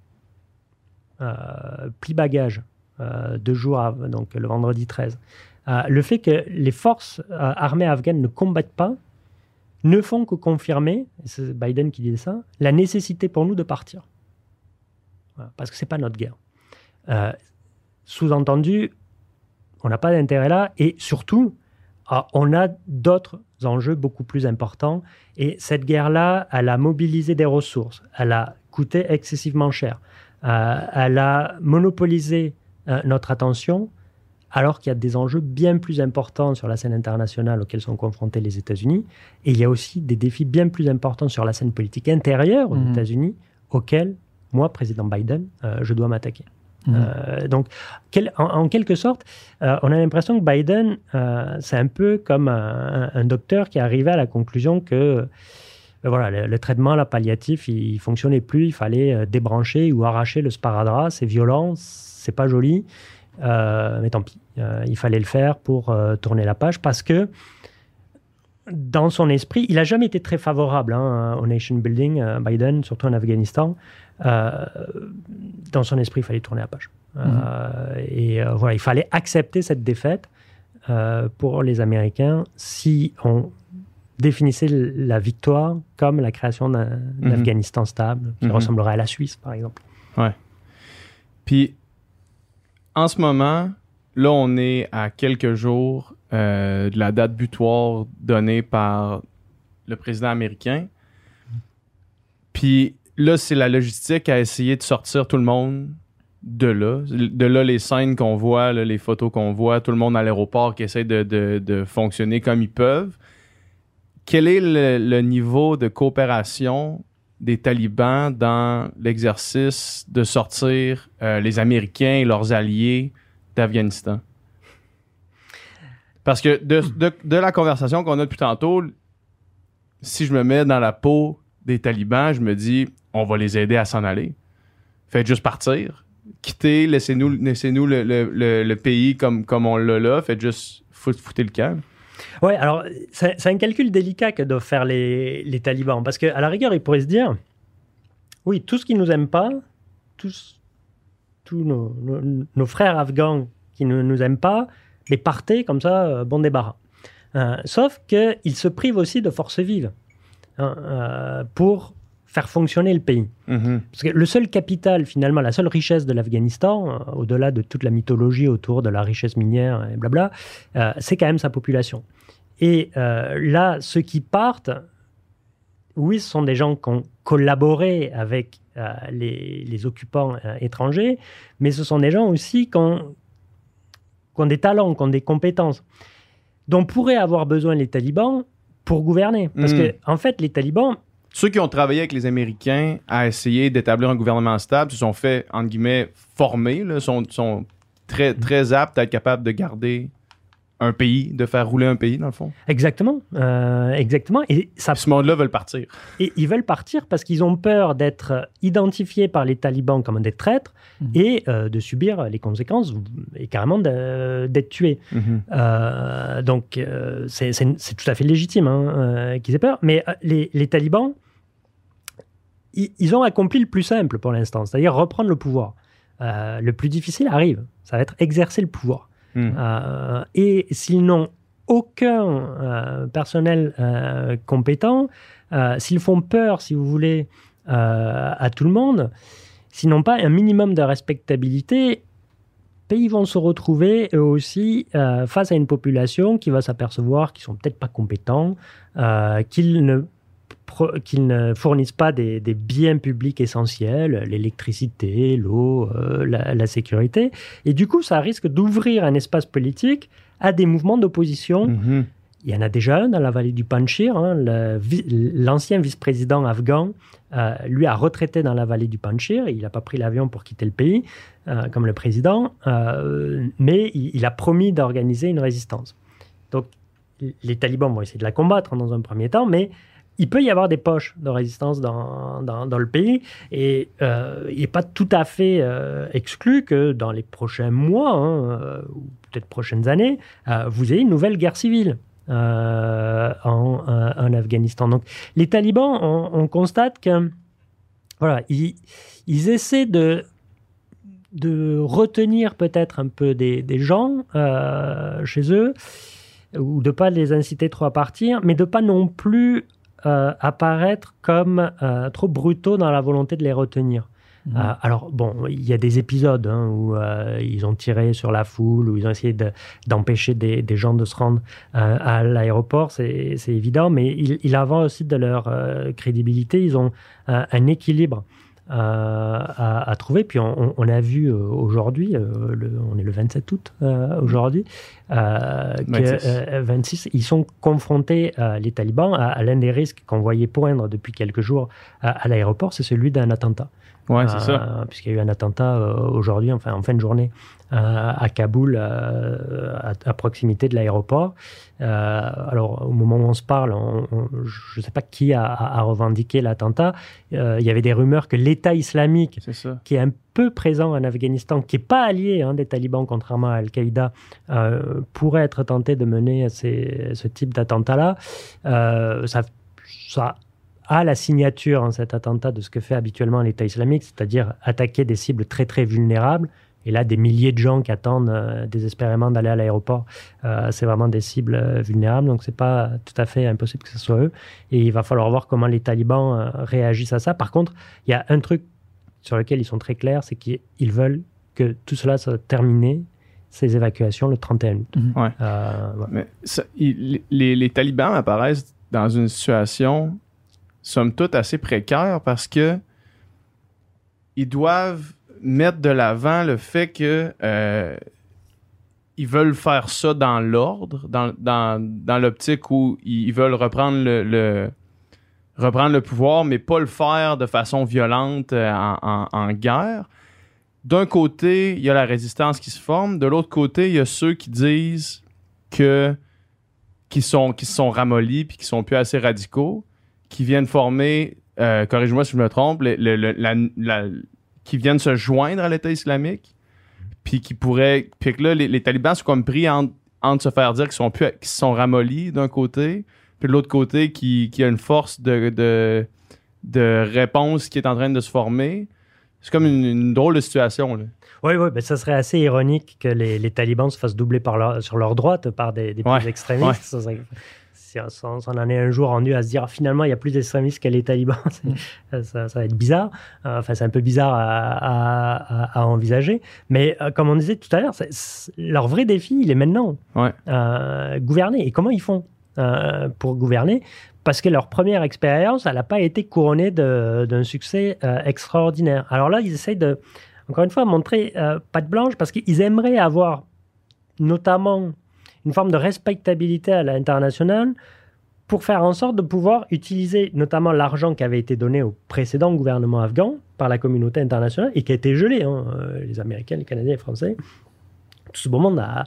euh, plie bagage euh, deux jours, donc le vendredi 13, euh, le fait que les forces armées afghanes ne combattent pas ne font que confirmer, c'est Biden qui dit ça, la nécessité pour nous de partir. parce que ce n'est pas notre guerre. Sous-entendu, on n'a pas d'intérêt là, et surtout, on a d'autres enjeux beaucoup plus importants. Et cette guerre-là, elle a mobilisé des ressources, elle a coûté excessivement cher, euh, elle a monopolisé euh, notre attention, alors qu'il y a des enjeux bien plus importants sur la scène internationale auxquels sont confrontés les États-Unis. Et il y a aussi des défis bien plus importants sur la scène politique intérieure aux mmh. États-Unis, auxquels, moi, président Biden, euh, je dois m'attaquer. Mmh. Euh, donc, en, quelque sorte, euh, on a l'impression que Biden, euh, c'est un peu comme un, docteur qui est arrivé à la conclusion que voilà, le, traitement la palliatif, il, ne fonctionnait plus, il fallait débrancher ou arracher le sparadrap, c'est violent, c'est pas joli, mais tant pis, il fallait le faire pour tourner la page parce que dans son esprit, il n'a jamais été très favorable hein, au nation building, Biden, surtout en Afghanistan. Euh, dans son esprit, il fallait tourner la page. Euh, mhm. et euh, voilà, il fallait accepter cette défaite pour les Américains si on définissait la victoire comme la création d'un mhm. Afghanistan stable, qui mhm. ressemblerait à la Suisse, par exemple. Ouais. Puis, en ce moment, là, on est à quelques jours de la date butoir donnée par le président américain. Puis, là, c'est la logistique à essayer de sortir tout le monde de là. De là, les scènes qu'on voit, les photos qu'on voit, tout le monde à l'aéroport qui essaie de, fonctionner comme ils peuvent. Quel est le, niveau de coopération des talibans dans l'exercice de sortir euh, les Américains et leurs alliés d'Afghanistan? Parce que de, de la conversation qu'on a depuis tantôt, si je me mets dans la peau des talibans, je me dis, on va les aider à s'en aller. Faites juste partir. Quittez, laissez-nous laissez -nous le, pays comme, comme on l'a là. Faites juste foutre le camp. Oui, alors c'est un calcul délicat que doivent faire les, les talibans. Parce qu'à la rigueur, ils pourraient se dire oui, tout ce qui ne nous aime pas, tous, tous nos, frères afghans qui ne nous aiment pas, les partez comme ça, euh, bon débarras. Euh, sauf qu'ils se privent aussi de forces vives hein, euh, pour faire fonctionner le pays. Mhm. Parce que le seul capital, finalement, la seule richesse de l'Afghanistan, euh, au-delà de toute la mythologie autour de la richesse minière et blabla, c'est quand même sa population. Et là, ceux qui partent, oui, ce sont des gens qui ont collaborer avec les, les, occupants étrangers, mais ce sont des gens aussi qui ont, qui ont des talents, qui ont des compétences dont pourraient avoir besoin les talibans pour gouverner. Parce qu'en hmm. que, en fait, les talibans. Ceux qui ont travaillé avec les Américains à essayer d'établir un gouvernement stable se sont fait, entre guillemets, former, là, sont, sont très, très aptes à être capables de garder un pays, de faire rouler un pays, dans le fond. Exactement. Euh, exactement. Et ça, ce monde-là veulent partir. Et ils veulent partir parce qu'ils ont peur d'être identifiés par les talibans comme des traîtres mhm. et euh, de subir les conséquences et carrément d'être tués. Mhm. Euh, donc, c'est tout à fait légitime hein, qu'ils aient peur. Mais les, les talibans, ils ont accompli le plus simple pour l'instant, c'est-à-dire reprendre le pouvoir. le plus difficile arrive, ça va être exercer le pouvoir. Hmm. Euh, et s'ils n'ont aucun euh, personnel euh, compétent, s'ils font peur, si vous voulez, à tout le monde, s'ils n'ont pas un minimum de respectabilité, ils vont se retrouver eux aussi face à une population qui va s'apercevoir qu'ils sont peut-être pas compétents, qu'ils ne qu'ils ne fournissent pas des, biens publics essentiels, l'électricité, l'eau, euh, la, sécurité. Et du coup, ça risque d'ouvrir un espace politique à des mouvements d'opposition. Mhm. Il y en a déjà un dans la vallée du Panchir. Hein, L'ancien vice-président afghan, euh, lui, a retraité dans la vallée du Panchir. Il n'a pas pris l'avion pour quitter le pays, euh, comme le président, mais il, il, a promis d'organiser une résistance. Donc, les talibans vont essayer de la combattre dans un premier temps, mais il peut y avoir des poches de résistance dans, dans, le pays et euh, il n'est pas tout à fait euh, exclu que dans les prochains mois hein, euh, ou peut-être prochaines années, vous ayez une nouvelle guerre civile. En, Afghanistan. Donc, les talibans, on, constate que voilà, ils, ils, essaient de, de retenir peut-être un peu des, des gens chez eux ou de pas les inciter trop à partir, mais de pas non plus euh, apparaître comme euh, trop brutaux dans la volonté de les retenir. Mhm. Euh, alors, bon, il y a des épisodes hein, où ils ont tiré sur la foule, où ils ont essayé d'empêcher des, gens de se rendre à l'aéroport, c'est évident, mais il, il avant aussi de leur crédibilité, ils ont un équilibre à, trouver. Puis on, a vu euh, aujourd'hui, euh, on est le 27 août euh, aujourd'hui, 26. ils sont confrontés, les talibans, à, l'un des risques qu'on voyait poindre depuis quelques jours à l'aéroport, c'est celui d'un attentat. Ouais, c'est ça. Puisqu'il y a eu un attentat aujourd'hui, enfin en fin de journée, euh, à Kaboul, euh, à, proximité de l'aéroport. Euh, alors, au moment où on se parle, je ne sais pas qui a, revendiqué l'attentat. il y avait des rumeurs que l'État islamique, qui est un peu présent en Afghanistan, qui n'est pas allié hein, des talibans, contrairement à Al-Qaïda, pourrait être tenté de mener ce type d'attentat-là. ça, ça a la signature en cet attentat de ce que fait habituellement l'État islamique, c'est-à-dire attaquer des cibles très très vulnérables et là, des milliers de gens qui attendent euh, désespérément d'aller à l'aéroport, euh, c'est vraiment des cibles euh, vulnérables. Donc, c'est pas tout à fait impossible que ce soit eux. Et il va falloir voir comment les talibans réagissent à ça. Par contre, il y a un truc sur lequel ils sont très clairs, c'est qu'ils veulent que tout cela soit terminé, ces évacuations, le 31 août. Mhm. Ouais. Mais les, les, talibans apparaissent dans une situation, somme toute, assez précaire parce que ils doivent mettre de l'avant le fait que euh, ils veulent faire ça dans l'ordre, dans, dans, l'optique où ils veulent reprendre le, reprendre le pouvoir, mais pas le faire de façon violente euh, en, guerre. D'un côté, il y a la résistance qui se forme. De l'autre côté, il y a ceux qui disent que qui sont qui sont ramollis puis qui sont plus assez radicaux, qui viennent former, euh, corrige-moi si je me trompe, la, qui viennent se joindre à l'État islamique, puis qui pourraient. Puis que là, les, talibans sont comme pris entre, se faire dire qu'ils sont, plus, qu'ils sont ramollis d'un côté, puis de l'autre côté, qui, qui a une force de, de, de, réponse qui est en train de se former. C'est comme une, drôle de situation. Là. Oui, oui, ben ça serait assez ironique que les, les talibans se fassent doubler par leur, sur leur droite par des, des plus extrémistes on, en est un jour rendu à se dire finalement il y a plus d'extrémistes que les talibans, [LAUGHS] mm. ça, va être bizarre. Euh, enfin, c'est un peu bizarre à, envisager. Mais euh, comme on disait tout à l'heure, leur vrai défi, il est maintenant. Ouais. Euh, gouverner. Et comment ils font euh, pour gouverner, parce que leur première expérience, elle n'a pas été couronnée d'un succès euh, extraordinaire. Alors là, ils essayent de, encore une fois, montrer patte blanche, parce qu'ils aimeraient avoir notamment une forme de respectabilité à l'international pour faire en sorte de pouvoir utiliser notamment l'argent qui avait été donné au précédent gouvernement afghan par la communauté internationale et qui a été gelé, hein, euh, les Américains, les Canadiens, les Français. Tout ce monde a,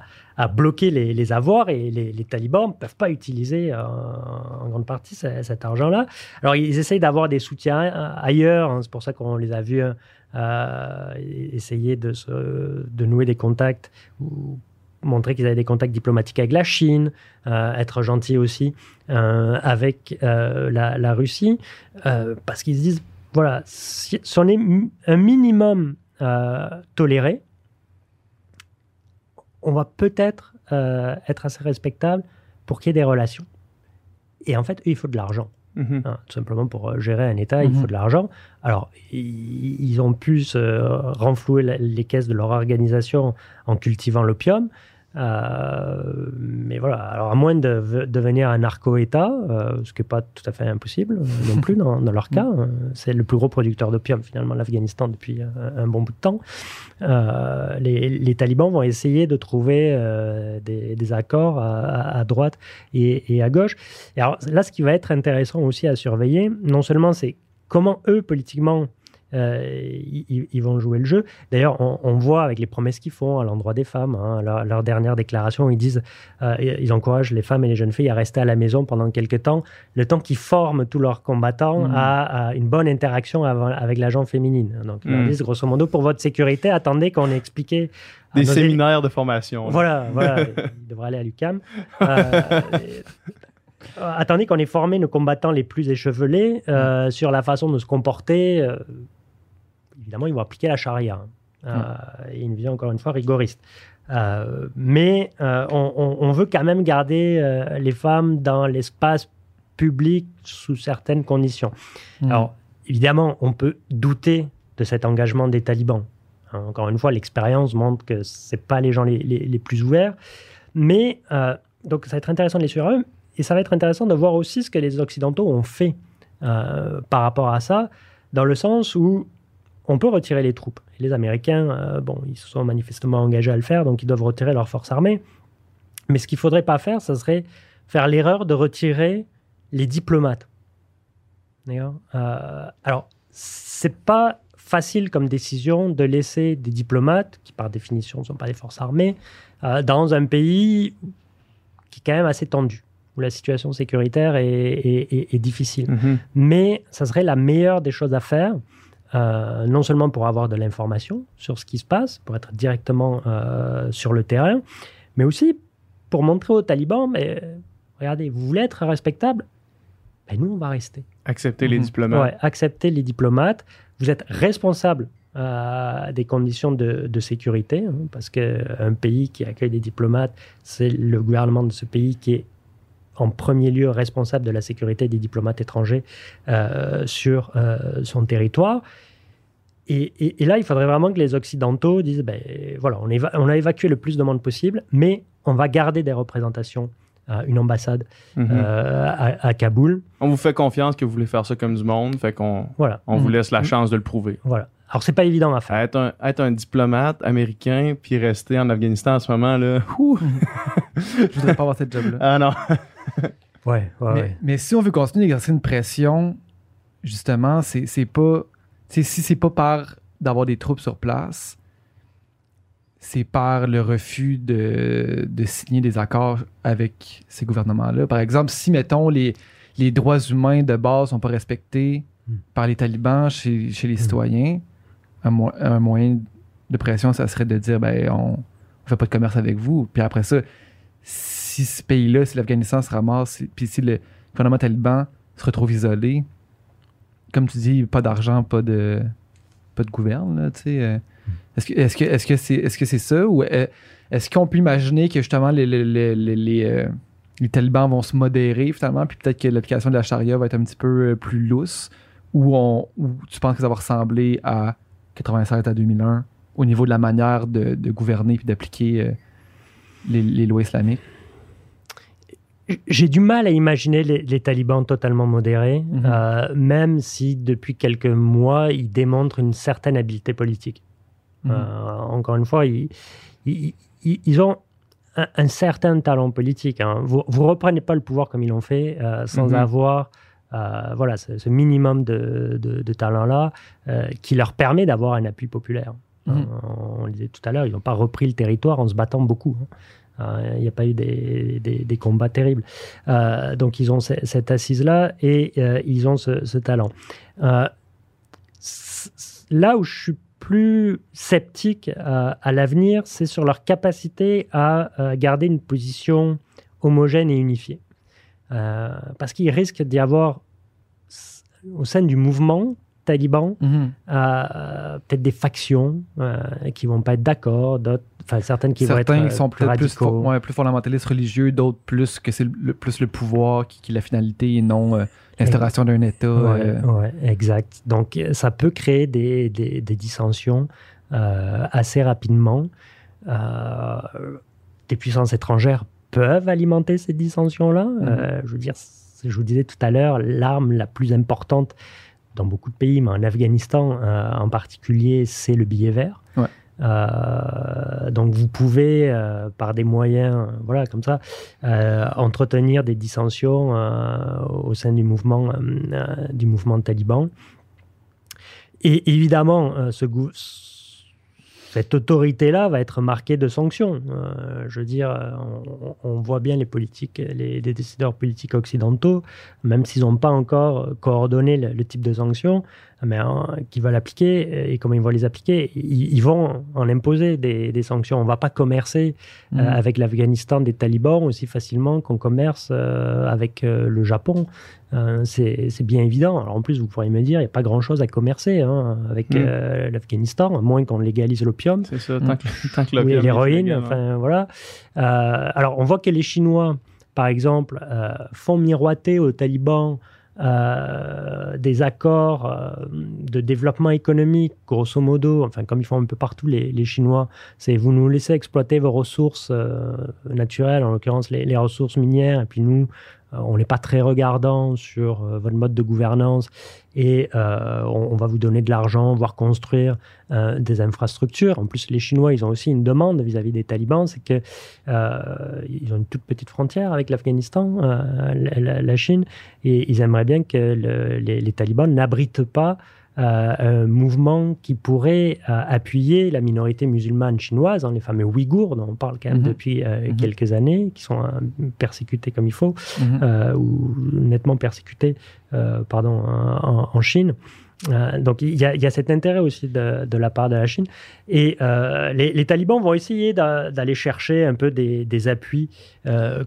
bloqué les, avoirs et les, talibans ne peuvent pas utiliser euh, en grande partie cet argent-là. Alors ils essayent d'avoir des soutiens euh, ailleurs, hein, c'est pour ça qu'on les a vus essayer de, nouer des contacts montrer qu'ils avaient des contacts diplomatiques avec la Chine, euh, être gentils aussi euh, avec euh, la, la, Russie, parce qu'ils se disent, voilà, si, si, on est un minimum toléré, on va peut-être être assez respectable pour qu'il y ait des relations. Et en fait, il faut de l'argent. Mmh. Hein, tout simplement pour gérer un État, mmh. il faut de l'argent. Alors, ils ont pu se renflouer les caisses de leur organisation en cultivant l'opium, euh, mais voilà, alors à moins de devenir un narco-État, euh, ce qui n'est pas tout à fait impossible euh, non plus dans, dans leur cas, mm. c'est le plus gros producteur d'opium finalement, l'Afghanistan, depuis un, un, bon bout de temps. Euh, les, les, talibans vont essayer de trouver des, des, accords à, à droite et, et, à gauche. Et alors là, ce qui va être intéressant aussi à surveiller, non seulement c'est comment eux, politiquement, ils, ils, vont jouer le jeu. D'ailleurs, on, on, voit avec les promesses qu'ils font à l'endroit des femmes, hein, leur, leur, dernière déclaration, ils disent, euh, ils encouragent les femmes et les jeunes filles à rester à la maison pendant quelques temps, le temps qu'ils forment tous leurs combattants mmh. à, à, une bonne interaction avant, avec l'agent féminine. Donc, ils mmh. disent, grosso modo, pour votre sécurité, attendez qu'on ait expliqué des séminaires de formation. Voilà, [LAUGHS] voilà, ils devraient aller à l'UCAM. Euh, attendez qu'on ait formé nos combattants les plus échevelés euh, mmh. sur la façon de se comporter. Euh, évidemment, ils vont appliquer la charia. Hein. Et une vision, encore une fois, rigoriste. Euh, mais euh, on, on, veut quand même garder les femmes dans l'espace public sous certaines conditions. Mmh. Alors, évidemment, on peut douter de cet engagement des talibans. Hein, encore une fois, l'expérience montre que ce pas les gens les, les, les, plus ouverts. Mais, euh, donc, ça va être intéressant de les suivre eux. Et ça va être intéressant de voir aussi ce que les Occidentaux ont fait euh, par rapport à ça, dans le sens où on peut retirer les troupes. Les Américains, euh, bon, ils se sont manifestement engagés à le faire, donc ils doivent retirer leurs forces armées. Mais ce qu'il ne faudrait pas faire, ce serait faire l'erreur de retirer les diplomates. D'accord? Euh, Alors, c'est pas facile comme décision de laisser des diplomates, qui par définition ne sont pas des forces armées, euh, dans un pays qui est quand même assez tendu, où la situation sécuritaire est, est, est, est difficile. Mm -hmm. Mais ça serait la meilleure des choses à faire. Euh, non seulement pour avoir de l'information sur ce qui se passe, pour être directement euh, sur le terrain, mais aussi pour montrer aux talibans, mais regardez, vous voulez être respectable, ben nous, on va rester. Accepter les mmh. diplomates. Ouais, accepter les diplomates. Vous êtes responsable euh, des conditions de, de sécurité, hein, parce qu'un pays qui accueille des diplomates, c'est le gouvernement de ce pays qui est en premier lieu responsable de la sécurité des diplomates étrangers euh, sur euh, son territoire. Et, et, et, là, il faudrait vraiment que les Occidentaux disent, ben, voilà, on, éva on, a évacué le plus de monde possible, mais on va garder des représentations, euh, une ambassade mm -hmm. à, à, Kaboul. On vous fait confiance que vous voulez faire ça comme du monde, fait qu'on voilà. on vous laisse la chance de le prouver. Voilà. Alors, c'est pas évident à faire. Être un, être un, diplomate américain puis rester en Afghanistan en ce moment, là. [LAUGHS] [LAUGHS] Je voudrais pas avoir cette job-là. Ah non. [LAUGHS] ouais, ouais, mais, ouais. mais, si on veut continuer d'exercer une pression, justement, c'est pas. Si c'est pas par d'avoir des troupes sur place, c'est par le refus de, de, signer des accords avec ces gouvernements-là. Par exemple, si, mettons, les, les droits humains de base sont pas respectés mm. par les talibans chez, chez les mm. citoyens, un, mo un, moyen de pression, ça serait de dire ben, on ne fait pas de commerce avec vous. Puis après ça, si ce pays-là, si l'Afghanistan se ramasse, puis si le gouvernement taliban se retrouve isolé, comme tu dis, pas d'argent, pas de pas de tu sais. Euh, est-ce que est-ce que est-ce que c'est est-ce que c'est ça ou est-ce qu'on peut imaginer que justement les les, les, euh, les talibans vont se modérer finalement, puis peut-être que l'application de la charia va être un petit peu plus lousse, ou on ou tu penses que ça va ressembler à 87 à 2001 au niveau de la manière de, gouverner puis d'appliquer euh, les, lois islamiques? J'ai du mal à imaginer les, talibans totalement modérés, mhm. euh, même si depuis quelques mois, ils démontrent une certaine habileté politique. Mhm. Euh, encore une fois, ils, ils, ont un, certain talent politique. Hein. Vous ne reprenez pas le pouvoir comme ils l'ont fait euh, sans mhm. avoir voilà, ce, minimum de, de, talent-là qui leur permet d'avoir un appui populaire. on le disait tout à l'heure, ils n'ont pas repris le territoire en se battant beaucoup. Hein. Euh, il n'y a pas eu des, combats terribles. Euh, donc ils ont cette assise-là et euh, ils ont ce, talent. là où je suis plus sceptique à l'avenir, c'est sur leur capacité à garder une position homogène et unifiée. parce qu'il risque d'y avoir au sein du mouvement talibans, mhm. euh, peut-être des factions euh, qui vont pas être d'accord, d'autres, enfin certaines qui vont être euh, sont plus, plus, plus, fondamentalistes religieux, d'autres plus que c'est le, plus le pouvoir qui, qui est la finalité et non l'instauration d'un État. Ouais, exact. Donc ça peut créer des, des, des dissensions assez rapidement. des puissances étrangères peuvent alimenter ces dissensions-là. Mhm. je veux dire, je vous disais tout à l'heure, l'arme la plus importante dans beaucoup de pays, mais en Afghanistan euh, en particulier, c'est le billet vert. Euh, donc vous pouvez, euh, par des moyens, voilà, comme ça, entretenir des dissensions au sein du mouvement, du mouvement taliban. Et évidemment, ce, cette autorité-là va être marquée de sanctions. Euh, je veux dire, on, voit bien les politiques, les, décideurs politiques occidentaux, même s'ils n'ont pas encore coordonné le, type de sanctions, mais hein, qui va l'appliquer et comment ils vont les appliquer. Ils, vont en imposer des, sanctions. On ne va pas commercer euh, mmh. avec l'Afghanistan des talibans aussi facilement qu'on commerce euh, avec le Japon. Euh, c'est bien évident. Alors en plus, vous pourriez me dire, il n'y a pas grand-chose à commercer hein, avec mm. euh, l'Afghanistan, à moins qu'on légalise l'opium. C'est ça, tant que, [LAUGHS] l'opium. l'héroïne, enfin voilà. Euh, alors on voit que les Chinois, par exemple, font miroiter aux talibans des accords de développement économique, grosso modo, enfin comme ils font un peu partout les, Chinois, c'est vous nous laissez exploiter vos ressources naturelles, en l'occurrence les, ressources minières, et puis nous, euh, on n'est pas très regardant sur euh, votre mode de gouvernance et euh, on, va vous donner de l'argent, voire construire des infrastructures. En plus, les Chinois, ils ont aussi une demande vis-à-vis des talibans, c'est qu'ils ont une toute petite frontière avec l'Afghanistan, la, Chine, et ils aimeraient bien que les, talibans n'abritent pas un mouvement qui pourrait euh, appuyer la minorité musulmane chinoise, hein, les fameux Ouïghours, dont on parle quand même mhm. depuis euh, mhm. quelques années, qui sont euh, persécutés comme il faut, mhm. ou nettement persécutés pardon, en, Chine. donc il y, a, cet intérêt aussi de, la part de la Chine. Et les, talibans vont essayer d'aller chercher un peu des, des appuis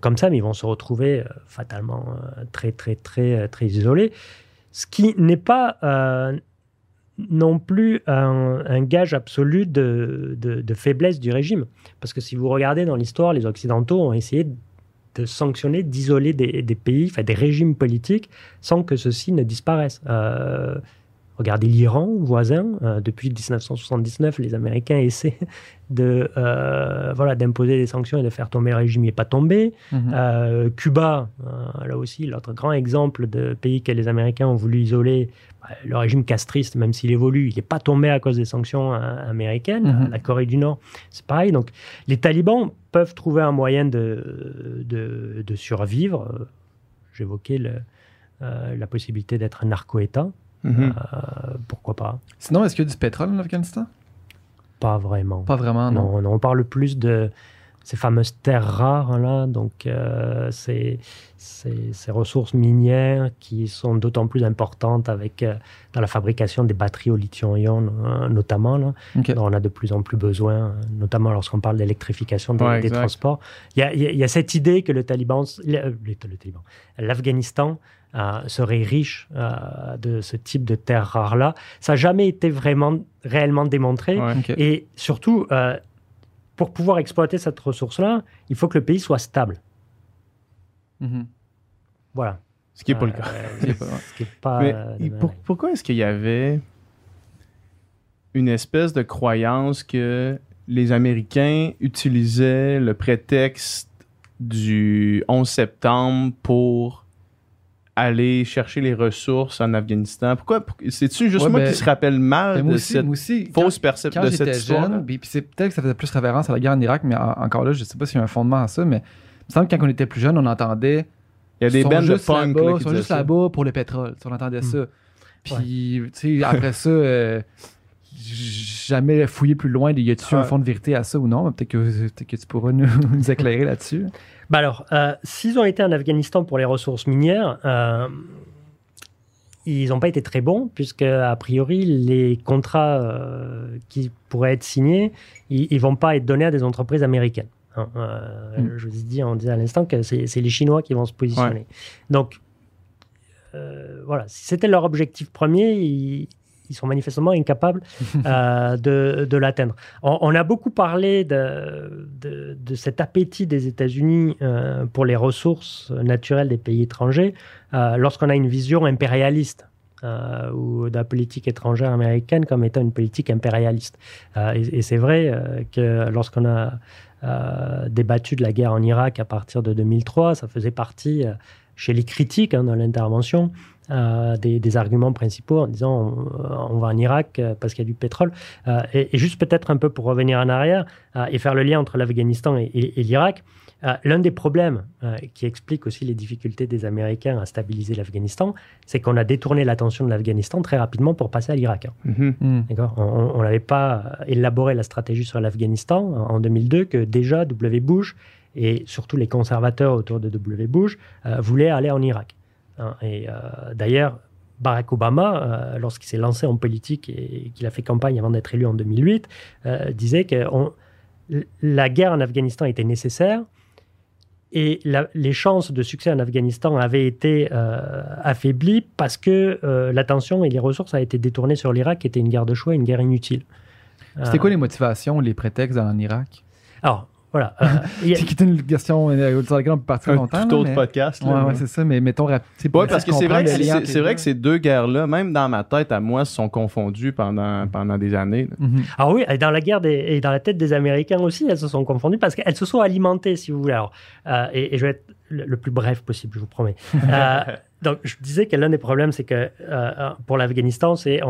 comme ça, mais ils vont se retrouver fatalement très, très, très, très isolés. Ce qui n'est pas non plus un, gage absolu de, faiblesse du régime. Parce que si vous regardez dans l'histoire, les Occidentaux ont essayé de sanctionner, d'isoler des, pays, des régimes politiques, sans que ceux-ci ne disparaissent. Euh, Regardez l'Iran, voisin. Euh, depuis 1979, les Américains essaient [LAUGHS] de euh, voilà d'imposer des sanctions et de faire tomber le régime. Il n'est pas tombé. Mhm. Euh, Cuba, là aussi, l'autre grand exemple de pays que les Américains ont voulu isoler. Bah, le régime castriste, même s'il évolue, il n'est pas tombé à cause des sanctions américaines. Mhm. La Corée du Nord, c'est pareil. Donc, les talibans peuvent trouver un moyen de, de, survivre. J'évoquais la possibilité d'être un narco-État. Mhm. Euh, pourquoi pas Sinon, est-ce qu'il y a du pétrole en Afghanistan? Pas vraiment. Pas vraiment, non. on parle plus de ces fameuses terres rares, là, donc euh, ces, ressources minières qui sont d'autant plus importantes avec, euh, dans la fabrication des batteries au lithium-ion, notamment, là, dont on a de plus en plus besoin, notamment lorsqu'on parle d'électrification des, transports. Il y, a, cette idée que le Taliban, l'Afghanistan serait riche euh, de ce type de terres rares-là. Ça n'a jamais été vraiment réellement démontré. Et surtout, euh, pour pouvoir exploiter cette ressource-là, il faut que le pays soit stable. Mhm. Voilà. Ce qui n'est pas le cas. Mais pourquoi est-ce qu'il y avait une espèce de croyance que les Américains utilisaient le prétexte du 11 septembre pour aller chercher les ressources en Afghanistan? Pourquoi? pour- C'est-tu juste Ouais, moi ben, qui se rappelle mal Ben, de aussi, cette aussi, fausse perception de cette histoire? jeune, puis c'est peut-être que ça faisait plus référence à la guerre en Irak, mais en- encore là, je sais pas s'il y a un fondement à ça, mais il me semble que quand on était plus jeune, on entendait Il y a des bandes de punk là, qui sont juste là-bas pour le pétrole. On entendait Mm. ça. Puis, tu sais, après ça, euh, jamais fouillé plus loin. Y a-tu un Ouais. fond de vérité à ça ou non? Peut-être que, tu pourras nous, [LAUGHS] nous éclairer là-dessus. Bah alors, euh, s'ils ont été en Afghanistan pour les ressources minières, euh, ils n'ont pas été très bons, puisque a priori, les contrats euh, qui pourraient être signés, ils ne vont pas être donnés à des entreprises américaines. hein. Mm. Je vous ai dit, on disait à l'instant que c'est les Chinois qui vont se positionner. Donc, voilà, si c'était leur objectif premier, ils, ils sont manifestement incapables [LAUGHS] euh, de, de l'atteindre. On, on a beaucoup parlé de, de, de cet appétit des États-Unis euh, pour les ressources naturelles des pays étrangers euh, lorsqu'on a une vision impérialiste. euh, ou de la politique étrangère américaine comme étant une politique impérialiste. Euh, et et c'est vrai euh, que lorsqu'on a débattu de la guerre en Irak à partir de 2003, ça faisait partie chez les critiques hein, dans l'intervention euh, des, des arguments principaux en disant on, on va en Irak euh, parce qu'il y a du pétrole. Euh, et, et juste peut-être un peu pour revenir en arrière euh, et faire le lien entre l'Afghanistan et, et- et l'Irak, euh, l'un des problèmes euh, qui explique aussi les difficultés des Américains à stabiliser l'Afghanistan, c'est qu'on a détourné l'attention de l'Afghanistan très rapidement pour passer à l'Irak. hein. Mhm. Hmm. D'accord? On on n'avait pas élaboré la stratégie sur l'Afghanistan en 2002 que déjà W. Bush et surtout les conservateurs autour de W. Bush euh, voulaient aller en Irak. Hein, et euh, d'ailleurs, Barack Obama, euh, lorsqu'il s'est lancé en politique et qu'il a fait campagne avant d'être élu en 2008, euh, disait que on- la guerre en Afghanistan était nécessaire et la- les chances de succès en Afghanistan avaient été euh, affaiblies parce que euh, l'attention et les ressources avaient été détournées sur l'Irak, qui était une guerre de choix, une guerre inutile. C'était Euh, quoi les motivations, les prétextes en Irak? Alors, voilà. euh, [LAUGHS] C'est qui était une question sur laquelle on peut partir Un longtemps. tout autre mais- podcast. Ouais, là, ouais, c'est ça, mais mettons rap- tu sais, pour Ouais, parce que c'est vrai que c'est- vrai que ces deux guerres-là, même dans ma tête à moi, se sont confondues pendant, pendant des années. Alors Ah oui, et dans la guerre des, et dans la tête des Américains aussi, elles se sont confondues parce qu'elles se sont alimentées, si vous voulez. Alors, euh, et, et je vais être le, le plus bref possible, je vous promets. [LAUGHS] Euh, donc, je disais que l'un des problèmes, c'est que euh, euh, pour l'Afghanistan, c'est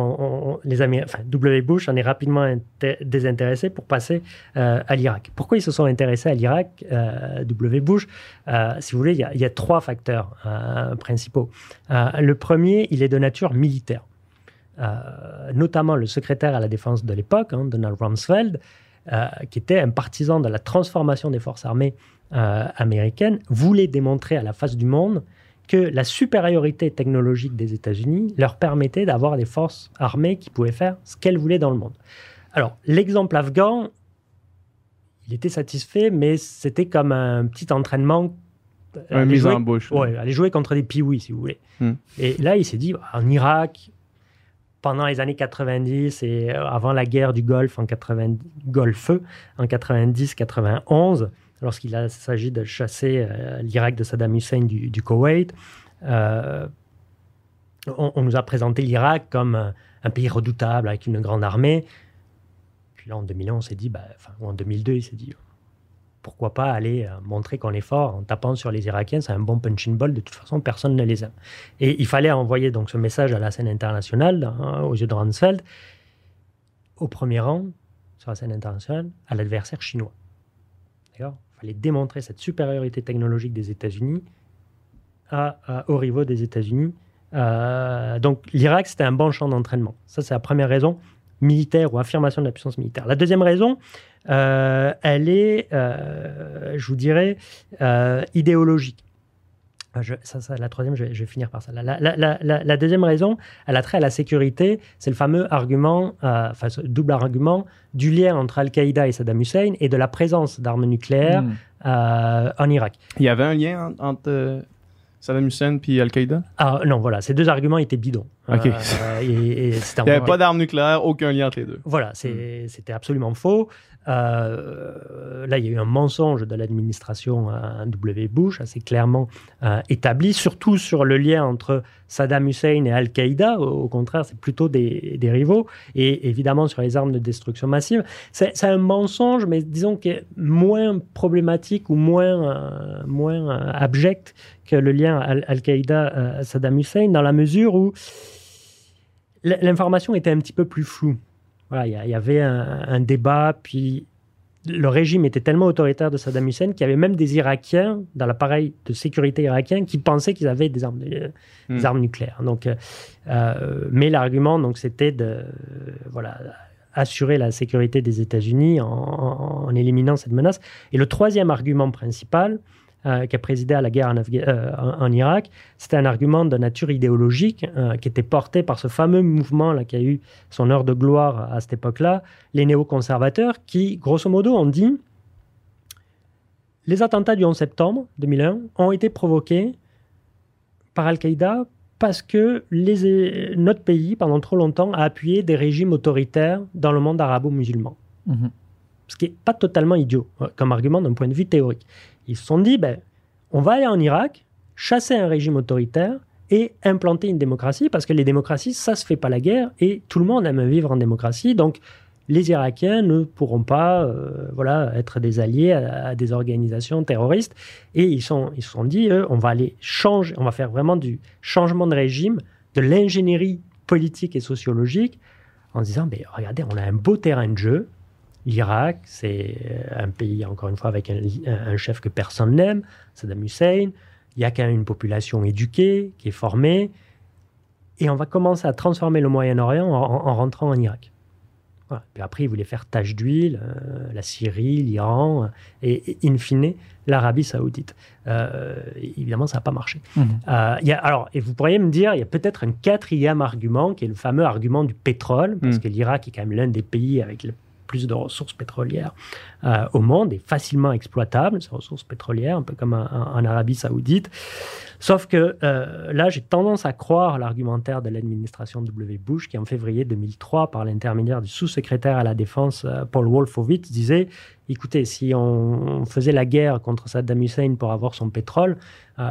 les Américains, W. Bush en est rapidement inté- désintéressé pour passer euh, à l'Irak. Pourquoi ils se sont intéressés à l'Irak, W. Bush? Si vous voulez, il y a, trois facteurs principaux. Le premier, il est de nature militaire. Notamment le secrétaire à la défense de l'époque, hein, Donald Rumsfeld, qui était un partisan de la transformation des forces armées américaines, voulait démontrer à la face du monde que la supériorité technologique des États-Unis leur permettait d'avoir des forces armées qui pouvaient faire ce qu'elles voulaient dans le monde. Alors, l'exemple afghan, il était satisfait, mais c'était comme un petit entraînement. euh, Un aller mise en bouche. Ouais, aller jouer contre des piouis, si vous voulez. Hmm. Et là, il s'est dit, en Irak, pendant les années 90 et euh, avant la guerre du Golfe, en 80, Golfe, en 90-91, lorsqu'il s'agit de chasser euh, l'Irak de Saddam Hussein du, du Koweït, euh, on, nous a présenté l'Irak comme un, pays redoutable avec une grande armée. Puis là, en 2001, on s'est dit, bah, enfin, ou en 2002, il s'est dit, pourquoi pas aller euh, montrer qu'on est fort en tapant sur les Irakiens, c'est un bon punching ball, de toute façon, personne ne les aime. Et il fallait envoyer donc ce message à la scène internationale, hein, aux yeux de Rumsfeld, au premier rang, sur la scène internationale, à l'adversaire chinois. D'accord? Fallait démontrer cette supériorité technologique des États-Unis à, à- aux rivaux des États-Unis. Euh, donc l'Irak, c'était un bon champ d'entraînement. Ça, c'est la première raison militaire ou affirmation de la puissance militaire. La deuxième raison, euh, elle est, euh, je vous dirais, idéologique. Je, ça, ça, la troisième, je vais, je vais finir par ça. La, la- la- la- la deuxième raison, elle a trait à la sécurité. C'est le fameux argument, euh, enfin, ce double argument du lien entre Al-Qaïda et Saddam Hussein et de la présence d'armes nucléaires Hmm. euh, en Irak. Il y avait un lien en- entre euh, Saddam Hussein et Al-Qaïda? Ah, non, voilà, ces deux arguments étaient bidons. Ok. Euh, [LAUGHS] et, et c'était Il n'y avait pas d'armes nucléaires, aucun lien entre les deux. Voilà, c'est- c'était absolument faux. Euh, là, il y a eu un mensonge de l'administration W. Bush, assez clairement euh, établi, surtout sur le lien entre Saddam Hussein et Al-Qaïda. Au, contraire, c'est plutôt des, rivaux. Et évidemment, sur les armes de destruction massive. C'est un mensonge, mais disons qu'il est moins problématique ou moins, euh, moins abject que le lien Al-Qaïda-Saddam Hussein, dans la mesure où l'information était un petit peu plus floue il y, avait un, débat, puis le régime était tellement autoritaire de Saddam Hussein qu'il y avait même des Irakiens dans l'appareil de sécurité irakien qui pensaient qu'ils avaient des armes, euh, hmm. armes nucléaires. Donc, euh, euh, mais l'argument, donc, c'était de voilà assurer la sécurité des États-Unis en, éliminant cette menace. Et le troisième argument principal, euh, qui a présidé à la guerre en, euh, Irak, c'était un argument de nature idéologique euh, qui était porté par ce fameux mouvement là, qui a eu son heure de gloire à cette époque-là, les néoconservateurs, qui, grosso modo, ont dit les attentats du 11 septembre 2001 ont été provoqués par Al-Qaïda parce que les, notre pays, pendant trop longtemps, a appuyé des régimes autoritaires dans le monde arabo-musulman. Mhm. Ce qui n'est pas totalement idiot comme argument d'un point de vue théorique. Ils se sont dit, ben, on va aller en Irak, chasser un régime autoritaire et implanter une démocratie, parce que les démocraties, ça se fait pas la guerre, et tout le monde aime vivre en démocratie. Donc, les Irakiens ne pourront pas euh, voilà, être des alliés à, des organisations terroristes. Et ils, sont, se sont dit, on va aller changer, on va faire vraiment du changement de régime, de l'ingénierie politique et sociologique, en disant, ben, regardez, on a un beau terrain de jeu, L'Irak, c'est euh, un pays, encore une fois, avec un, chef que personne n'aime, Saddam Hussein. Il y a quand même une population éduquée, qui est formée. Et on va commencer à transformer le Moyen-Orient en, rentrant en Irak. Puis après, il voulait faire tache d'huile, euh, la Syrie, l'Iran, et, in fine, l'Arabie saoudite. Euh, évidemment, ça n'a pas marché. Mmh. y a, alors, et vous pourriez me dire, il y a peut-être un quatrième argument, qui est le fameux argument du pétrole, parce mmh. que l'Irak est quand même l'un des pays avec le plus de ressources pétrolières euh, au monde et facilement exploitables, ces ressources pétrolières, un peu comme en Arabie saoudite. Sauf que euh, là, j'ai tendance à croire l'argumentaire de l'administration W. Bush, qui en février 2003, par l'intermédiaire du sous-secrétaire à la Défense, euh, Paul Wolfowitz, disait, écoutez, si on faisait la guerre contre Saddam Hussein pour avoir son pétrole,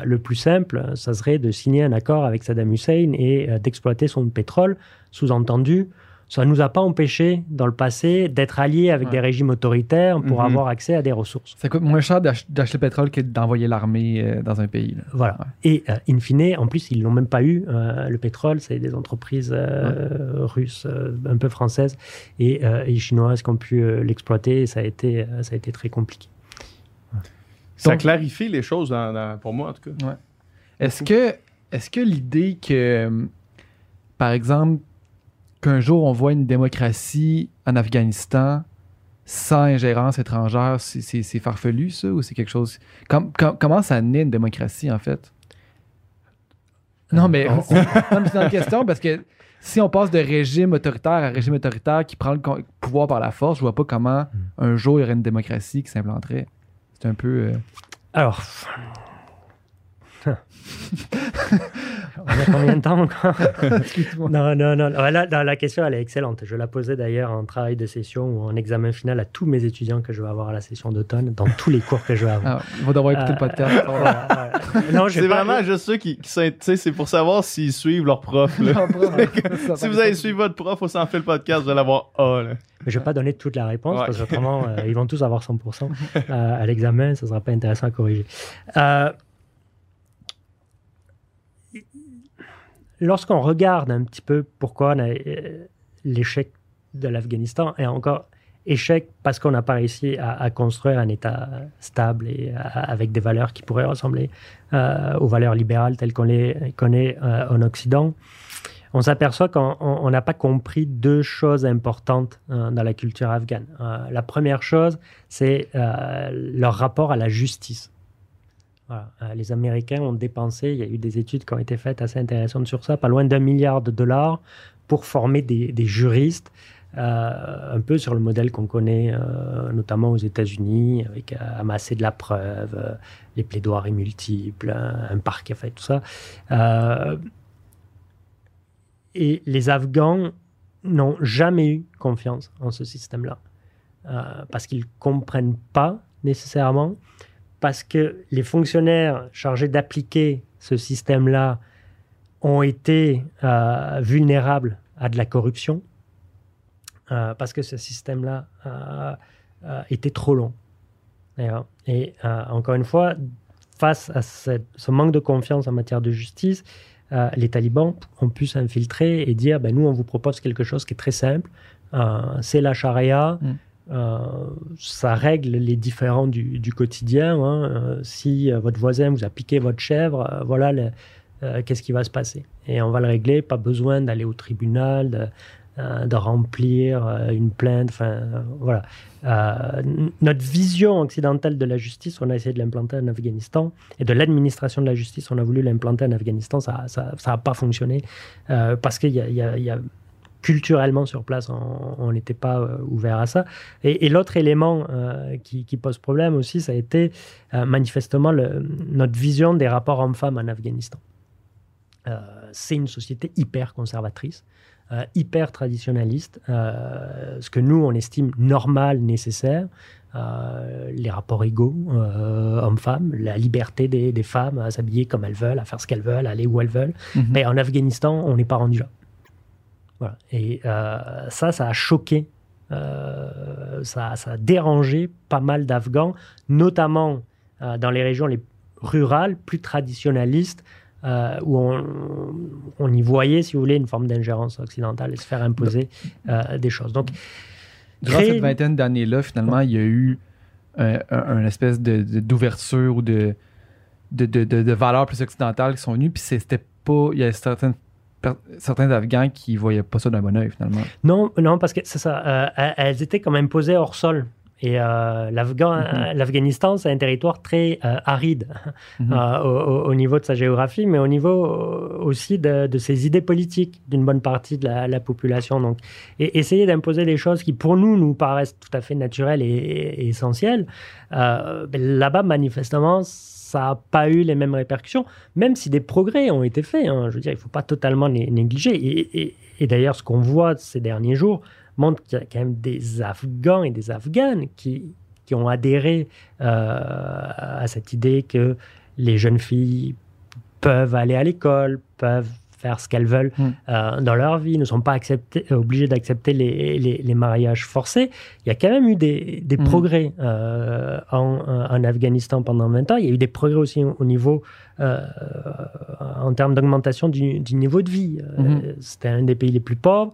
le plus simple, ça serait de signer un accord avec Saddam Hussein et d'exploiter son pétrole, sous-entendu, ça ne nous a pas empêché dans le passé d'être alliés avec des régimes autoritaires pour mhm. avoir accès à des ressources. Ça coûte moins cher d'acheter le pétrole que d'envoyer l'armée euh, dans un pays. Voilà. Et euh, in fine, en plus, ils n'ont même pas eu euh, le pétrole. C'est des entreprises russes, un peu françaises et, chinoises qui ont pu l'exploiter. Ça, a été, ça a été très compliqué. Ça clarifie les choses pour moi, en tout cas. Est-ce que, est -ce que l'idée que, par exemple, qu'un jour on voit une démocratie en Afghanistan sans ingérence étrangère, c'est farfelu ça ou c'est quelque chose... comment ça naît une démocratie en fait? Non, mais c'est une question parce que si on passe de régime autoritaire à régime autoritaire qui prend le pouvoir par la force, je vois pas comment hmm. un jour il y aurait une démocratie qui s'implanterait. C'est un peu. Euh, Alors, [LAUGHS] On a combien de temps encore [LAUGHS] Non, non, non. la question, elle est excellente. Je la posais d'ailleurs en travail de session ou en examen final à tous mes étudiants que je vais avoir à la session d'automne, dans tous les cours que je vais avoir. Ah, vous devrez écouter le podcast. [LAUGHS] non, c'est vraiment juste ceux qui, sont. C'est pour savoir s'ils suivent leur prof. si vous allez suivre votre prof au sans fait le podcast, vous allez avoir A. Mais je ne vais pas donner toute la réponse parce qu'autrement, euh, ils vont tous avoir 100% euh, à l'examen. Ce ne sera pas intéressant à corriger. Euh, lorsqu'on regarde un petit peu pourquoi euh, l'échec de l'Afghanistan est encore échec parce qu'on n'a pas réussi à, construire un État stable et avec des valeurs qui pourraient ressembler euh, aux valeurs libérales telles qu'on les connaît euh, en Occident, on s'aperçoit qu'on n'a pas compris deux choses importantes dans la culture afghane. la première chose, c'est leur rapport à la justice. Euh, les Américains ont dépensé, il y a eu des études qui ont été faites assez intéressantes sur ça, pas loin d'un milliard de dollars pour former des, juristes, euh, un peu sur le modèle qu'on connaît euh, notamment aux États-Unis, avec amasser de la preuve, les plaidoiries multiples, un parquet, fait tout ça. et les Afghans n'ont jamais eu confiance en ce système-là. parce qu'ils ne comprennent pas nécessairement, parce que les fonctionnaires chargés d'appliquer ce système-là ont été euh, vulnérables à de la corruption, euh, parce que ce système-là était trop long. Et encore une fois, face à ce manque de confiance en matière de justice, les talibans ont pu s'infiltrer et dire ben, nous, on vous propose quelque chose qui est très simple, c'est la charia. Mm. Euh, ça règle les différends du, quotidien. Hein. Euh, si euh, votre voisin vous a piqué votre chèvre, voilà qu'est-ce qui va se passer. Et on va le régler, pas besoin d'aller au tribunal, de, remplir une plainte. Enfin, voilà. notre vision occidentale de la justice, on a essayé de l'implanter en Afghanistan, et de l'administration de la justice, on a voulu l'implanter en Afghanistan, ça n'a ça, pas fonctionné, parce qu'il y, y a, culturellement sur place, on n'était pas euh, ouvert à ça. Et, l'autre élément euh, qui, pose problème aussi, ça a été euh, manifestement le, notre vision des rapports hommes-femmes en Afghanistan. c'est une société hyper conservatrice, hyper traditionnaliste, ce que nous, on estime normal, nécessaire. les rapports égaux hommes-femmes, la liberté des, femmes à s'habiller comme elles veulent, à faire ce qu'elles veulent, à aller où elles veulent. Mm-hmm. Mais en Afghanistan, on n'est pas rendu là. Et euh, ça, ça a choqué, euh, ça, ça, a dérangé pas mal d'Afghans, notamment euh, dans les régions les rurales, plus traditionnalistes, où on, on, y voyait, si vous voulez, une forme d'ingérence occidentale et se faire imposer des choses. Donc, Durant cette vingtaine d'années-là, finalement, il y a eu un, espèce d'ouverture ou de, de, de, de, valeurs plus occidentales qui sont venues, puis c'était pas. Il y a certaines certains Afghans qui voyaient pas ça d'un bon oeil, finalement. Non, non, parce que c'est ça. Euh, elles étaient quand même posées hors sol. Et euh, mm-hmm. l'Afghanistan, c'est un territoire très euh, aride [LAUGHS] mm-hmm. au, niveau de sa géographie, mais au niveau aussi de, ses idées politiques d'une bonne partie de la, population. Donc, et essayer d'imposer des choses qui, pour nous, nous paraissent tout à fait naturelles et, et essentielles, ben, là-bas, manifestement, ça n'a pas eu les mêmes répercussions, même si des progrès ont été faits. Hein. Je veux dire, il ne faut pas totalement les négliger. Et, d'ailleurs, ce qu'on voit ces derniers jours montre qu'il y a quand même des Afghans et des Afghanes qui, ont adhéré euh, à cette idée que les jeunes filles peuvent aller à l'école, peuvent faire ce qu'elles veulent mm. euh, dans leur vie, ne sont pas acceptés, euh, obligées d'accepter les, les, mariages forcés. Il y a quand même eu des, des mm. progrès euh, en, en, Afghanistan pendant 20 ans. Il y a eu des progrès aussi au, niveau, en termes d'augmentation du, du, niveau de vie. Mm-hmm. C'était un des pays les plus pauvres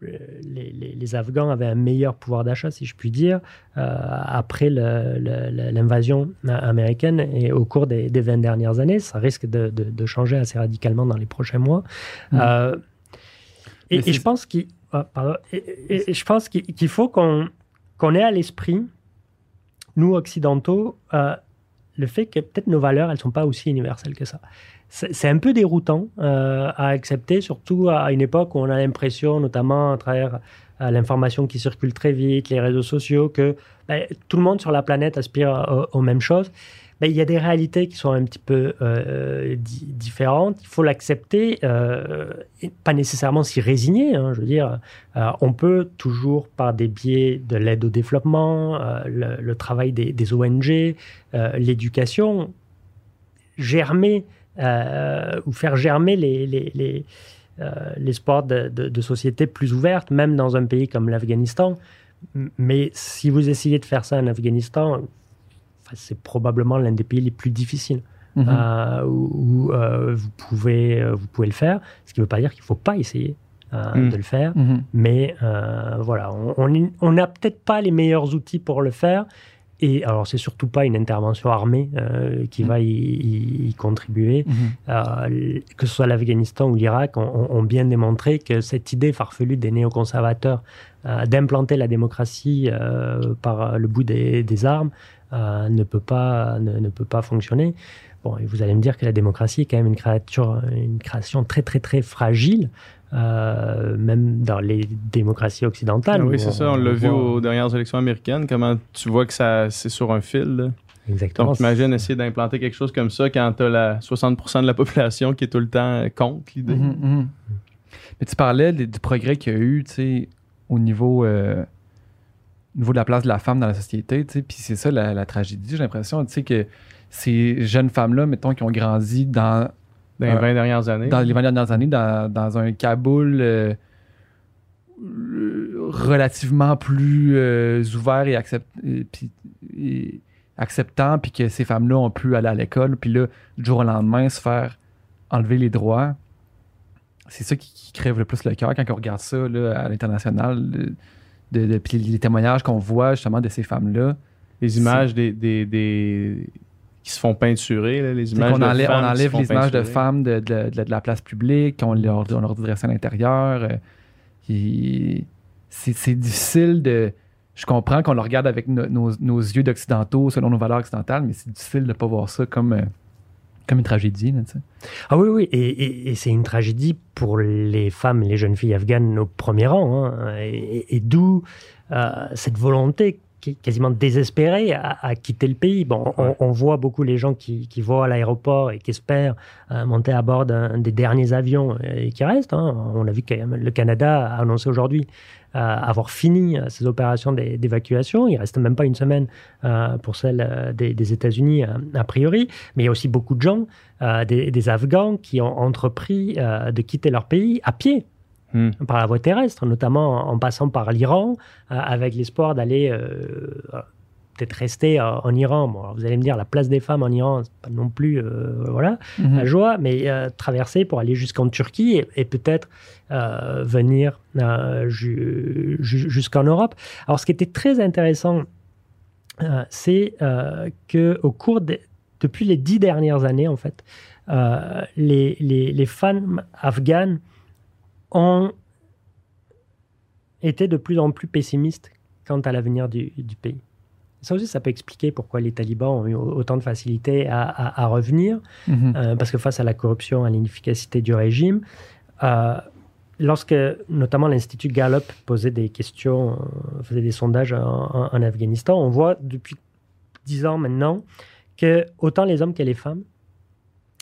les, Afghans avaient un meilleur pouvoir d'achat, si je puis dire, euh, après l'invasion américaine et au cours des, 20 dernières années. Ça risque de, changer assez radicalement dans les prochains mois. Mmh. Euh, et, je pense qu'il faut qu'on ait à l'esprit, nous occidentaux, euh, le fait que peut-être nos valeurs, elles ne sont pas aussi universelles que ça c'est un peu déroutant euh, à accepter, surtout à une époque où on a l'impression, notamment à travers euh, l'information qui circule très vite, les réseaux sociaux, que ben, tout le monde sur la planète aspire aux, mêmes choses. Ben, il y a des réalités qui sont un petit peu euh, différentes. Il faut l'accepter, pas nécessairement s'y résigner. Hein, je veux dire, on peut toujours, par des biais de l'aide au développement, le, travail des, des ONG, l'éducation, germer euh, ou faire germer les, les, les, euh, l'espoir de, de, sociétés plus ouvertes, même dans un pays comme l'Afghanistan. Mais si vous essayez de faire ça en Afghanistan, c'est probablement l'un des pays les plus difficiles. Mhm. Euh, où, vous, pouvez, vous pouvez le faire, ce qui ne veut pas dire qu'il ne faut pas essayer mhm. de le faire, mhm. mais voilà, on n'a peut-être pas les meilleurs outils pour le faire, et alors, c'est surtout pas une intervention armée euh, qui va y, contribuer. Mhm. Euh, que ce soit l'Afghanistan ou l'Irak, ont, bien démontré que cette idée farfelue des néoconservateurs euh, d'implanter la démocratie par le bout des, armes ne, peut pas, ne, peut pas fonctionner. Bon, et vous allez me dire que la démocratie est quand même une, créature, une création très, très, très fragile. Euh, même dans les démocraties occidentales. Ah oui, c'est ça. On, l'a vu aux dernières élections américaines. Comment tu vois que ça, c'est sur un fil. Exactement. Donc, imagine essayer d'implanter quelque chose comme ça quand tu as la 60% de la population qui est tout le temps contre l'idée. Mhm, mhm. Mais tu parlais du progrès qu'il y a eu, au niveau euh, niveau de la place de la femme dans la société, puis c'est ça la, la tragédie, j'ai l'impression, tu sais, que ces jeunes femmes-là, mettons, qui ont grandi dans, Dans les Euh, 20 dernières années. dans les 20 dernières années, dans, dans un Kaboul euh, euh, relativement plus euh, ouvert et, accept- et- acceptant, puis que ces femmes-là ont pu aller à l'école, puis là, du jour au lendemain, se faire enlever les droits. C'est ça qui, qui crève le plus le cœur quand on regarde ça là, à l'international, de, de- de- puis les témoignages qu'on voit justement de ces femmes-là. les images des, des, des- qui se font peinturer, là, les images qu'on de enlève, femmes on qui se enlève font les images de femmes de, de- de- de la place publique, on leur, on leur dresse à l'intérieur. euh, qui- c'est c'est difficile de. Je comprends qu'on le regarde avec no- nos, nos yeux d'occidentaux, selon nos valeurs occidentales, mais c'est difficile de ne pas voir ça comme, euh, comme une tragédie. là. Ah oui, oui, et, et- et c'est une tragédie pour les femmes et les jeunes filles afghanes au premier rang. hein. Et, et- et d'où euh, cette volonté quasiment désespérée à, à quitter le pays. Bon, on, voit beaucoup les gens qui, qui vont à l'aéroport et qui espèrent euh, monter à bord d'un des derniers avions et qui restent. hein. On a vu que le Canada a annoncé aujourd'hui euh, avoir fini euh, ses opérations d'é- d'évacuation. Il reste même pas une semaine euh, pour celle euh, des, des États-Unis euh, a priori, mais il y a aussi beaucoup de gens euh, des, des Afghans qui ont entrepris euh, de quitter leur pays à pied, Hmm. par la voie terrestre, notamment en, passant par l'Iran, euh, avec l'espoir d'aller euh, peut-être rester euh, en Iran. Bon, vous allez me dire, la place des femmes en Iran, c'est pas non plus voilà, la joie, mais traverser pour aller jusqu'en Turquie et, et peut-être venir ju- ju- jusqu'en Europe. Alors, ce qui était très intéressant, c'est que au cours des, depuis les dix dernières années, en fait, les, les, les femmes afghanes ont été de plus en plus pessimistes quant à l'avenir du, du pays. Ça aussi, ça peut expliquer pourquoi les talibans ont eu autant de facilité à, à- à revenir. Mhm. Euh, parce que face à la corruption, à l'inefficacité du régime, euh, lorsque notamment l'Institut Gallup posait des questions, euh, faisait des sondages en, en- en Afghanistan, on voit depuis dix ans maintenant que autant les hommes que les femmes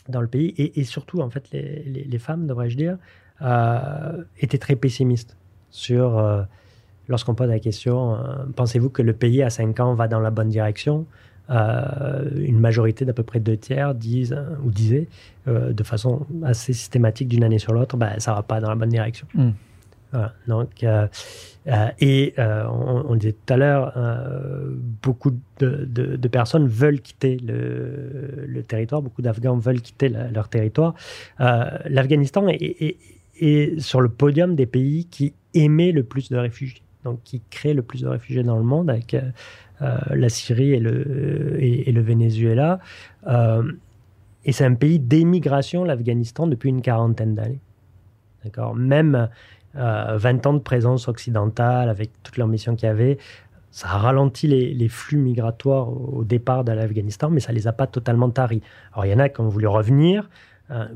dans le pays, et, et surtout en fait les, les- les femmes, devrais-je dire, euh, étaient très pessimistes sur, euh, lorsqu'on pose la question, euh, pensez-vous que le pays à 5 ans va dans la bonne direction? Euh, une majorité d'à peu près deux tiers disent ou disaient euh, de façon assez systématique d'une année sur l'autre, ben, ça va pas dans la bonne direction. Mm. Voilà. Donc, et on, on disait tout à l'heure, beaucoup de, de- de personnes veulent quitter le, le territoire, beaucoup d'Afghans veulent quitter la- leur territoire. L'Afghanistan est, est- est sur le podium des pays qui émet le plus de réfugiés, donc qui crée le plus de réfugiés dans le monde avec euh, euh, la Syrie et le, le Venezuela. Euh, et c'est un pays d'émigration, l'Afghanistan, depuis une quarantaine d'années. D'accord? Même euh, 20 ans de présence occidentale, avec toute leur mission qu'il y avait, ça a ralenti les, les flux migratoires au, départ de l'Afghanistan, mais ça les a pas totalement taris. Alors il y en a qui ont voulu revenir, euh,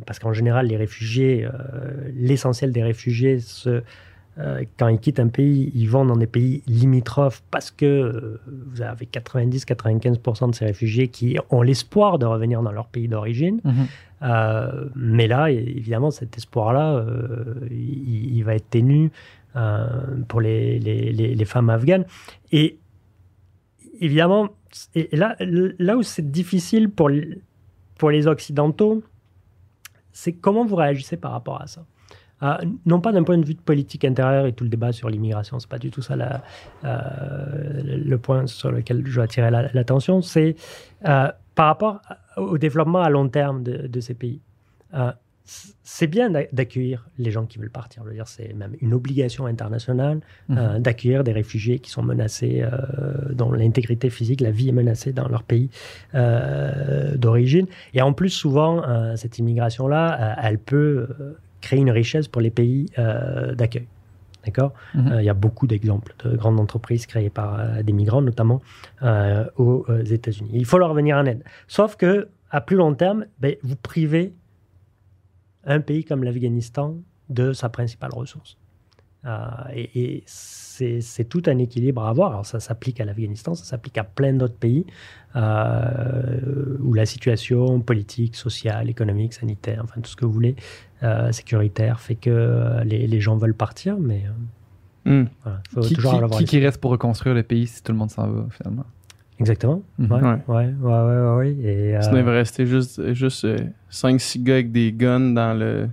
parce qu'en général, les réfugiés, euh, l'essentiel des réfugiés, se, euh, quand ils quittent un pays, ils vont dans des pays limitrophes parce que euh, vous avez 90-95% de ces réfugiés qui ont l'espoir de revenir dans leur pays d'origine. Mhm. Euh, mais là, évidemment, cet espoir-là, euh, il, il va être ténu euh, pour les, les- les- les femmes afghanes. Et évidemment, et là, là où c'est difficile pour les Occidentaux, c'est comment vous réagissez par rapport à ça. Euh, non pas d'un point de vue de politique intérieure et tout le débat sur l'immigration, c'est pas du tout ça euh, le point sur lequel je veux attirer la- l'attention, c'est euh, par rapport au développement à long terme de ces pays. C'est bien d'a- d'accueillir les gens qui veulent partir. Je veux dire, c'est même une obligation internationale euh, d'accueillir des réfugiés qui sont menacés, euh, dont l'intégrité physique, la vie est menacée dans leur pays euh, d'origine. Et en plus, souvent, euh, cette immigration-là, elle peut créer une richesse pour les pays d'accueil. D'accord? Mhm. Il y a beaucoup d'exemples de grandes entreprises créées par des migrants, notamment aux États-Unis. Il faut leur venir en aide. Sauf que, à plus long terme, ben, vous privez un pays comme l'Afghanistan de sa principale ressource. Euh, et et c'est tout un équilibre à avoir. Alors ça s'applique à l'Afghanistan, ça s'applique à plein d'autres pays euh, où la situation politique, sociale, économique, sanitaire, enfin tout ce que vous voulez, euh, sécuritaire, fait que les, les gens veulent partir, mais. Voilà, faut Qui, toujours qui- avoir qui- les- qui reste pour reconstruire le pays si tout le monde s'en va, finalement? Exactement. Mhm. Ouais, Ouais. ouais, ouais, ouais, ouais, ouais. Et, euh, Sinon, il va rester juste, juste 5-6 gars avec des guns dans le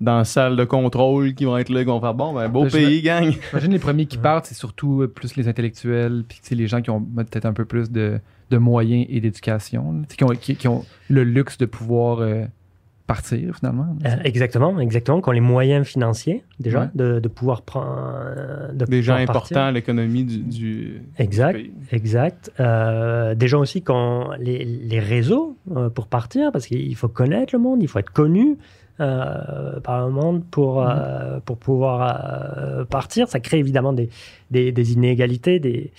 dans la salle de contrôle qui vont être là, qui vont faire bon, ben, beau Ben, pays, gang. [LAUGHS] J'imagine les premiers qui partent, c'est surtout euh, plus les intellectuels, puis les gens qui ont peut-être un peu plus de, de moyens et d'éducation, qui ont, qui, qui ont le luxe de pouvoir euh, partir, finalement. Euh, exactement, exactement, qui ont les moyens financiers déjà Ouais. de, de pouvoir prendre. De Des gens importants à l'économie du, du Exact. du pays. Exact. Euh, des gens aussi qui ont les, les réseaux euh, pour partir, parce qu'il faut connaître le monde, il faut être connu euh, par le monde pour, euh, pour pouvoir euh, partir. Ça crée évidemment des, des, des inégalités, des,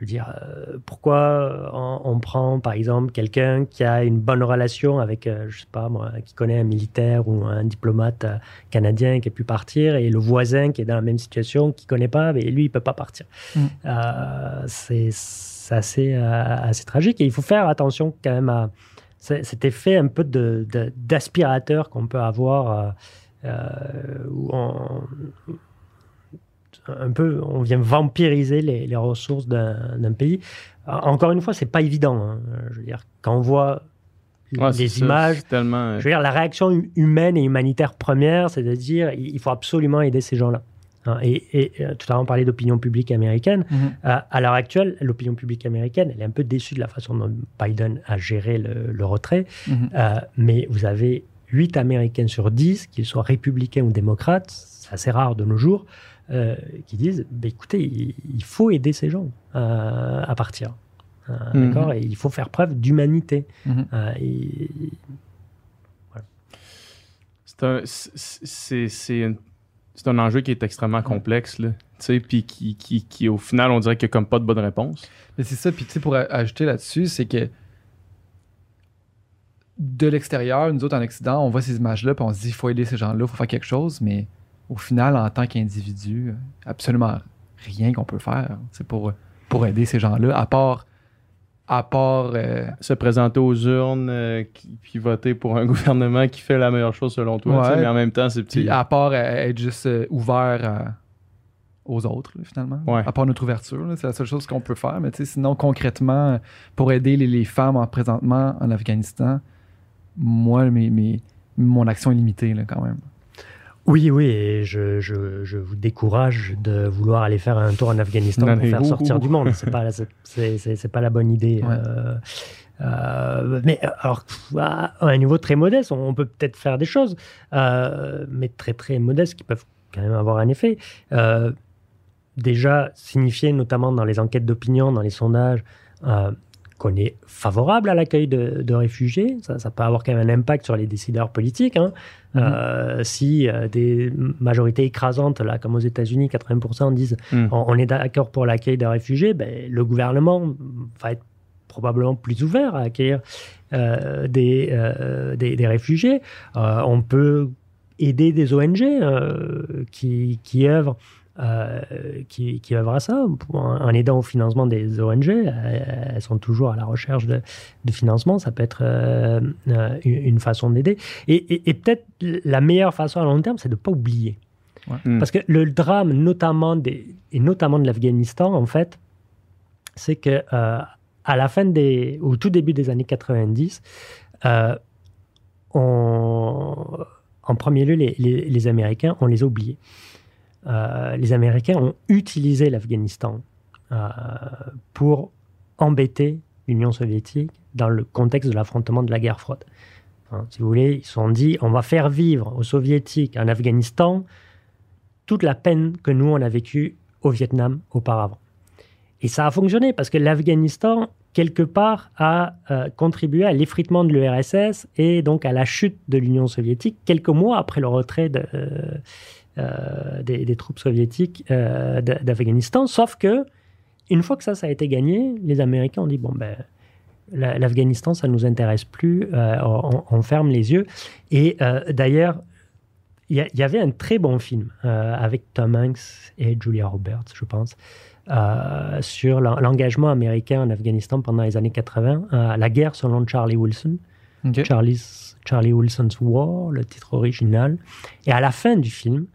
je veux dire, euh, pourquoi on, on prend par exemple quelqu'un qui a une bonne relation avec, euh, je sais pas moi, qui connaît un militaire ou un diplomate euh, canadien qui a pu partir et le voisin qui est dans la même situation, qui connaît pas, mais lui il peut pas partir. Mm. Euh, c'est assez, euh, assez tragique et il faut faire attention quand même à cet effet un peu de- de- d'aspirateur qu'on peut avoir euh, euh, où on, un peu, on vient vampiriser les, les ressources d'un pays. Encore une fois, c'est pas évident. hein. Je veux dire, quand on voit Ouais, les images, tellement. je veux dire, la réaction hu- humaine et humanitaire première, c'est de dire il faut absolument aider ces gens-là. Hein, Et, et, euh, tout à l'heure, on parlait d'opinion publique américaine. Mhm. Euh, à l'heure actuelle, l'opinion publique américaine, elle est un peu déçue de la façon dont Biden a géré le, le retrait. Mhm. Euh, mais vous avez 8 Américains sur 10, qu'ils soient républicains ou démocrates, c'est assez rare de nos jours, euh, qui disent bah, écoutez, il, il faut aider ces gens euh, à partir. Euh, Mhm. D'accord? Et il faut faire preuve d'humanité. Mhm. Euh, C'est un, c'est- c'est- c'est une- c'est un enjeu qui est extrêmement complexe, là. Tu sais, puis qui, qui, qui, au final, on dirait qu'il n'y a comme pas de bonne réponse. Mais c'est ça, puis tu sais, pour a- ajouter là-dessus, c'est que de l'extérieur, nous autres en Occident, on voit ces images-là, puis on se dit, il faut aider ces gens-là, il faut faire quelque chose, mais au final, en tant qu'individu, absolument rien qu'on peut faire c'est pour, pour aider ces gens-là, à part. À part. euh, Se présenter aux urnes, euh, qui- puis voter pour un [LAUGHS] gouvernement qui fait la meilleure chose selon toi. Ouais. Mais en même temps, c'est petit. à part euh, être juste euh, ouvert aux autres, là, finalement. Ouais. À part notre ouverture, c'est la seule chose qu'on peut faire. Mais sinon, concrètement, pour aider les, les femmes en, présentement en Afghanistan, moi, mes, mes- mon action est limitée là, quand même. Oui, oui, et je, je, je vous décourage de vouloir aller faire un tour en Afghanistan Non, pour faire ouh, sortir ouh. du monde. C'est pas, c'est, pas la bonne idée. Ouais. Euh, euh, mais euh, alors, à un niveau très modeste, on, peut peut-être faire des choses, euh, mais très très modestes qui peuvent quand même avoir un effet. Déjà, signifier notamment dans les enquêtes d'opinion, dans les sondages, qu'on est favorable à l'accueil de, de réfugiés. Ça, ça peut avoir quand même un impact sur les décideurs politiques. hein. Mhm. Euh, si euh, des majorités écrasantes, là, comme aux États-Unis, 80% disent Hmm. on, on est d'accord pour l'accueil des réfugiés, ben, le gouvernement va être probablement plus ouvert à accueillir euh, des, des, des réfugiés. On peut aider des ONG qui, qui œuvrent. Euh, qui, qui œuvrent à ça, pour- en, aidant au financement des ONG. Euh, elles sont toujours à la recherche de, de financement. Ça peut être euh, euh, une façon d'aider. Et, et- et peut-être la meilleure façon à long terme, c'est de ne pas oublier. Hmm. Parce que le drame, notamment, des, et notamment de l'Afghanistan, en fait, c'est que euh, à la fin des, au tout début des années 90, euh, on- en premier lieu, les, les- les Américains, on les a oubliés. Euh, les Américains ont utilisé l'Afghanistan euh, pour embêter l'Union soviétique dans le contexte de l'affrontement de la guerre froide. Hein, si vous voulez, ils se sont dit, on va faire vivre aux soviétiques en Afghanistan toute la peine que nous, on a vécue au Vietnam auparavant. Et ça a fonctionné parce que l'Afghanistan, quelque part, a euh, contribué à l'effritement de l'URSS et donc à la chute de l'Union soviétique quelques mois après le retrait de, des, des troupes soviétiques euh, d'Afghanistan. Sauf que, une fois que ça, ça a été gagné, les Américains ont dit bon, ben. la- L'Afghanistan, ça ne nous intéresse plus, euh, on, on ferme les yeux. Et euh, d'ailleurs, il y, avait un très bon film euh, avec Tom Hanks et Julia Roberts, je pense, euh, sur l'en- l'engagement américain en Afghanistan pendant les années 80, euh, la guerre selon Charlie Wilson, Ok. Charlie's, Charlie Wilson's War, le titre original. Et à la fin du film,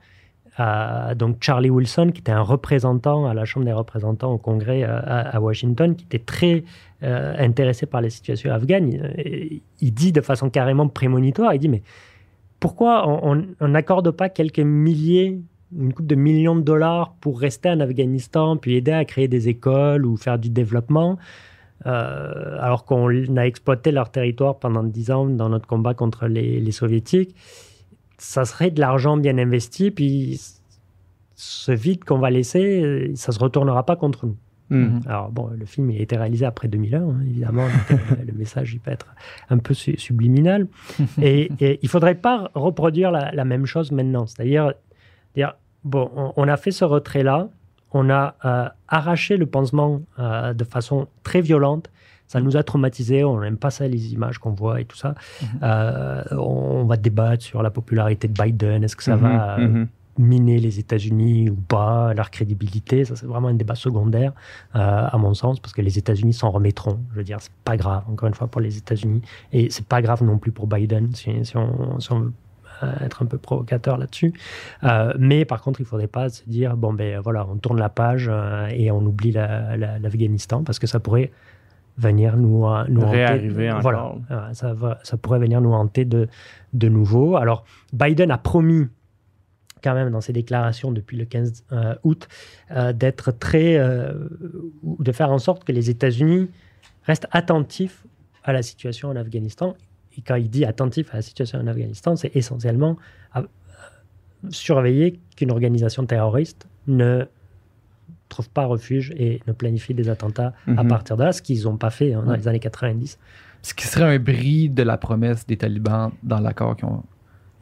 donc Charlie Wilson, qui était un représentant à la Chambre des représentants au Congrès à, Washington, qui était très intéressé par la situation afghane. Il, il, dit de façon carrément prémonitoire, il dit mais pourquoi on n'accorde pas quelques milliers une coupe de millions de dollars pour rester en Afghanistan, puis aider à créer des écoles ou faire du développement, euh, alors qu'on a exploité leur territoire pendant dix ans dans notre combat contre les, soviétiques, ça serait de l'argent bien investi, puis ce vide qu'on va laisser, ça se retournera pas contre nous. Hmm. Alors bon, le film il a été réalisé après 2001, hein, évidemment, euh, [LAUGHS] le message il peut être un peu subliminal. [LAUGHS] Et, et il faudrait pas reproduire la, la même chose maintenant. C'est-à-dire, dire bon, on, a fait ce retrait-là, on a euh, arraché le pansement euh, de façon très violente. Ça nous a traumatisés, on n'aime pas ça, les images qu'on voit et tout ça. Mhm. Euh, on, va débattre sur la popularité de Biden. Est-ce que ça mhm, va mhm. miner les États-Unis ou pas, leur crédibilité Ça, c'est vraiment un débat secondaire, à mon sens, parce que les États-Unis s'en remettront. Je veux dire, c'est pas grave, encore une fois, pour les États-Unis. Et c'est pas grave non plus pour Biden, si, on, si on être un peu provocateur là-dessus. Euh, mais par contre, il ne faudrait pas se dire, bon, ben voilà, on tourne la page euh, et on oublie l'Afghanistan, parce que ça pourrait venir nous, euh, nous hanter. Voilà, ça, va, ça pourrait venir nous hanter de, de nouveau. Alors, Biden a promis quand même dans ses déclarations depuis le 15 août d'être très de faire en sorte que les États-Unis restent attentifs à la situation en Afghanistan et quand il dit attentif à la situation en Afghanistan, c'est essentiellement surveiller qu'une organisation terroriste ne trouve pas refuge et ne planifie des attentats à mhm. partir de là, ce qu'ils n'ont pas fait hein, dans les années 90. Ce qui serait un bris de la promesse des talibans dans l'accord qu'ils ont,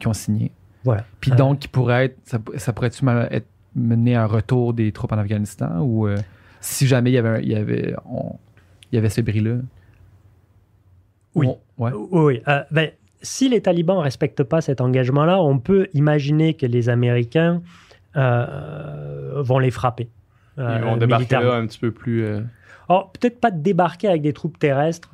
ont, signé. Voilà. Puis euh, donc, pourrait être, ça, pourrait-tu être mené à un retour des troupes en Afghanistan ou euh, si jamais il y avait, il y avait, il y avait ce bris-là? Oui. Oui. Euh, ben, si les talibans ne respectent pas cet engagement-là, on peut imaginer que les Américains euh, vont les frapper. Ils vont euh, débarquer là un petit peu plus. Alors, peut-être pas débarquer avec des troupes terrestres,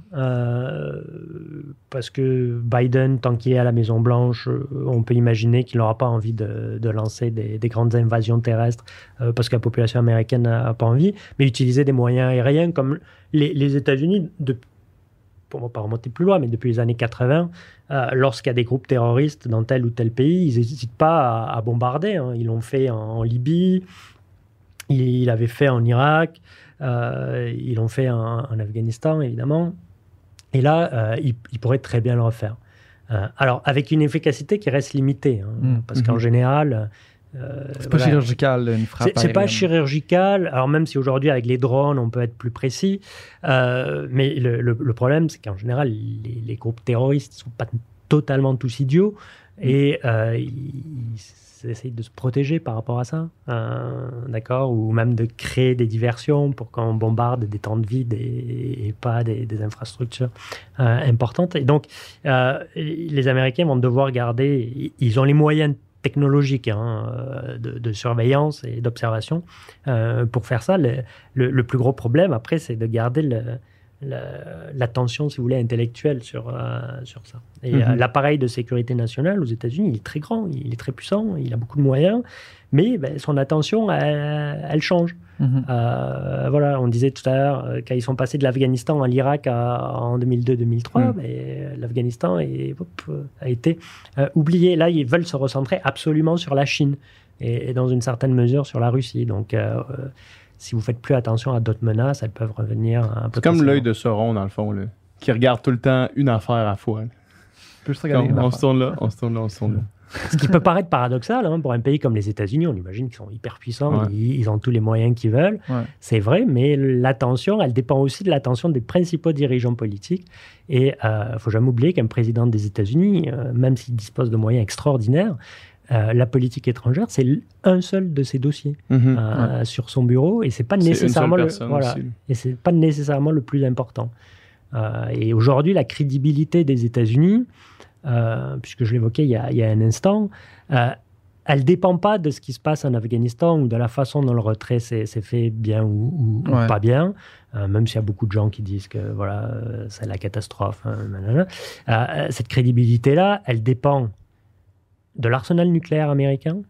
parce que Biden, tant qu'il est à la Maison-Blanche, on peut imaginer qu'il n'aura pas envie de, lancer des, grandes invasions terrestres, parce que la population américaine n'a pas envie, mais utiliser des moyens aériens comme les, les États-Unis, pour ne pas remonter plus loin, mais depuis les années 80, euh, lorsqu'il y a des groupes terroristes dans tel ou tel pays, ils n'hésitent pas à, bombarder. Hein. Ils l'ont fait en, Libye, ils l'avaient fait en Irak, euh, ils l'ont fait en, Afghanistan, évidemment. Et là, euh, ils, pourraient très bien le refaire. alors, avec une efficacité qui reste limitée, hein, mmh, parce qu'en mmh. général, euh, c'est pas chirurgical, une frappe. C'est pas chirurgical. Alors, même si aujourd'hui, avec les drones, on peut être plus précis. Euh, mais le, problème, c'est qu'en général, les, groupes terroristes ne sont pas totalement tous idiots. Et euh, ils, essayent de se protéger par rapport à ça. D'accord Ou même de créer des diversions pour qu'on bombarde des temps de vide et, pas des, infrastructures importantes. Et donc, les Américains vont devoir garder. Ils ont les moyens technologique hein, euh, de, surveillance et d'observation. Euh, pour faire ça, le, plus gros problème, après, c'est de garder l'attention, si vous voulez, intellectuelle sur, euh, sur ça. Et mhm. l'appareil de sécurité nationale aux États-Unis, il est très grand, il est très puissant, il a beaucoup de moyens, mais ben, son attention, elle change. Mhm. Euh, voilà, on disait tout à l'heure, euh, quand ils sont passés de l'Afghanistan à l'Irak en 2002-2003, mhm. l'Afghanistan a été euh, oublié. Là, ils veulent se recentrer absolument sur la Chine et, dans une certaine mesure sur la Russie. Donc, si vous faites plus attention à d'autres menaces, elles peuvent revenir un peu. C'est comme l'œil de Sauron, dans le fond, qui regarde tout le temps une affaire à la fois. on, se tourne là, on se tourne là, on se tourne là. Ce qui peut paraître paradoxal hein, pour un pays comme les États-Unis, on imagine qu'ils sont hyper puissants, ils, ont tous les moyens qu'ils veulent. C'est vrai, mais l'attention, elle dépend aussi de l'attention des principaux dirigeants politiques. Et il euh, ne faut jamais oublier qu'un président des États-Unis, euh, même s'il dispose de moyens extraordinaires, euh, la politique étrangère, c'est un seul de ses dossiers mhm. sur son bureau, et c'est pas nécessairement le, voilà, et c'est pas nécessairement le plus important. et aujourd'hui, la crédibilité des États-Unis, euh, puisque je l'évoquais il, y a un instant, euh, elle ne dépend pas de ce qui se passe en Afghanistan ou de la façon dont le retrait s'est fait bien ou, pas bien, euh, même s'il y a beaucoup de gens qui disent que voilà, c'est la catastrophe. Hein, cette crédibilité-là, elle dépend de l'arsenal nucléaire américain,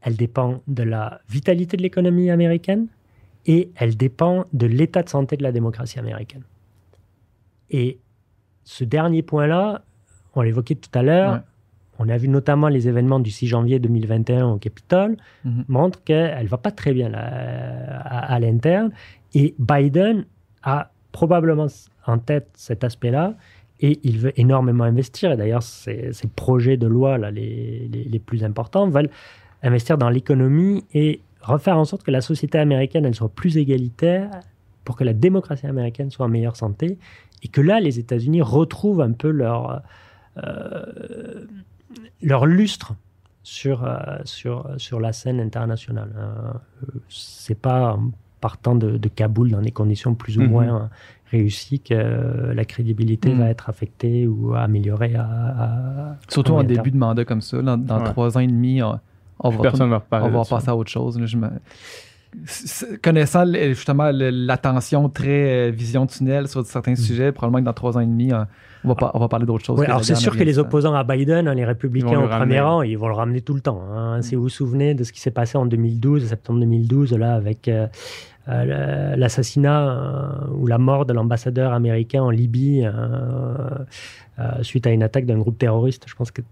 elle dépend de la vitalité de l'économie américaine et elle dépend de l'état de santé de la démocratie américaine. Et ce dernier point-là, on l'évoquait tout à l'heure, Ouais. on a vu notamment les événements du 6 janvier 2021 au Capitole, Mhm. montrent qu'elle ne va pas très bien là, à, à l'interne. Et Biden a probablement en tête cet aspect-là et il veut énormément investir. Et d'ailleurs, ses projets de loi là, les, les- les plus importants veulent investir dans l'économie et refaire en sorte que la société américaine elle soit plus égalitaire pour que la démocratie américaine soit en meilleure santé et que là, les États-Unis retrouvent un peu leur, euh, leur lustre sur, euh, sur, sur la scène internationale. Euh, c'est pas en partant de, de Kaboul dans des conditions plus ou Mhm. moins réussies que euh, la crédibilité Mhm. va être affectée ou amoméliorée à, à- Surtout en terme. début de mandat comme ça, dans, dans Ouais. trois ans et demi, on, on va, Personne ne va on va passer à autre chose. là, je me- Connaissant le- justement le- l'attention très euh, vision tunnel sur certains sujets, probablement que dans trois ans et demi, on va, pas, on va parler d'autre chose. Ouais, alors c'est sûr que les Afghanistan. opposants à Biden, hein, les républicains vont au le premier rang, ils vont le ramener tout le temps. hein. Si vous vous souvenez de ce qui s'est passé en 2012, septembre 2012, là, avec euh, euh, l'assassinat euh, ou la mort de l'ambassadeur américain en Libye euh, suite à une attaque d'un groupe terroriste, je pense que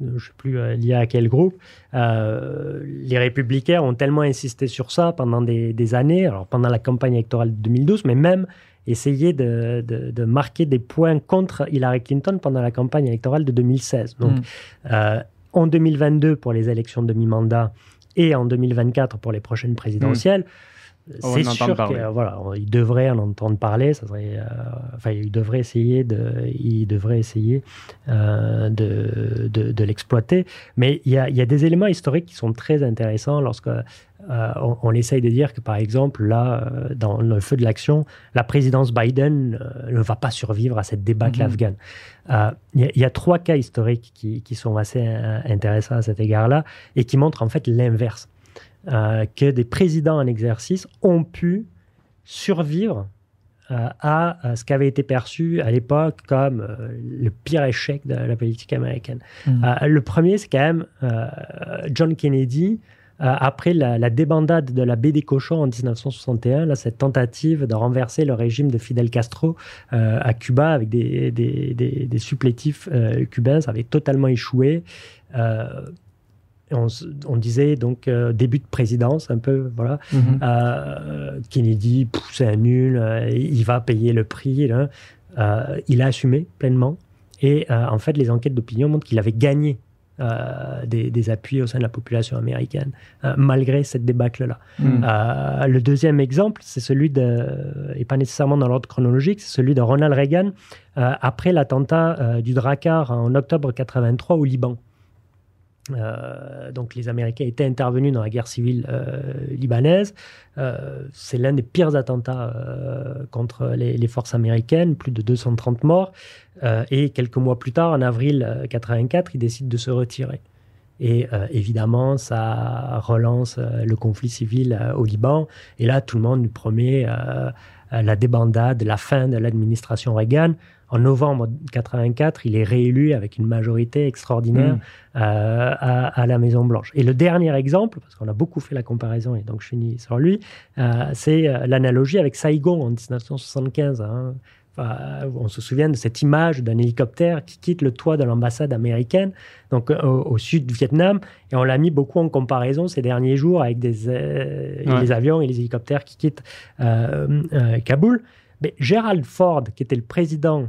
je ne sais plus lié à quel groupe. Les républicains ont tellement insisté sur ça pendant des, des années, alors pendant la campagne électorale de 2012, mais même essayé de, de- de marquer des points contre Hillary Clinton pendant la campagne électorale de 2016. Donc, Mm. en 2022 pour les élections de mi-mandat et en 2024 pour les prochaines présidentielles, On c'est sûr parler. qu'il voilà, il devrait en entendre parler. Ça serait, euh, enfin, il devrait essayer de, il devrait essayer euh, de, de, de l'exploiter. Mais il y, a, il y a des éléments historiques qui sont très intéressants lorsque euh, on, on essaye de dire que, par exemple, là, euh, dans le feu de l'action, la présidence Biden ne va pas survivre à cette débâcle Mhm. afghane. Il y, a- il y a trois cas historiques qui, qui sont assez intéressants à cet égard-là et qui montrent en fait l'inverse. Euh, que des présidents en exercice ont pu survivre euh, à, à ce qui avait été perçu à l'époque comme euh, le pire échec de la politique américaine. Euh, le premier, c'est quand même John Kennedy, après la, la débandade de la baie des cochons en 1961, là, cette tentative de renverser le régime de Fidel Castro à Cuba avec des, des, des- des supplétifs cubains, ça avait totalement échoué. On, disait donc euh, début de présidence, un peu, voilà. Mhm. Euh, Kennedy, c'est un nul, euh, il va payer le prix. là. Il a assumé pleinement. Et en fait, les enquêtes d'opinion montrent qu'il avait gagné des, des appuis au sein de la population américaine, malgré cette débâcle-là. Mhm. Le deuxième exemple, c'est celui de, et pas nécessairement dans l'ordre chronologique, c'est celui de Ronald Reagan après l'attentat du Drakkar en octobre 83 au Liban. Euh, donc les Américains étaient intervenus dans la guerre civile euh, libanaise. Euh, c'est l'un des pires attentats contre les, forces américaines, plus de 230 morts. Et quelques mois plus tard, en avril euh, 84, ils décident de se retirer. Et évidemment, ça relance le conflit civil au Liban. Et là, tout le monde nous promet la débandade, la fin de l'administration Reagan. En novembre 84, il est réélu avec une majorité extraordinaire Mhm. euh, à, à la Maison Blanche. Et le dernier exemple, parce qu'on a beaucoup fait la comparaison et donc je finis sur lui, euh, c'est euh, l'analogie avec Saigon en 1975. hein. Enfin, on se souvient de cette image d'un hélicoptère qui quitte le toit de l'ambassade américaine, donc euh, au, au sud du Vietnam, et on l'a mis beaucoup en comparaison ces derniers jours avec des, euh, Ouais. les avions et les hélicoptères qui quittent euh, euh, Kaboul. Mais Gerald Ford, qui était le président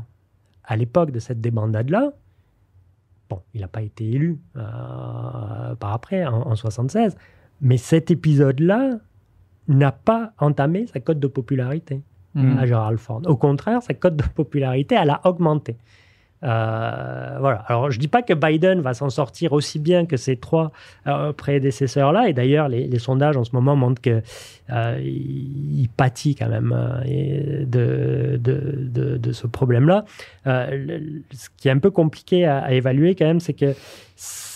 à l'époque de cette débandade-là, bon, il n'a pas été élu par après, en, en 76, mais cet épisode-là n'a pas entamé sa cote de popularité Mhm. à Gerald Ford. Au contraire, sa cote de popularité, elle a augmenté. Euh, voilà. Alors, je dis pas que Biden va s'en sortir aussi bien que ses trois euh, prédécesseurs-là. Et d'ailleurs, les, sondages en ce moment montrent que euh, pâtit quand même euh, de, ce problème-là. Ce qui est un peu compliqué à, à évaluer quand même, c'est que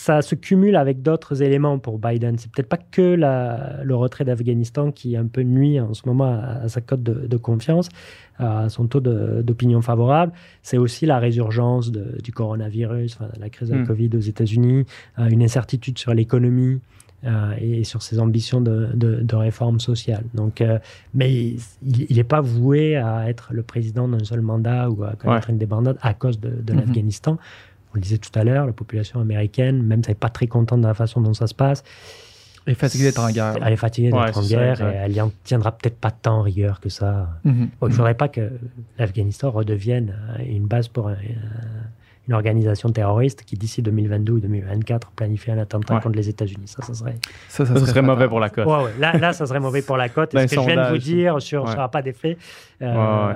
ça se cumule avec d'autres éléments pour Biden. C'est peut-être pas que la- le retrait d'Afghanistan qui un peu nuit en ce moment à, à sa cote de, de confiance, à son taux d'opinion favorable. C'est aussi la résurgence de- du coronavirus, enfin, la crise de la Mm. Covid aux États-Unis, euh, une incertitude sur l'économie. euh, et sur ses ambitions de, de, de réforme sociale. Donc, euh, mais il n'est pas voué à être le président d'un seul mandat ou à connaître une débandade à cause de, de Mhm. l'Afghanistan. On le disait tout à l'heure, la population américaine, même si elle n'est pas très contente de la façon dont ça se passe, Et fatigué d'être en guerre. elle est fatiguée d'être Ouais, en ça, guerre et elle y en tiendra peut-être pas tant en rigueur que ça. Mhm. Bon, il ne faudrait pas que l'Afghanistan redevienne une base pour un- une organisation terroriste qui, d'ici 2022 ou 2024, planifie un attentat Ouais. contre les États-Unis. Ça, ça serait, Ça, Ça, serait mauvais pour la cote. Ouais, ouais. Là, là, ça serait mauvais pour la cote. Et ce que je viens de vous dire sur Ouais. ça n'aura pas d'effet, euh,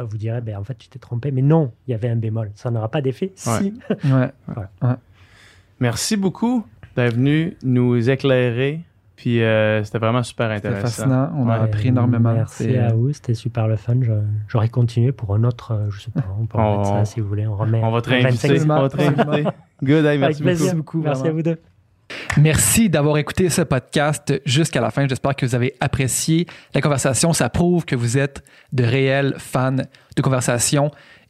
Ouais, vous direz, ben, en fait, tu t'es trompé. Mais non, il y avait un bémol. Ça n'aura pas d'effet si. [LAUGHS] Ouais. Merci beaucoup d'être venu nous éclairer. Puis euh, c'était vraiment super C'était intéressant. fascinant. On a Ouais. appris énormément. Merci à vous, c'était super le fun. J'aurais continué pour un autre, euh, je sais pas, on peut [LAUGHS] remettre On- ça si vous voulez. On remet On va te réinviter. 25 On va te réinviter. Good, hey, merci plaisir. beaucoup. Merci à vous deux. Merci d'avoir écouté ce podcast jusqu'à la fin. J'espère que vous avez apprécié la conversation. Ça prouve que vous êtes de réels fans de conversation